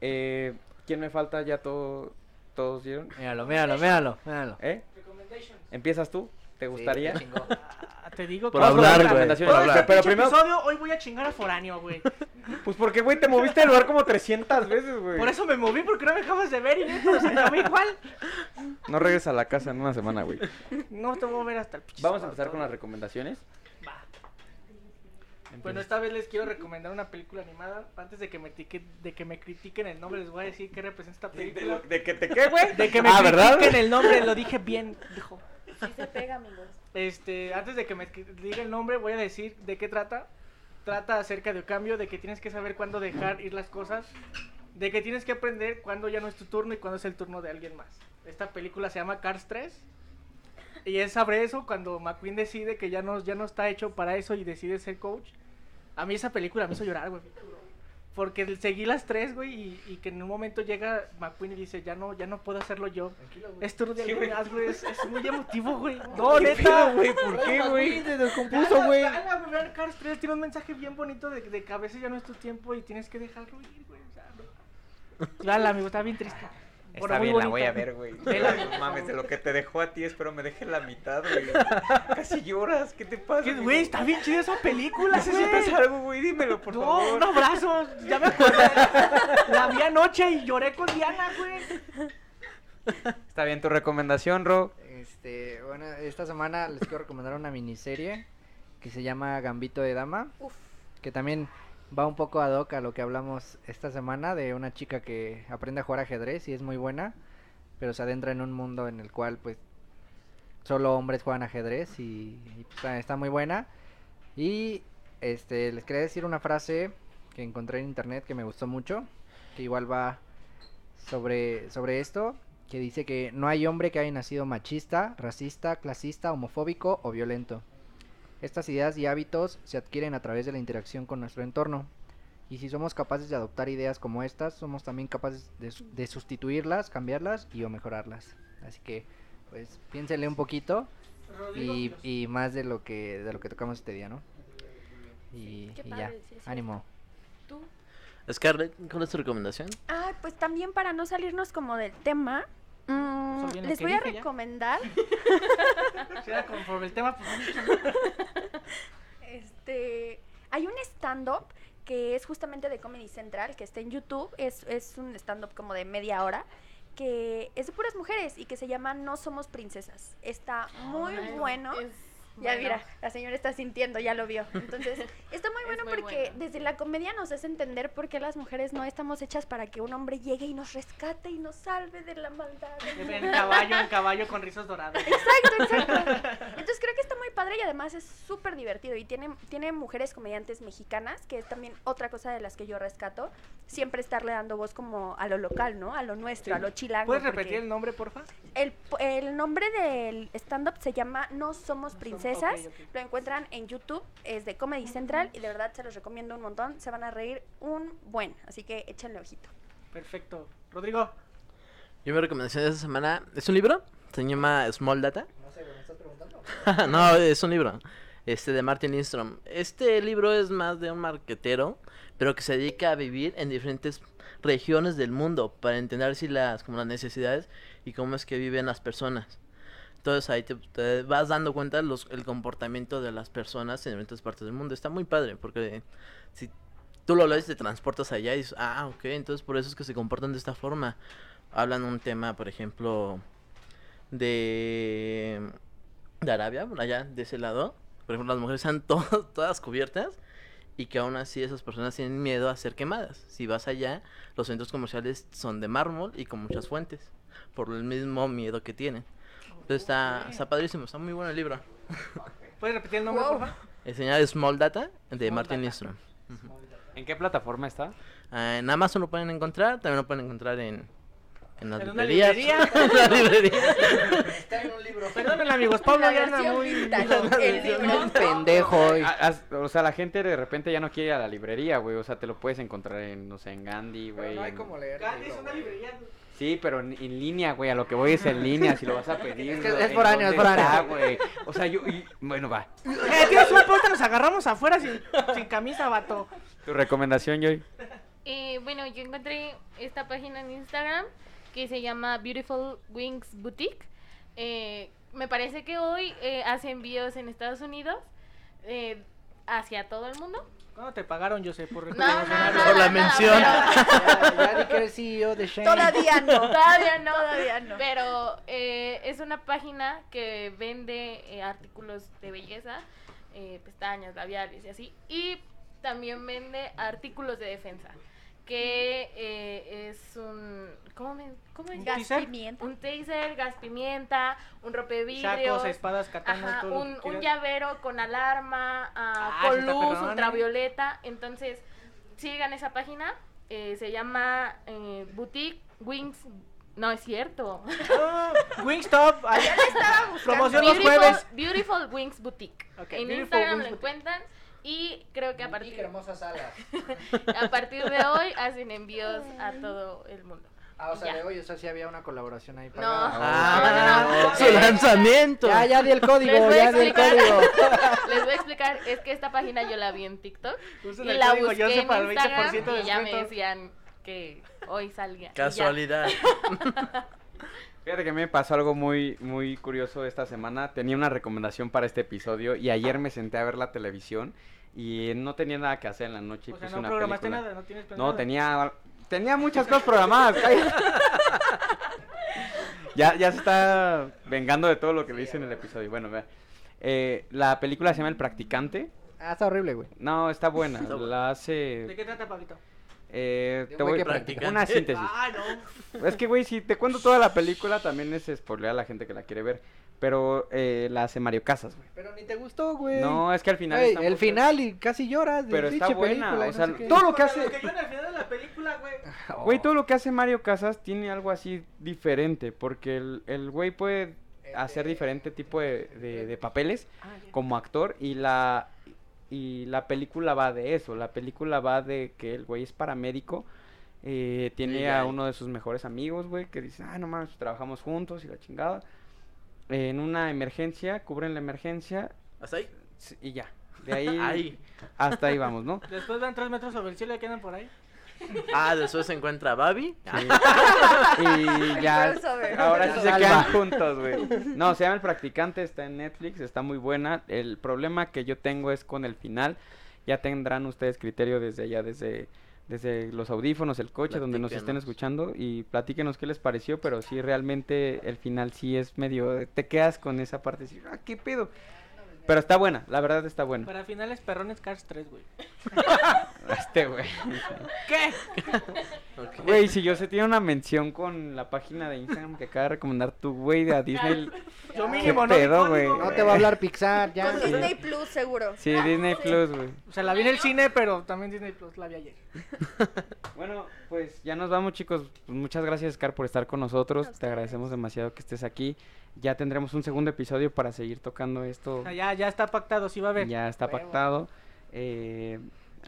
eh, ¿quién me falta? ¿Ya todo, todos dieron? Míralo, míralo, míralo, míralo. ¿Eh? ¿Empiezas tú? ¿Te gustaría? Sí. Ah, Te digo Por que con hablar, güey, recomendaciones. por hablar. Pero primero, episodio, hoy voy a chingar a Foráneo, güey. pues porque, güey, te moviste de lugar como 300 veces, güey. Por eso me moví, porque no me dejabas de ver y se acabó igual. No regresas a la casa en una semana, güey. No te voy a ver hasta el Vamos a empezar con las recomendaciones. Va. Bueno, esta vez les quiero recomendar una película animada. Antes de que me, tique- de que me critiquen el nombre, les voy a decir qué representa esta película. ¿De que te qué, güey? De que me ah, ¿verdad? critiquen el nombre, lo dije bien, dijo. Sí se pega, amigos. Este, antes de que me diga el nombre, voy a decir de qué trata. Trata acerca de cambio, de que tienes que saber cuándo dejar ir las cosas, de que tienes que aprender cuándo ya no es tu turno y cuándo es el turno de alguien más. Esta película se llama Cars 3 y es sobre eso cuando McQueen decide que ya no, ya no está hecho para eso y decide ser coach. A mí esa película me hizo llorar, güey. Porque seguí las tres, güey, y, y que en un momento llega McQueen y dice, ya no, ya no puedo hacerlo yo. Es turno de alguien más, güey. Es, es muy emotivo, güey. No, ¿Qué neta. güey? ¿Por qué, güey? Te descompuso, güey. Vean, güey, vean Cars 3 tiene un mensaje bien bonito de, de que a veces ya no es tu tiempo y tienes que dejarlo ir, güey. O sea, no. Amigo, está bien triste. Está bien, la voy a ver, güey. No mames, de lo que te dejó a ti, espero me deje la mitad, güey. Casi lloras, ¿qué te pasa? Güey, está bien chida esa película, ¿Necesitas güey. algo, güey? Dímelo, por No, favor. un abrazo, ya me acordé. La vi anoche y lloré con Diana, güey. Está bien tu recomendación, Ro. Este, bueno, esta semana les quiero recomendar una miniserie que se llama Gambito de Dama, Uf. que también va un poco ad hoc a lo que hablamos esta semana de una chica que aprende a jugar ajedrez y es muy buena, pero se adentra en un mundo en el cual pues solo hombres juegan ajedrez y, pues, está, está muy buena. Y este les quería decir una frase que encontré en internet que me gustó mucho, que igual va sobre, sobre esto, que dice que no hay hombre que haya nacido machista, racista, clasista, homofóbico o violento. Estas ideas y hábitos se adquieren a través de la interacción con nuestro entorno. Y si somos capaces de adoptar ideas como estas, somos también capaces de, su- de sustituirlas, cambiarlas y o mejorarlas. Así que, pues, piénsenle un poquito y, y más de lo que de lo que tocamos este día, ¿no? Y, ya, sí, ánimo. ¿Tú? Scarlett, ¿cuál es tu recomendación? Ah, pues también para no salirnos como del tema, mm, les voy a recomendar Si era conforme el tema, pues Este, hay un stand-up que es justamente de Comedy Central, que está en YouTube, es, es un stand-up como de media hora, que es de puras mujeres y que se llama No Somos Princesas. Está muy Ay, bueno. es Ya bueno. mira, la señora está sintiendo, ya lo vio. Entonces, está muy bueno muy porque bueno. desde la comedia nos hace entender por qué las mujeres no estamos hechas para que un hombre llegue y nos rescate y nos salve de la maldad. en caballo, en caballo con rizos dorados. Exacto, exacto. Entonces creo que está muy padre y además es súper divertido. Y tiene, tiene mujeres comediantes mexicanas, que es también otra cosa de las que yo rescato. Siempre estarle dando voz como a lo local, ¿no? A lo nuestro, a lo chilango. ¿Puedes repetir el nombre, porfa? el, el nombre del stand-up se llama No Somos Princesas. Ok. Lo encuentran en YouTube, es de Comedy Central y de verdad se los recomiendo un montón. Se van a reír un buen, así que échenle ojito. Perfecto. Rodrigo. Yo mi recomendación de esta semana es un libro, se llama Small Data. No sé, ¿me estás preguntando? no, es un libro, este de Martin Lindstrom. Este libro es más de un marquetero, pero que se dedica a vivir en diferentes regiones del mundo para entender si las como las necesidades y cómo es que viven las personas. Entonces ahí te, vas dando cuenta los, el comportamiento de las personas en diferentes partes del mundo. Está muy padre porque si tú lo lees te transportas allá y dices, ah, ok, entonces por eso es que se comportan de esta forma. Hablan un tema, por ejemplo, de, Arabia, allá, de ese lado. Por ejemplo, las mujeres están to- todas cubiertas y que aún así esas personas tienen miedo a ser quemadas. Si vas allá, los centros comerciales son de mármol y con muchas fuentes, por el mismo miedo que tienen. Entonces está, está padrísimo, está muy bueno el libro. ¿Puedes repetir el nombre, Wow. El señal Small Data de Small Martin. Lindstrom. ¿En qué plataforma está? Ah, en Amazon lo pueden encontrar, también lo pueden encontrar en, en las ¿En una librerías. librería? En la librería. Está en un libro. Perdónenme, amigos. Pablo ya anda muy... vintage, el libro. pendejo hoy. Ah, as- o sea, la gente de repente ya no quiere ir a la librería, güey. O sea, te lo puedes encontrar en, no sé, en Gandhi, güey. no hay en- como leer. Gandhi es una librería. Sí, pero en, en línea, güey. A lo que voy es en línea, si lo vas a pedir. Es que ¿no? es ¿En foráneo, es dónde foráneo. está, güey? O sea, yo... y- bueno, va. Eh, tienes un punto, nos agarramos afuera sin, sin camisa, vato. ¿Tu recomendación, Joy? Eh, bueno, yo encontré esta página en Instagram que se llama Beautiful Wings Boutique. Eh, me parece que hoy eh, hace envíos en Estados Unidos eh, hacia todo el mundo. ¿Cuándo te pagaron, José, por No, no, Por la no, mención. pero- Ya, ya di que eres CEO de Shane. Todavía no. Todavía no, Todavía no. Pero eh, es una página que vende eh, artículos de belleza, eh, pestañas, labiales y así. Y también vende artículos de defensa, que eh, es un... ¿Cómo me...? ¿Cómo me Gas Gas pimienta. Un taser, gas pimienta, un rompevidrios, Sacos, espadas, katanas, ajá, todo un, un llavero con alarma, ah, Ah, con luz ultravioleta. Entonces, sigan esa página. eh, se llama eh, Boutique Wings. No es cierto. Ah, Wingstop. ahí- Estaba buscando. Promoción los Beautiful, jueves. Beautiful Wings Boutique. En Instagram Wings lo Boutique. encuentran. Y creo que a partir, hermosas alas. a partir de hoy hacen envíos a todo el mundo. Ah, o sea, Ya. de hoy, o sea, sí había una colaboración ahí. No. Ah, no, no. su lanzamiento. Ya, ya di el código, ya di el código. Les voy a explicar, es que esta página yo la vi en TikTok Usen y el la código busqué José en para el 20% Instagram de y ya me decían que hoy ya. Casualidad. Fíjate que me pasó algo muy, muy curioso esta semana. Tenía una recomendación para este episodio y ayer me senté a ver la televisión y no tenía nada que hacer en la noche y O sea, no una programaste película. nada, no tienes No, planeado. tenía, tenía muchas cosas programadas. ya, ya se está vengando de todo lo que le hice en el episodio. Bueno, vea. Eh, la película se llama El Practicante. Ah, está horrible, güey. No, está buena. Está buena. La ¿De hace. qué trata, Pablito? Eh, te voy que practica. una síntesis. Ah, no. Es que, güey, si te cuento toda la película, también es spoiler a la gente que la quiere ver. Pero eh, la hace Mario Casas, güey. Pero ni te gustó, güey. No, es que al final. El muy- final y casi lloras de Pero está buena, película no sé todo lo que hace. los que lloran al final de la película, güey. Güey, Oh. todo lo que hace Mario Casas tiene algo así diferente. Porque el, el güey puede hacer diferente tipo de, de- de papeles como actor. Y la, y la película va de eso. La película va de que el güey es paramédico. eh, tiene Sí, a uno de sus mejores amigos, güey, que dice, ah, no mames, trabajamos juntos y la chingada. en una emergencia, cubren la emergencia ¿Hasta ahí? y ya. De ahí, Ahí. hasta ahí vamos, ¿no? Después van tres metros sobre el cielo y quedan por ahí. Ah, después se encuentra Babi. Sí. y ya. Ahora sí se quedan juntos, güey. No, se llama El Practicante, está en Netflix, está muy buena. El problema que yo tengo es con el final. Ya tendrán ustedes criterio desde allá, desde, desde los audífonos, el coche, donde nos estén escuchando. Y platíquenos qué les pareció, pero sí, realmente el final sí es medio. Te quedas con esa parte y dices, ah, qué pedo. Pero está buena, la verdad está buena. Para finales, perrones Cars 3, güey. Este, güey. ¿Qué? Güey, si yo se tiene una mención con la página de Instagram que acaba de recomendar tu güey de a Disney. Yo ¿Qué mínimo, no. pedo, código, güey? No te va a hablar Pixar, ya. Con Disney Plus, seguro. Sí, Disney Plus, güey. O sea, la vi en el cine, pero también Disney Plus la vi ayer. Bueno, pues ya nos vamos, chicos. Pues muchas gracias, Scar, por estar con nosotros. Te agradecemos demasiado que estés aquí. Ya tendremos un segundo episodio para seguir tocando esto. Sea, ya, ya está pactado, sí va a haber. Ya está Huevo. pactado. Eh,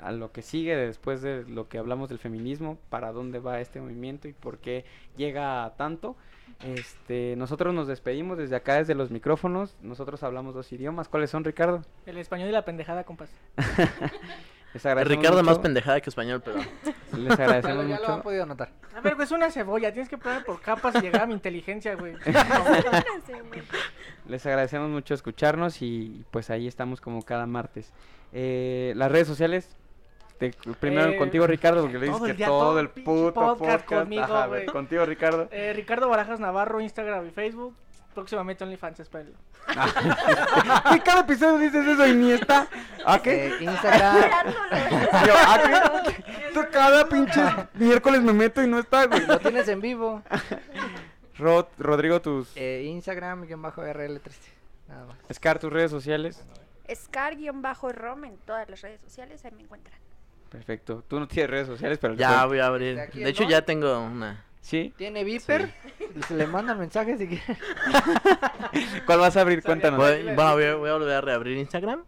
a lo que sigue después de lo que hablamos del feminismo, para dónde va este movimiento y por qué llega a tanto. Este, nosotros nos despedimos desde acá, desde los micrófonos. Nosotros hablamos dos idiomas. ¿Cuáles son, Ricardo? El español y la pendejada, compas. Les Ricardo más mucho. pendejada que español, pero. Les agradecemos ya lo han mucho. podido notar. A ver, güey, es una cebolla. Tienes que poner por capas y llegar a mi inteligencia, güey. Les agradecemos mucho escucharnos y pues ahí estamos como cada martes. Eh, las redes sociales. te- primero Eh, contigo Ricardo porque le dices que día, todo, todo el puto podcast podcast, conmigo, Ajá, a ver, contigo Ricardo. Eh, Ricardo Barajas Navarro, Instagram y Facebook. Próximamente OnlyFans, espérenlo. ¿Qué cada episodio dices eso y ni está? ¿A qué? Eh, Instagram. Yo, ¿a qué? Tú cada pinche miércoles me meto y no está, güey. Lo tienes en vivo. Rod, Rodrigo, tus Eh, Instagram, guion bajo RL13. Nada más. Scar, tus redes sociales. Scar-rom en todas las redes sociales, ahí me encuentran. Perfecto. Tú no tienes redes sociales, pero Ya voy a abrir. ¿De hecho, ya tengo una. ¿Sí? ¿Tiene Viper? Se le mandan mensajes si quieren. ¿Cuál vas a abrir? Cuéntanos. Voy, bueno, voy, a, voy a volver a reabrir Instagram.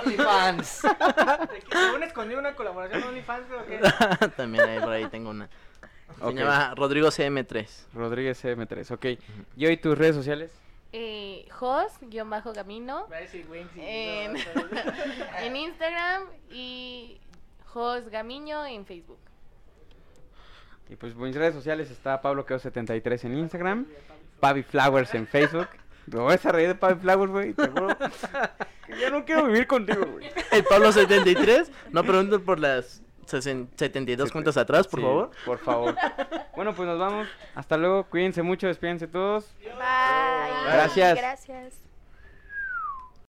OnlyFans. ¿Según escondido una colaboración con OnlyFans, creo que. También ahí por ahí tengo una. Se llama Rodrigo CM3. Rodríguez M3, ok. ¿Y hoy tus redes sociales? Eh, sí, en, en Instagram y Jos Gamiño en Facebook. Y pues mis redes sociales está Pablo Queo 73 en Instagram, Pavi Flowers en Facebook. Me voy a reír de Pavi Flowers, güey, te juro no quiero vivir contigo, güey. El Pablo 73. No pregunten por las sesen- 72 cuentas atrás, por Sí, favor. Por favor. Bueno, pues nos vamos. Hasta luego. Cuídense mucho, despídense todos. Bye. Gracias. Gracias.